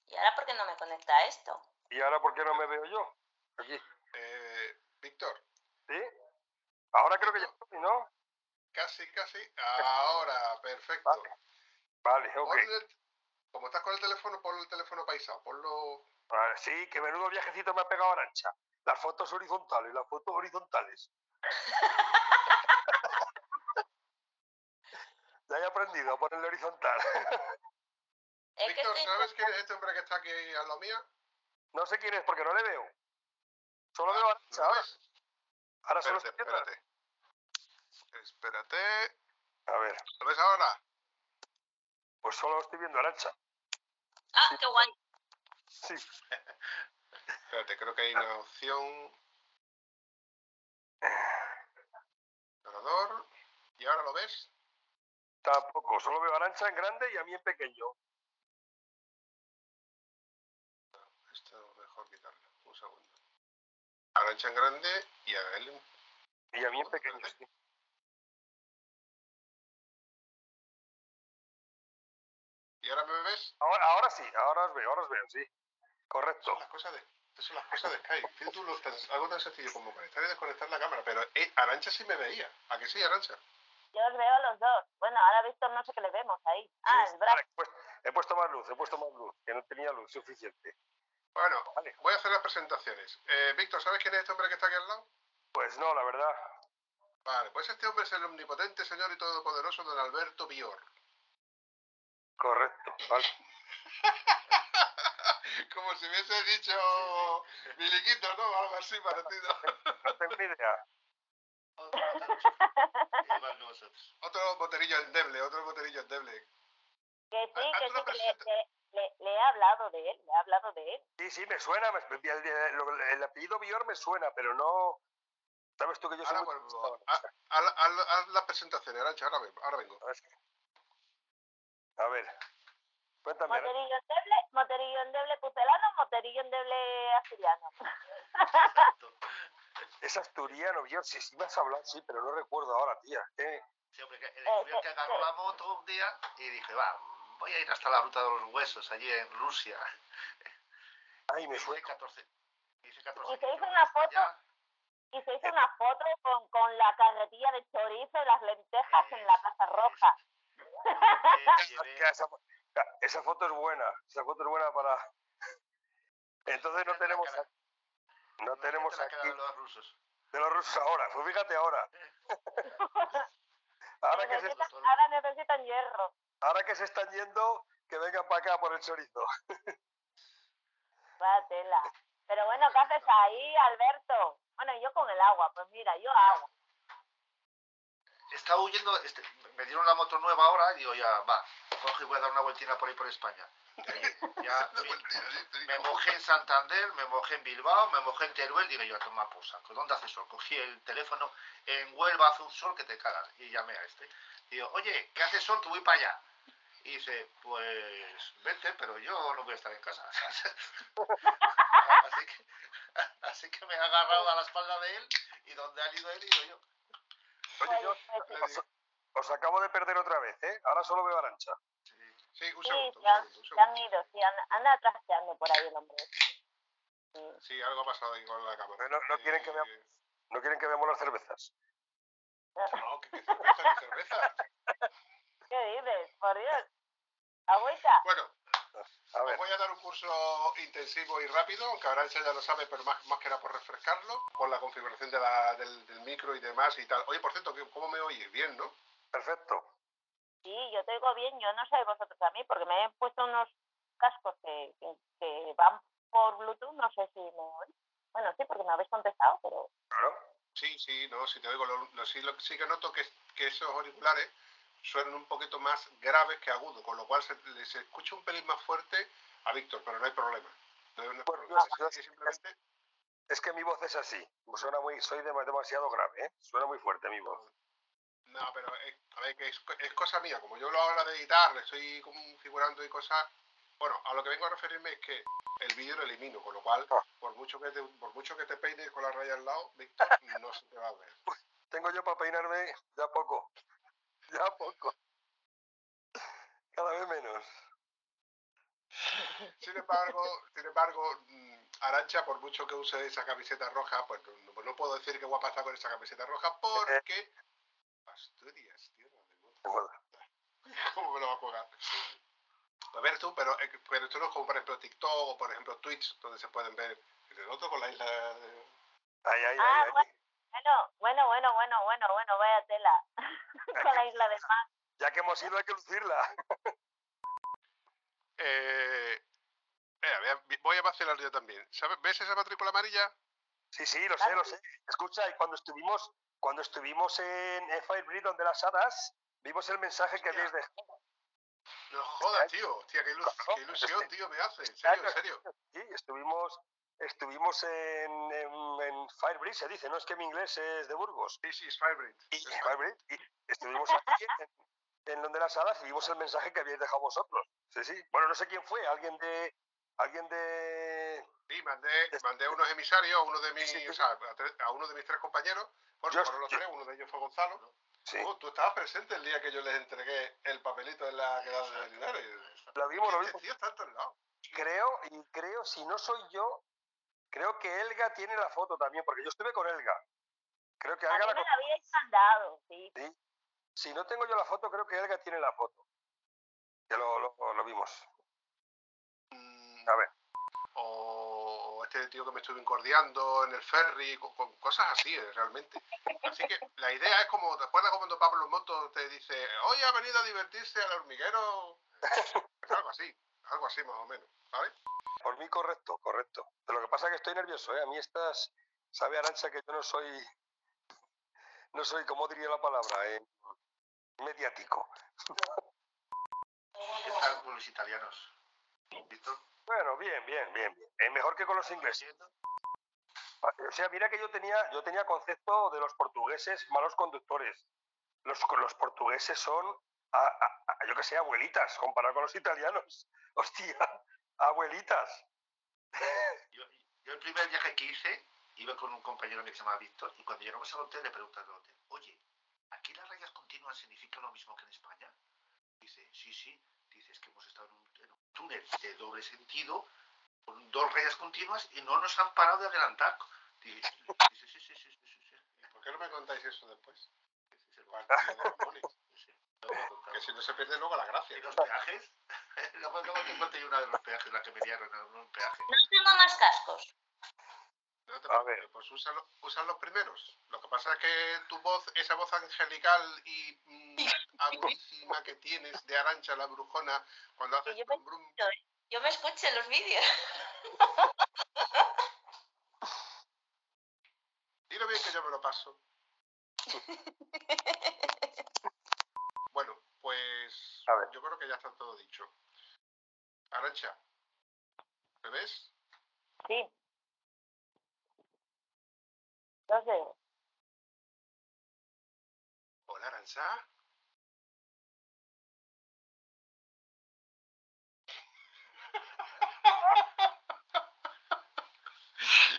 ¿Y ahora por qué no me conecta a esto? ¿Y ahora por qué no me veo yo? Aquí. Eh, Víctor, ¿Sí? Ahora creo que ya estoy, ¿no? casi, casi. Ahora, perfecto. Vale. Vale, ok. El- como estás con el teléfono, ponlo el teléfono paisado. Ponlo. Vale, sí, que menudo viajecito me ha pegado Arancha. Las fotos horizontales, las fotos horizontales. ya he aprendido a ponerle horizontal. Víctor, ¿sabes quién es este hombre que está aquí a lo mía? no sé quién es porque no le veo. Solo veo a Arancha ¿Lo ahora. ves? Ahora solo Espérate, estoy viendo- espérate. Espérate. A ver, ¿Lo ves ahora? pues solo estoy viendo Arancha. Ah, qué guay. Sí. Espérate, creo que hay una opción. Orador. ¿Y ahora lo ves? Tampoco, solo veo a Arancha en grande y a mí en pequeño. Arancha en grande y a él Y a mí en pequeño. sí. ¿Y ahora me ves? Ahora, ahora sí, ahora os veo, ahora os veo, sí. Correcto. Son las cosas de, estas son las cosas de Skype. Fíjate tú lo tan- algo tan sencillo como conectar y desconectar la cámara. Pero eh, Arancha sí me veía. ¿A que sí, Arancha? Yo os veo a los dos. Bueno, ahora Víctor no sé qué le vemos ahí. Ah, Sí, el brazo. vale, pues, he puesto más luz, he puesto más luz, que no tenía luz suficiente. Bueno, Vale. voy a hacer las presentaciones. Eh, Víctor, ¿sabes quién es este hombre que está aquí al lado? Pues no, la verdad. Vale, pues este hombre es el omnipotente señor y todopoderoso don Alberto Bior. Correcto. Vale. Como si hubiese dicho Miliquito, ¿no? Algo así parecido. No tengo ni idea. Otro boterillo endeble, otro boterillo endeble. Que sí, que sí, presenta- le- le he hablado de él, le he hablado de él. Sí, sí, me suena. me- el, el- el apellido Bior me suena, pero no. Sabes tú que yo soy Ahora muy vuelvo. Haz, haz- haz- haz las presentaciones, Arancha, ahora, ahora vengo. A ver. Cuéntame. Moterillo endeble, moterillo endeble pucelano, moterillo endeble asturiano. Es asturiano, Bior. Sí, sí me has hablado, sí, pero no recuerdo ahora, tía. ¿Qué? Sí, hombre, que el fui el que agarró la moto un día y dije, va, voy a ir hasta la ruta de los huesos, allí en Rusia. Ay, me Hice suena. 14. Hice 14 Y se hizo una foto, allá. y se hizo una foto con, con la carretilla de chorizo y las lentejas en la Plaza Roja. Eh, llevé- esa, esa foto es buena. Esa foto es buena para. Entonces no tenemos. cara- No tenemos aquí de los rusos. de los rusos ahora. Pues fíjate ahora. Ahora que, se, ahora necesitan hierro. Ahora que se están yendo, que vengan para acá por el chorizo. Vaya tela. Pero bueno, ¿qué haces ahí, Alberto? Bueno, yo con el agua, pues mira, yo agua. Estaba huyendo, este, me dieron la moto nueva ahora y digo, ya, va, coge y voy a dar una vueltina por ahí por España. Y ya me, me mojé en Santander, me mojé en Bilbao, me mojé en Teruel, digo yo, a tomar por saco. ¿Dónde hace sol? Cogí el teléfono, en Huelva hace un sol que te cagas. Y llamé a este. Digo, oye, ¿qué hace sol que voy para allá? Y dice, pues vete, pero yo no voy a estar en casa. así, que, así que me he agarrado a la espalda de él y donde ha ido él, digo yo. Oye, yo os, os acabo de perder otra vez, ¿eh? Ahora solo veo Arancha. Sí, un Sí, segundo, un se han, segundo, un se han segundo. ido, sí, anda, anda trasteando por ahí el hombre. Sí. Sí, algo ha pasado ahí con la cámara. No, no quieren que Eh, veamos. No quieren que veamos las cervezas. No, que que cerveza ni cerveza. ¿Qué dices? Por Dios. Agüita. Bueno, A os ver, voy a dar un curso intensivo y rápido, aunque Arancha ya lo sabe, pero más, más que nada por refrescarlo, con la configuración de la- del, del micro y demás y tal. Oye, por cierto, ¿qué- ¿cómo me oyes? Bien, ¿no? perfecto. Sí, yo te oigo bien, yo no sé vosotros a mí, porque me he puesto unos cascos que, que, que van por Bluetooth, no sé si me oís. Bueno, sí, porque me habéis contestado, pero Claro. Sí, sí, no, si te oigo, lo, lo- sí, lo- sí que noto que, que esos auriculares suenan un poquito más graves que agudos, con lo cual se, le- se escucha un pelín más fuerte a Víctor, pero no hay problema. No, hay- problema. Es que simplemente Es que mi voz es así. Suena muy, soy dem- demasiado grave, ¿eh? Suena muy fuerte mi voz. No, pero es, a ver, que es, co- es cosa mía. Como yo lo hago a la de editar, le estoy configurando y cosas. Bueno, a lo que vengo a referirme es que el vídeo lo elimino, con lo cual, Ah. por mucho que te, por mucho que te peines con la raya al lado, Víctor, no se te va a ver. Tengo yo para peinarme ya poco. Ya poco. Cada vez menos. Sin embargo, sin embargo, mm, Arancha, por mucho que use esa camiseta roja, pues no, no puedo decir que guapa está con esa camiseta roja porque Asturias, tierra de moto. Bueno, ¿Cómo me lo va a jugar? A ver tú, pero, eh, pero esto no es como por ejemplo TikTok o por ejemplo Twitch, donde se pueden ver el otro con la isla de... Ay, ay, Ah, ay, ay. Bueno, bueno, bueno, bueno, bueno, bueno, vaya tela. Con la isla de mar. Ya que hemos ido hay que lucirla. Eh, mira, voy a- voy a vacilar yo también. ¿Sabes? ¿Ves esa matrícula amarilla? Sí, sí, lo sé, lo sé. Escucha, y cuando estuvimos, cuando estuvimos en, Firebreed, donde las hadas, vimos el mensaje que habéis dejado. No jodas, tío. Hostia, qué, ilu- qué ilusión, tío, me hace. En serio, en serio. Sí, estuvimos, estuvimos en, en, en Firebreed, se dice, no es que mi inglés es de Burgos. Sí, sí, es Firebreed. Y, Firebreed, y estuvimos aquí en, en donde las hadas y vimos el mensaje que habíais dejado vosotros. Sí, sí. Bueno, no sé quién fue, alguien de, alguien de, Sí, mandé, mandé unos emisarios a uno de mis, o sea, a, tres- a uno de mis tres compañeros. Bueno, Yo- fueron los yo- tres, uno de ellos fue Gonzalo. Sí. Oh, tú estabas presente el día que yo les entregué el papelito en la quedada de Linares. Lo vimos, lo Este vimos. tío está en todos lados. Creo, y creo, si no soy yo, creo que Elga tiene la foto también, porque yo estuve con Elga. Creo que A mí Elga me la la habíais mandado, sí. Sí. Si no tengo yo la foto, creo que Elga tiene la foto. Que lo, lo- lo vimos. Mm, A ver. O este tío que me estuve incordiando en el ferry, con, con cosas así, eh, realmente. Así que la idea es como, ¿te acuerdas cuando Pablo Moto te dice, hoy ha venido a divertirse al hormiguero? Pues algo así, algo así más o menos, ¿sabes? Por mí, correcto, correcto. Pero lo que pasa es que estoy nervioso, ¿eh? A mí estas, sabe Arancha que yo no soy, no soy, ¿cómo diría la palabra? Eh, mediático. ¿Qué tal con los italianos? Bueno, bien, bien, bien, bien. Es mejor que con los ingleses. O sea, mira que yo tenía, yo tenía concepto de los portugueses malos conductores. Los, los portugueses son, a- a- a- yo que sé, abuelitas, comparado con los italianos. Hostia, abuelitas. Yo, yo el primer viaje que hice, iba con un compañero mío que se llamaba Víctor, y cuando llegamos al hotel le preguntan al hotel, oye, ¿aquí las rayas continuas significan lo mismo que en España? Dice, sí, sí. Dice, es que hemos estado en un, en un túnel de doble sentido, con dos rayas continuas, y no nos han parado de adelantar. Dice, sí, sí, sí, sí, sí, sí, sí. ¿Por qué no me contáis eso después? Partido de Ramones. Luego. Que si no se pierde luego la gracia. ¿Y los peajes? luego, luego te yo una de los peajes, la que me dieron en un peaje. No tengo más cascos. No te A ver. pues usan los primeros. Lo que pasa es que tu voz, esa voz angelical y mm, agudísima que tienes de Arancha la brujona, cuando haces yo me brum brum, Yo me escucho en los vídeos. dilo bien que yo me lo paso. Bueno, pues A ver. yo creo que ya está todo dicho. Arancha, ¿me ves? Sí. No sé. Hola, Arancha.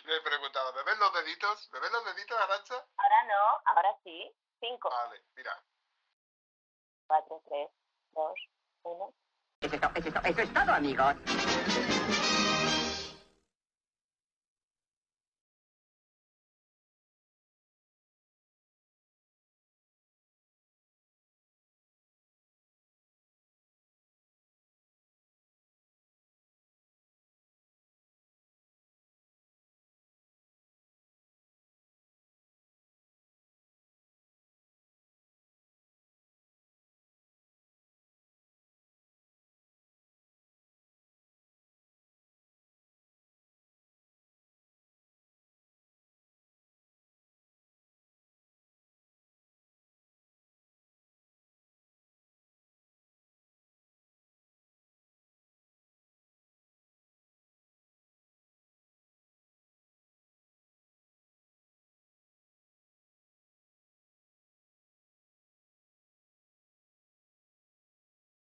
Le he preguntado, ¿me ves los deditos? ¿Me ves los deditos, Arancha? Ahora no, ahora sí. Cinco, Vale, mira. cuatro, tres, dos, uno. Eso es to- eso es to- eso es todo, amigos.